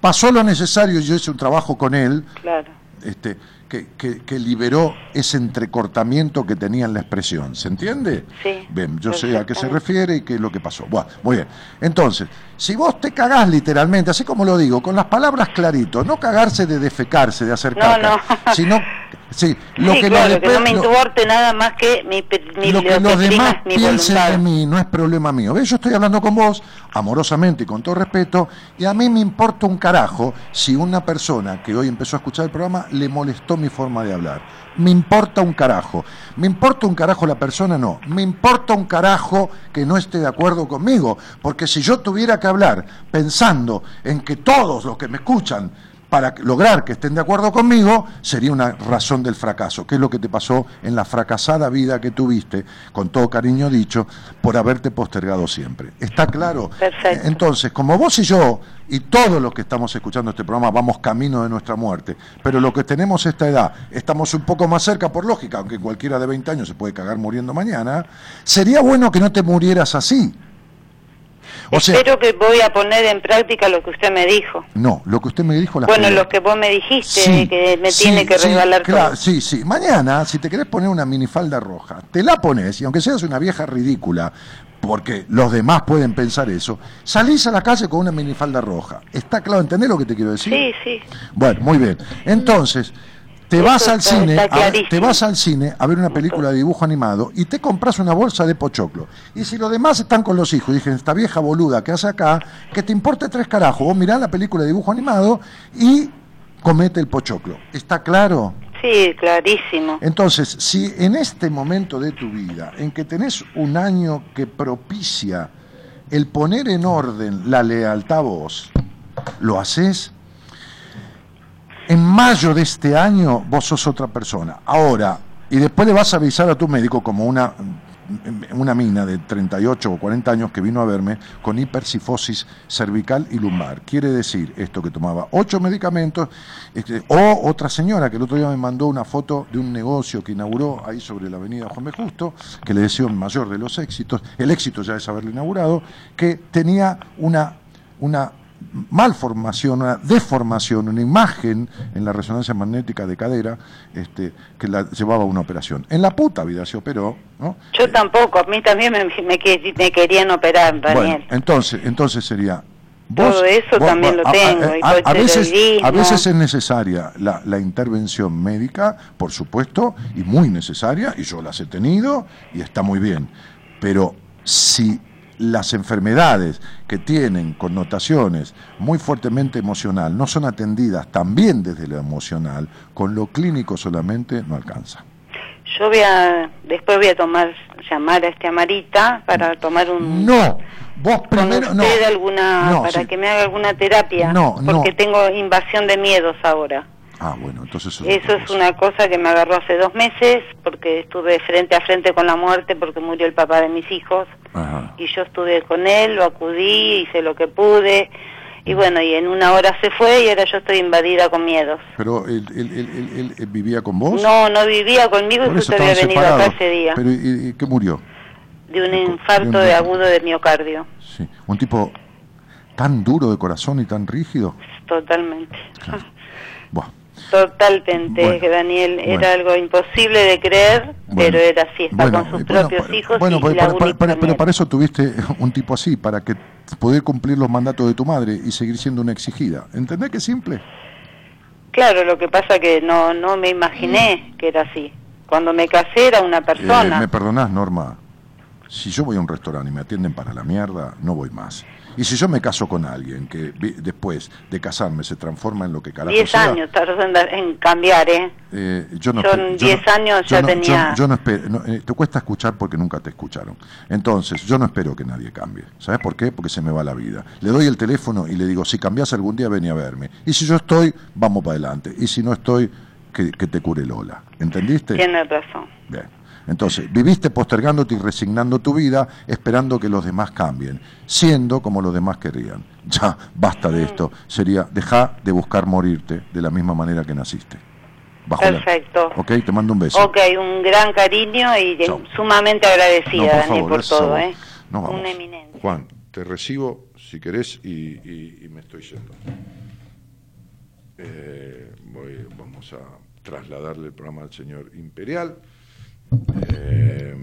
pasó lo necesario, yo hice un trabajo con él, Claro. este, que, que- que liberó ese entrecortamiento que tenía en la expresión. ¿Se entiende? Sí, Bien, yo sé a qué se refiere y qué es lo que pasó. Bueno, muy bien. Entonces, si vos te cagás literalmente, así como lo digo, con las palabras clarito, no cagarse de defecarse, de hacer No, caca, no. sino, sí, lo sí, que claro, los que no me lo- importe nada más que mi, mi lo que los demás piensen de mí no es problema mío. ¿Ves? Yo estoy hablando con vos amorosamente y con todo respeto, y a mí me importa un carajo si una persona que hoy empezó a escuchar el programa le molestó mi forma de hablar. Me importa un carajo. Me importa un carajo la persona, no. Me importa un carajo que no esté de acuerdo conmigo. Porque si yo tuviera que hablar pensando en que todos los que me escuchan para lograr que estén de acuerdo conmigo, sería una razón del fracaso, que es lo que te pasó en la fracasada vida que tuviste, con todo cariño dicho, por haberte postergado siempre. ¿Está claro? Perfecto. Entonces, como vos y yo, y todos los que estamos escuchando este programa, vamos camino de nuestra muerte, pero los que tenemos esta edad, estamos un poco más cerca por lógica, aunque cualquiera de 20 años se puede cagar muriendo mañana, sería bueno que no te murieras así. O sea, Espero que voy a poner en práctica lo que usted me dijo. no, lo que usted me dijo la Bueno, lo que vos me dijiste, Sí, que me sí, tiene que sí, resbalar claro, todo. Sí, sí. Mañana, si te querés poner una minifalda roja, te la pones, y aunque seas una vieja ridícula, porque los demás pueden pensar eso, salís a la calle con una minifalda roja. ¿Está claro? ¿Entendés lo que te quiero decir? Sí, sí. Bueno, muy bien. Entonces, te vas Eso al cine, a- te vas al cine a ver una película de dibujo animado y te compras una bolsa de pochoclo. Y si los demás están con los hijos y dicen, esta vieja boluda que hace acá, que te importe tres carajos, vos mirá la película de dibujo animado y comete el pochoclo. ¿Está claro? Sí, clarísimo. Entonces, si en este momento de tu vida, en que tenés un año que propicia el poner en orden la lealtad a vos, lo haces, en mayo de este año vos sos otra persona. Ahora, y después le vas a avisar a tu médico como una, una mina de 38 o 40 años que vino a verme con hipersifosis cervical y lumbar. Quiere decir esto que tomaba ocho medicamentos, este, o otra señora que el otro día me mandó una foto de un negocio que inauguró ahí sobre la avenida Juan B. Justo, que le deseo el mayor de los éxitos, el éxito ya es haberlo inaugurado, que tenía una, una malformación, una deformación, una imagen en la resonancia magnética de cadera este, que la llevaba a una operación. En la puta vida se operó, ¿no? Yo tampoco, a mí también me, me, que- me querían operar, Daniel. Bueno, entonces, entonces sería. Todo eso también lo a- tengo, A, a veces, a veces es necesaria la, la intervención médica, por supuesto, y muy necesaria, y yo las he tenido, y está muy bien. Pero si las enfermedades que tienen connotaciones muy fuertemente emocional no son atendidas también desde lo emocional, con lo clínico solamente no alcanza. Yo voy a, después voy a tomar, llamar a este Amarita para tomar un... No, vos con primero, no. usted alguna, No, para sí. que me haga alguna terapia. No, no. Porque tengo invasión de miedos ahora. Ah, bueno, entonces eso Eso es una cosa que me agarró hace dos meses porque estuve frente a frente con la muerte porque murió el papá de mis hijos Ajá. y yo estuve con él, lo acudí, hice lo que pude y bueno, y en una hora se fue y ahora yo estoy invadida con miedos. Pero él, él- él- él- vivía con vos. No, no vivía conmigo y justo había venido acá ese día Pero ¿y, y qué murió? de un de infarto un- de agudo de miocardio, Sí. Un tipo tan duro de corazón y tan rígido. totalmente. Buah. Totalmente, Bueno, Daniel, bueno. era algo imposible de creer, Bueno, pero era así, está con sus propios hijos bueno, y pa- la pa- pa- única para- pero para eso tuviste un tipo así, para que poder cumplir los mandatos de tu madre y seguir siendo una exigida. ¿Entendés qué simple? Claro, lo que pasa que no no me imaginé que era así. Cuando me casé era una Eh, persona. ¿Me perdonás, Norma? Si yo voy a un restaurante y me atienden para la mierda, no voy más. Y si yo me caso con alguien que después de casarme se transforma en lo que carajo Diez sea, años tardó en, en cambiar, ¿eh? Eh, yo no yo 10 no- años yo ya no- tenía- Yo, yo no espero, no, eh, te cuesta escuchar porque nunca te escucharon. Entonces, yo no espero que nadie cambie. ¿Sabes por qué? Porque se me va la vida. Le doy el teléfono y le digo, si cambias algún día, ven a verme. Y si yo estoy, vamos para adelante. Y si no estoy, que, que te cure Lola. ¿Entendiste? Tiene razón. Bien. Entonces, viviste postergándote y resignando tu vida, esperando que los demás cambien, siendo como los demás querrían. Ya, basta de esto. Sería, deja de buscar morirte de la misma manera que naciste. Bajo la- Perfecto. Ok, te mando un beso. Ok, un gran cariño y de- Chao. sumamente agradecida, No, por Daniel, favor, por todo. ¿eh? Nos vamos. Una eminencia. Juan, te recibo si querés y, y- y me estoy yendo. Eh, voy- vamos a trasladarle el programa al señor Imperial. Eh,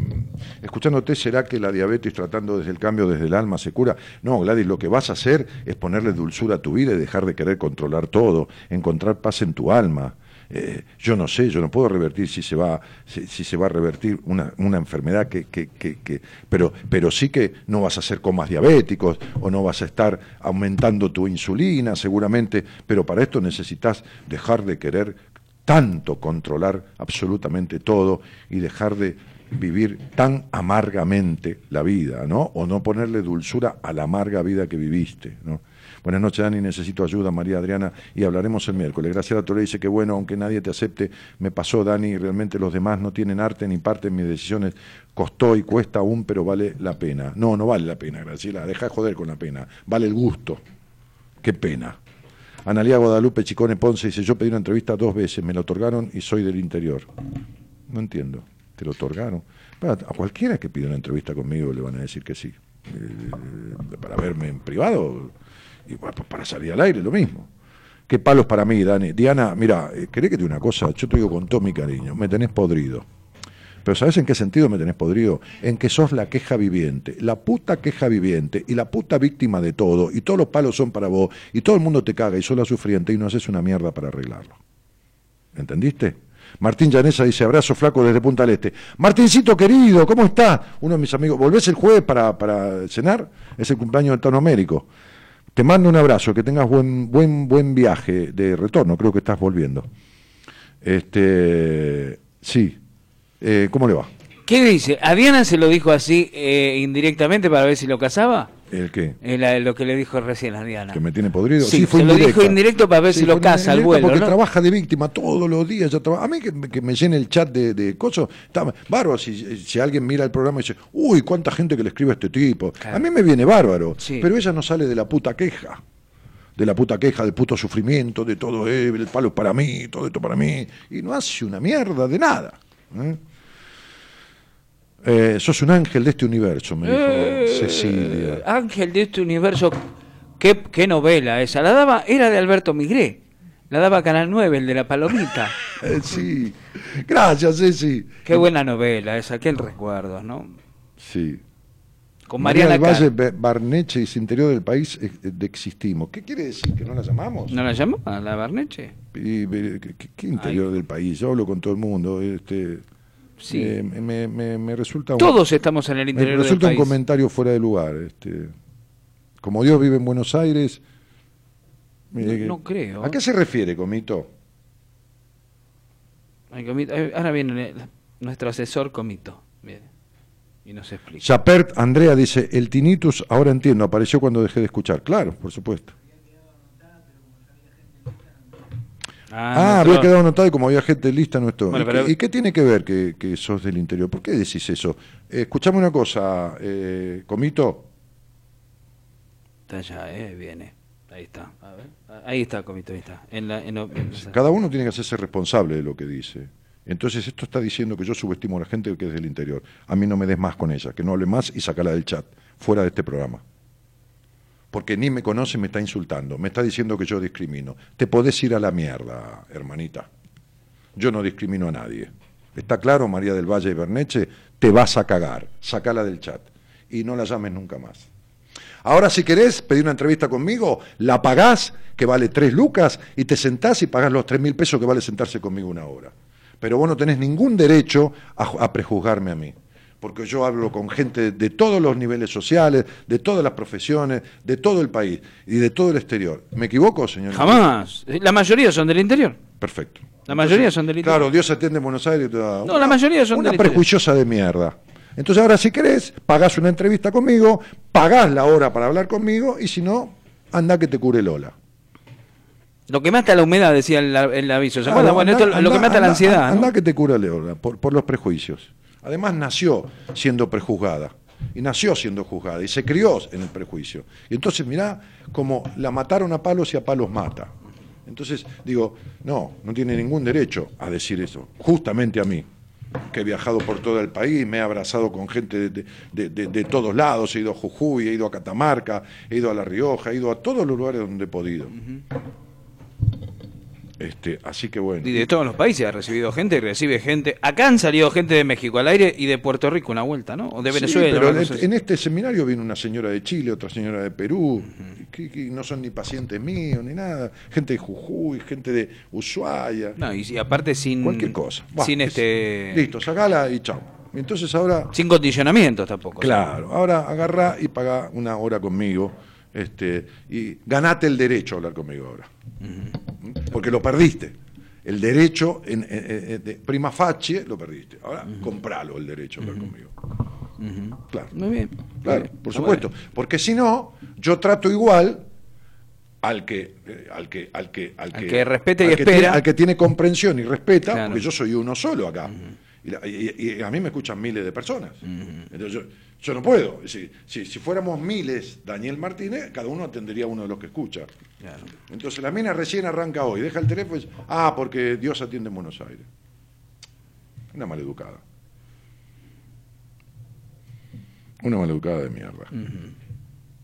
escuchándote, ¿será que la diabetes tratando desde el cambio desde el alma se cura? No, Gladys, lo que vas a hacer es ponerle dulzura a tu vida y dejar de querer controlar todo, encontrar paz en tu alma. Eh, yo no sé, yo no puedo revertir si se va, si, se va a revertir una, una enfermedad que, que, que, que- pero, pero sí que no vas a hacer comas diabéticos o no vas a estar aumentando tu insulina seguramente, pero para esto necesitas dejar de querer tanto controlar absolutamente todo y dejar de vivir tan amargamente la vida, ¿no? O no ponerle dulzura a la amarga vida que viviste, ¿no? Buenas noches, Dani, necesito ayuda, María Adriana, y hablaremos el miércoles. Gracias a Torre dice que bueno, aunque nadie te acepte, me pasó, Dani, y realmente los demás no tienen arte ni parte en mis decisiones. Costó y cuesta aún, pero vale la pena. No, no vale la pena, Graciela, deja de joder con la pena. Vale el gusto. Qué pena. Analía Guadalupe Chicone Ponce dice, yo pedí una entrevista dos veces, me la otorgaron y soy del interior. No entiendo, te lo otorgaron. A cualquiera que pida una entrevista conmigo le van a decir que sí. Eh, para verme en privado y pa- para salir al aire, lo mismo. Qué palos para mí, Dani. Diana, mira, eh, ¿querés que te diga una cosa? Yo te digo con todo mi cariño, me tenés podrido. Pero ¿sabes en qué sentido me tenés podrido? En que sos la queja viviente, la puta queja viviente y la puta víctima de todo, y todos los palos son para vos, y todo el mundo te caga y sos la sufriente y no haces una mierda para arreglarlo. ¿Entendiste? Martín Llanesa dice, abrazo flaco desde Punta del Este. Martincito querido, ¿cómo está? Uno de mis amigos, ¿volvés el jueves para, para cenar? Es el cumpleaños de Tono Américo. Te mando un abrazo, que tengas buen, buen, buen viaje de retorno, creo que estás volviendo. Este, sí. Eh, ¿Cómo le va? ¿Qué dice? ¿A Diana se lo dijo así eh, indirectamente para ver si lo casaba? ¿El qué? Lo que le dijo recién a Diana. ¿Que me tiene podrido? Sí, fue se lo dijo indirecto para ver si lo casa al vuelo, Porque ¿no? trabaja de víctima todos los días. ya traba- A mí que, me- que me llene el chat de, de cosas, está bárbaro. Si, si alguien mira el programa y dice, uy, cuánta gente que le escribe a este tipo. A mí me viene bárbaro. Sí. Pero ella no sale de la puta queja. De la puta queja, del puto sufrimiento, de todo, eh, el palo es para mí, todo esto para mí. Y no hace una mierda de nada. ¿eh? Eh, sos un ángel de este universo, me dijo Eh, Cecilia. Ángel de este universo. ¿Qué, qué novela esa? La daba, era de Alberto Migré. La daba Canal 9, el de la palomita. Eh, sí. Gracias, Ceci. Qué buena novela esa, qué recuerdos, ¿no? Sí. Con María Mariana del Valle, Barneche y interior del país eh, de existimos. ¿Qué quiere decir? ¿Que no la llamamos? ¿No la llamó a la Barneche? Y, ¿qué, qué- qué interior del país? Yo hablo con todo el mundo. Este, Sí. eh, me, me- me resulta un, Todos estamos en el me interior del resulta un país. comentario fuera de lugar. Este, como Dios vive en Buenos Aires. eh, No creo. ¿A qué se refiere, Comito? Ay, Comito, eh, Ahora viene el- nuestro asesor Comito. Viene. Y nos explica. Chapert Andrea dice: El tinnitus, ahora entiendo, apareció cuando dejé de escuchar. Claro, por supuesto. Ah, nuestro- había quedado anotado y como había gente lista no. Bueno, ¿Y, pero- qué, y qué tiene que ver que, que sos del interior? ¿Por qué decís eso? Eh, escuchame una cosa, eh, Comito. Está allá, eh, viene. Ahí está. A ver. Ahí está, Comito, ahí está. En la, en- en- Cada uno tiene que hacerse responsable de lo que dice. Entonces esto está diciendo que yo subestimo a la gente que es del interior. A mí no me des más con ella, que no hable más y sacala del chat, fuera de este programa. Porque ni me conoce me está insultando, me está diciendo que yo discrimino. Te podés ir a la mierda, hermanita. Yo no discrimino a nadie. ¿Está claro, María del Valle y Berneche? Te vas a cagar. Sacala del chat. Y no la llames nunca más. Ahora, si querés pedir una entrevista conmigo, la pagás, que vale tres lucas, y te sentás y pagás los tres mil pesos que vale sentarse conmigo una hora. Pero vos no tenés ningún derecho a prejuzgarme a mí. Porque yo hablo con gente de todos los niveles sociales, de todas las profesiones, de todo el país y de todo el exterior. ¿Me equivoco, señor? Jamás. La mayoría son del interior. Perfecto. La mayoría son del interior. Claro, Dios atiende en Buenos Aires. y toda- No, la mayoría son Una del interior. prejuiciosa de mierda. Entonces ahora si querés, pagás una entrevista conmigo, pagás la hora para hablar conmigo y si no, anda que te cure Lola. Lo que mata la humedad, decía el, el aviso. ¿Se acuerdan? Bueno, anda- esto es lo que anda- mata la anda- ansiedad. ¿no? Anda que te cura Lola, por, por los prejuicios. Además nació siendo prejuzgada. Y nació siendo juzgada. Y se crió en el prejuicio. Y entonces mirá como la mataron a palos y a palos mata. Entonces digo, no, no tiene ningún derecho a decir eso. Justamente a mí, que he viajado por todo el país, me he abrazado con gente de, de- de- de todos lados, he ido a Jujuy, he ido a Catamarca, he ido a La Rioja, he ido a todos los lugares donde he podido. Este, así que bueno. Y de todos los países ha recibido gente y recibe gente. Acá han salido gente de México al aire y de Puerto Rico una vuelta, ¿no? O de Sí, Venezuela. pero una en, este- en este seminario vino una señora de Chile, otra señora de Perú, que, que no son ni pacientes míos ni nada, gente de Jujuy, gente de Ushuaia. No, y, y aparte sin. cualquier cosa. Sin es- este. Listo, sacala y chao. Y entonces ahora, Sin condicionamientos tampoco. claro, ahora agarrá y paga una hora conmigo, este, y ganate el derecho a hablar conmigo ahora. Porque lo perdiste. El derecho, en, en- en- de prima facie, lo perdiste. Ahora compralo el derecho a hablar conmigo. Claro. Muy bien. Claro, Muy bien. por supuesto. Porque si no, yo trato igual al que, eh, al que, al que, al Al que respeta y al que espera. tiene- al que tiene comprensión y respeta, Claro. porque yo soy uno solo acá. y- y a mí me escuchan miles de personas. Entonces yo, yo no puedo. Si, si, si fuéramos miles, Daniel Martínez, cada uno atendería a uno de los que escucha. Claro. Entonces la mina recién arranca hoy, deja el teléfono y dice, ah, porque Dios atiende en Buenos Aires. Una maleducada. Una maleducada de mierda.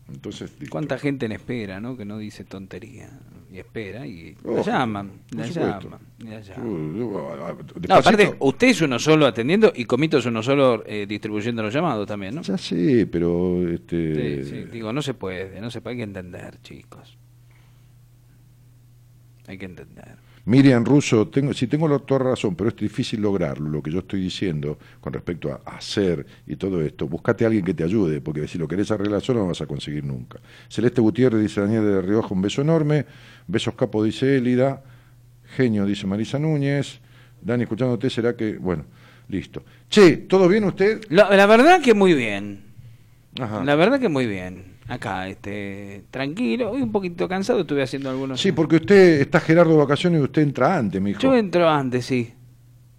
Entonces, listo. ¿Cuánta gente en espera, no? Que no dice tontería. Y espera y la Ojo, llaman. La llaman. La llaman. No, aparte, usted es uno solo atendiendo y Comito es uno solo eh, distribuyendo los llamados también, ¿no? Ya sé, pero este, Sí, sí, digo, no se puede, no se puede, hay que entender, chicos. Hay que entender. Miriam Russo, tengo, si tengo la- toda razón, pero es difícil lograrlo, lo que yo estoy diciendo con respecto a hacer y todo esto. Buscate a alguien que te ayude, porque si lo querés arreglar solo no vas a conseguir nunca. Celeste Gutiérrez dice Daniel de Rioja, un beso enorme. Besos capo, dice Élida. Genio, dice Marisa Núñez. Dani, escuchándote, será que. Bueno, listo. Che, ¿todo bien usted? La, la verdad que muy bien. Ajá. La verdad que muy bien. Acá, este, tranquilo, hoy un poquito cansado, estuve haciendo algunos... Sí, porque usted está Gerardo de vacaciones y usted entra antes, mi hijo. Yo entro antes, sí.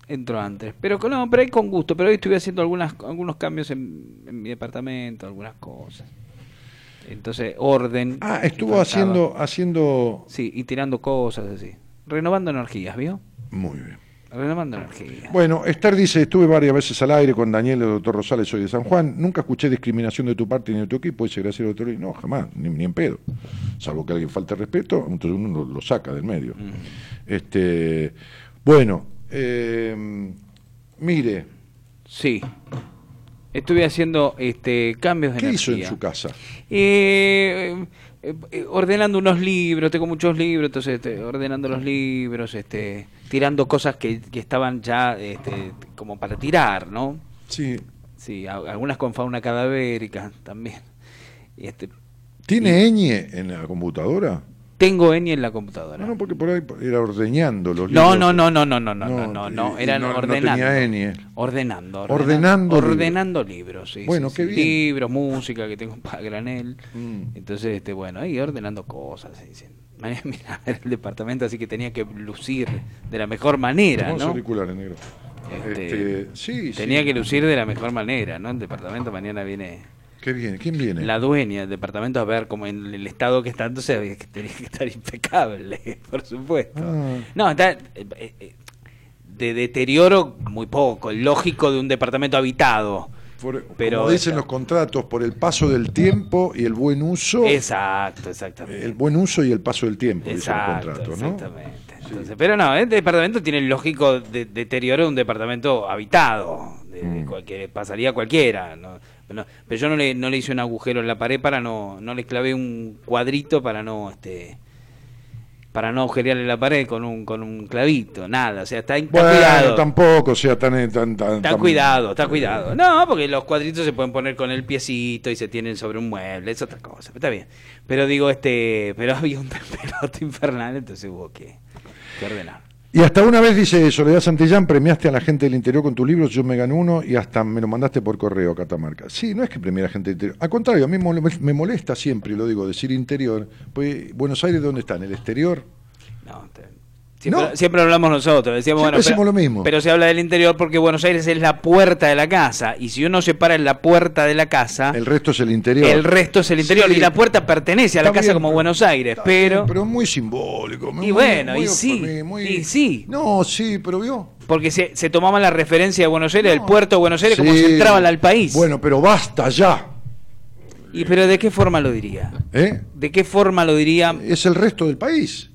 Entro antes. Pero con- no, pero ahí con gusto. Pero hoy estuve haciendo algunas, algunos cambios en, en mi departamento, algunas cosas. Entonces, orden. Ah, estuvo haciendo, haciendo. Sí, y tirando cosas así. Renovando energías, ¿vio? Muy bien. Renovando energías. Bueno, Esther dice, estuve varias veces al aire con Daniel, el doctor Rosales, soy de San Juan, nunca escuché discriminación de tu parte ni de tu equipo, dice Graciela doctor, no, jamás, ni, ni en pedo. Salvo que alguien falte respeto, entonces uno lo, lo saca del medio. Este, bueno, eh, mire, Sí. Estuve haciendo este cambios de ¿qué hizo en energía. su casa? Eh, eh, eh, ordenando unos libros, tengo muchos libros, entonces este, ordenando los libros, este, tirando cosas que, que estaban ya este, como para tirar, ¿no? Sí. Sí, a- algunas con fauna cadavérica también. Y este, ¿Tiene ñ en la computadora? Tengo Eni en la computadora. No, no, porque por ahí era ordeñando los No, libros. no, no, no, no, no, no, no, No, no, no, eran no- ordenando. tenía ñ. Ordenando, Ordenando libros. ordenando libros, sí, Bueno, sí, qué sí. bien. libros, música que tengo para granel. Mm. Entonces, este, bueno, ahí ordenando cosas. Mañana, Mira, era el departamento, así que tenía que lucir de la mejor manera, ¿no? auriculares, negro. Este, Este, sí, tenía que lucir de la mejor manera, ¿no? El departamento mañana viene Qué bien, ¿quién viene? la dueña del departamento a ver como en el estado que está, entonces había que- tenía que estar impecable, por supuesto. Ah. No, está eh, eh, de deterioro muy poco, lógico de un departamento habitado. Por- Pero como dicen esta- los contratos, por el paso del tiempo y el buen uso. Exacto, exactamente. El buen uso y el paso del tiempo, dicen los Exacto, contratos, ¿no? exactamente. Entonces, pero no, el departamento tiene el lógico de- deterioro de un departamento habitado, de- de Mm. cual- que pasaría cualquiera. ¿no? Pero, no- pero yo no le, no le hice un agujero en la pared para no, no le clavé un cuadrito para no, este, para no agujerearle la pared con un, con un clavito, nada, o sea, está, está Bueno, cuidado. tampoco sea tan... tan, tan- Está tan- cuidado, está cuidado. No, porque los cuadritos se pueden poner con el piecito y se tienen sobre un mueble, es otra cosa, pero está bien. Pero digo, este, pero había un pelote infernal, entonces hubo que, que ordenar. Y hasta una vez dice Soledad Santillán, premiaste a la gente del interior con tu libro, yo me gané uno y hasta me lo mandaste por correo a Catamarca. Sí, no es que premie a la gente del interior. Al contrario, a mí me molesta siempre, lo digo, decir interior. Pues, ¿Buenos Aires dónde está? ¿En el exterior? No, siempre, No. siempre hablamos nosotros, decíamos, Siempre bueno, decimos pero, lo mismo. pero se habla del interior porque Buenos Aires es la puerta de la casa, y si uno se para en la puerta de la casa, El resto es el interior. el resto es el interior, Sí. y la puerta pertenece a la Está casa bien, como Buenos Aires, pero... bien, pero muy simbólico. muy- Y bueno, muy- y sí, muy- y sí. No, sí, pero vio. Porque se, se tomaba la referencia de Buenos Aires, No. puerto de Buenos Aires, como Sí. si entraban al país. Bueno, pero basta ya. ¿Y pero de qué forma lo diría? ¿eh? ¿De qué forma lo diría? Es el resto del país.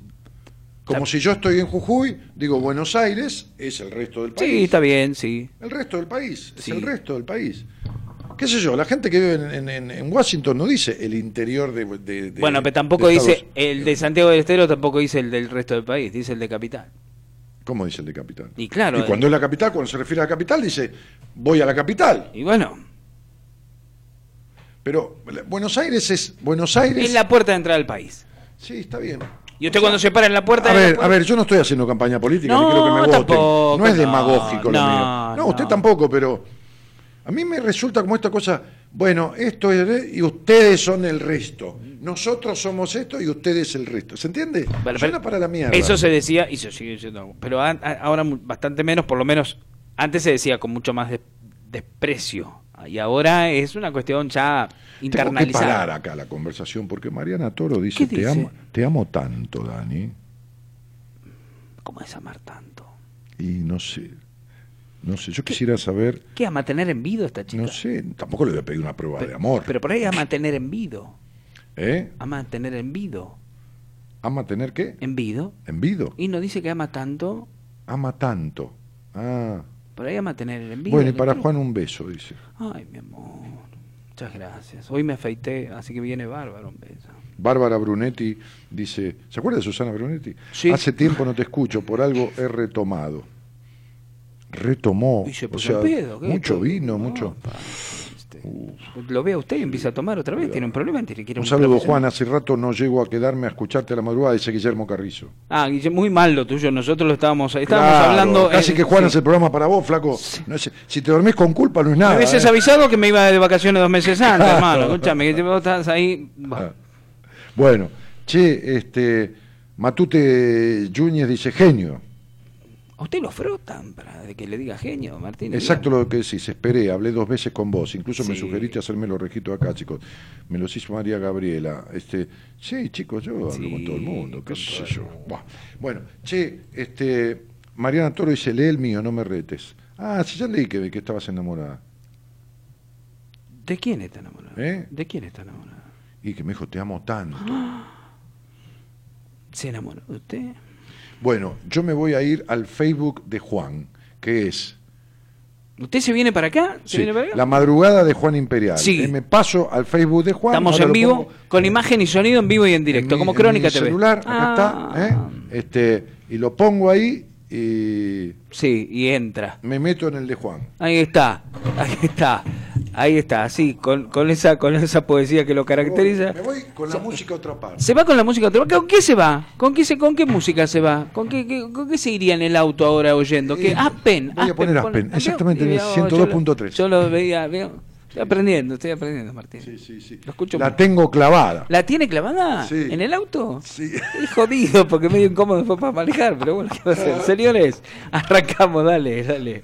Como si yo estoy en Jujuy, digo Buenos Aires, es el resto del país. Sí, está bien, sí. El resto del país, es el resto del país. ¿Qué sé yo? La gente que vive en, en- en Washington no dice el interior de. de- de- Bueno, pero tampoco dice Estados- el de Santiago del Estero, tampoco dice el del resto del país, dice el de Capital. ¿Cómo dice el de capital? Y claro, Y eh. cuando es la capital, cuando se refiere a la capital, dice voy a la capital. Y bueno, Pero Buenos Aires es. Buenos Aires. es la puerta de entrada al país. Sí, está bien. Y usted cuando se para en la puerta A ver, puerta- a ver, yo no estoy haciendo campaña política, No, quiero que me voten. tampoco, no es no, demagógico lo no, mío. No, no. usted tampoco, pero a mí me resulta como esta cosa, bueno, esto es y ustedes son el resto. Nosotros somos esto y ustedes el resto. ¿Se entiende? Bueno, Suena pero para la mierda. Eso se decía y se sigue diciendo. Pero a- ahora bastante menos, por lo menos antes se decía con mucho más de- desprecio. Y ahora es una cuestión ya Tengo que parar acá la conversación porque Mariana Toro dice, ¿Qué te dice? amo, te amo tanto, Dani. ¿Cómo es amar tanto? Y no sé, no sé, yo quisiera saber, ¿Qué ama tener envido esta chica? no sé, tampoco le voy a pedir una prueba de amor. Pero por ahí ama tener envido. ¿Eh? Ama tener envido. ¿Ama tener qué? ¿Envido? ¿Envido? Y no dice que ama tanto. Ama tanto. Ah. Por ahí ama tener el envido. Bueno, y para Juan un beso, dice. Ay, mi amor. Muchas gracias. Hoy me afeité, así que viene bárbaro. Bárbara Brunetti dice, ¿se acuerda de Susana Brunetti? Sí. Hace tiempo no te escucho, por algo he retomado. Retomó. Y se mucho vino, No, mucho. pa, Lo ve a usted y empieza a tomar otra vez. Tiene un problema. Tiene que ir a Un saludo, profesional. Juan. Hace rato no llego a quedarme a escucharte a la madrugada, dice Guillermo Carrizo. Ah, muy mal lo tuyo. Nosotros lo estábamos, estábamos Claro, hablando. Casi eh, que Juan sí. hace el programa para vos, flaco. No si te dormís con culpa no es nada. Me hubieses ¿eh? avisado que me iba de vacaciones dos meses antes, hermano. Escúchame, que vos estás ahí. Ah. Bueno, che, este. Matute Yúñez dice genio. ¿A usted lo frotan para de que le diga genio, Martín? Exacto lo que decís, esperé, hablé dos veces con vos, incluso me sugeriste hacerme los registros acá, chicos. Me los hizo María Gabriela. Este, sí, chicos, yo hablo con todo el mundo, qué sé yo. Bueno, che, este, Mariana Toro dice, lee el mío, no me retes. Ah, sí, ya leí que, que estabas enamorada. ¿De quién está enamorado? ¿Eh? ¿De quién está enamorado? Y que me dijo, te amo tanto. ¿Se enamoró de usted? Bueno, yo me voy a ir al Facebook de Juan, que es ¿Usted se viene para acá? ¿Se sí, viene para acá? la madrugada de Juan Imperial. Sí. Eh, me paso al Facebook de Juan. Estamos en vivo, pongo con imagen y sonido en vivo y en directo, en mi- como en Crónica mi TV. celular, acá Ah, está, ¿eh? este, y lo pongo ahí y Sí, y entra. me meto en el de Juan. Ahí está, ahí está, ahí está, así, con, con esa con esa poesía que lo caracteriza. Me voy con la música a otra parte. ¿Se va con la música? ¿Con qué se va? ¿Con qué, se, con qué música se va? ¿Con qué, qué- con qué se iría en el auto ahora oyendo? ¿Qué? Aspen. Eh, voy a poner Aspen, exactamente, en el Yo lo- 102.3. Yo lo veía, veo. estoy aprendiendo, estoy aprendiendo, Martín. Sí, sí, sí. Lo escucho La tengo clavada. ¿La tiene clavada? Sí. ¿En el auto? Sí. Es jodido porque medio incómodo después para manejar, pero bueno, ¿qué va a hacer? Señores, arrancamos, dale, dale.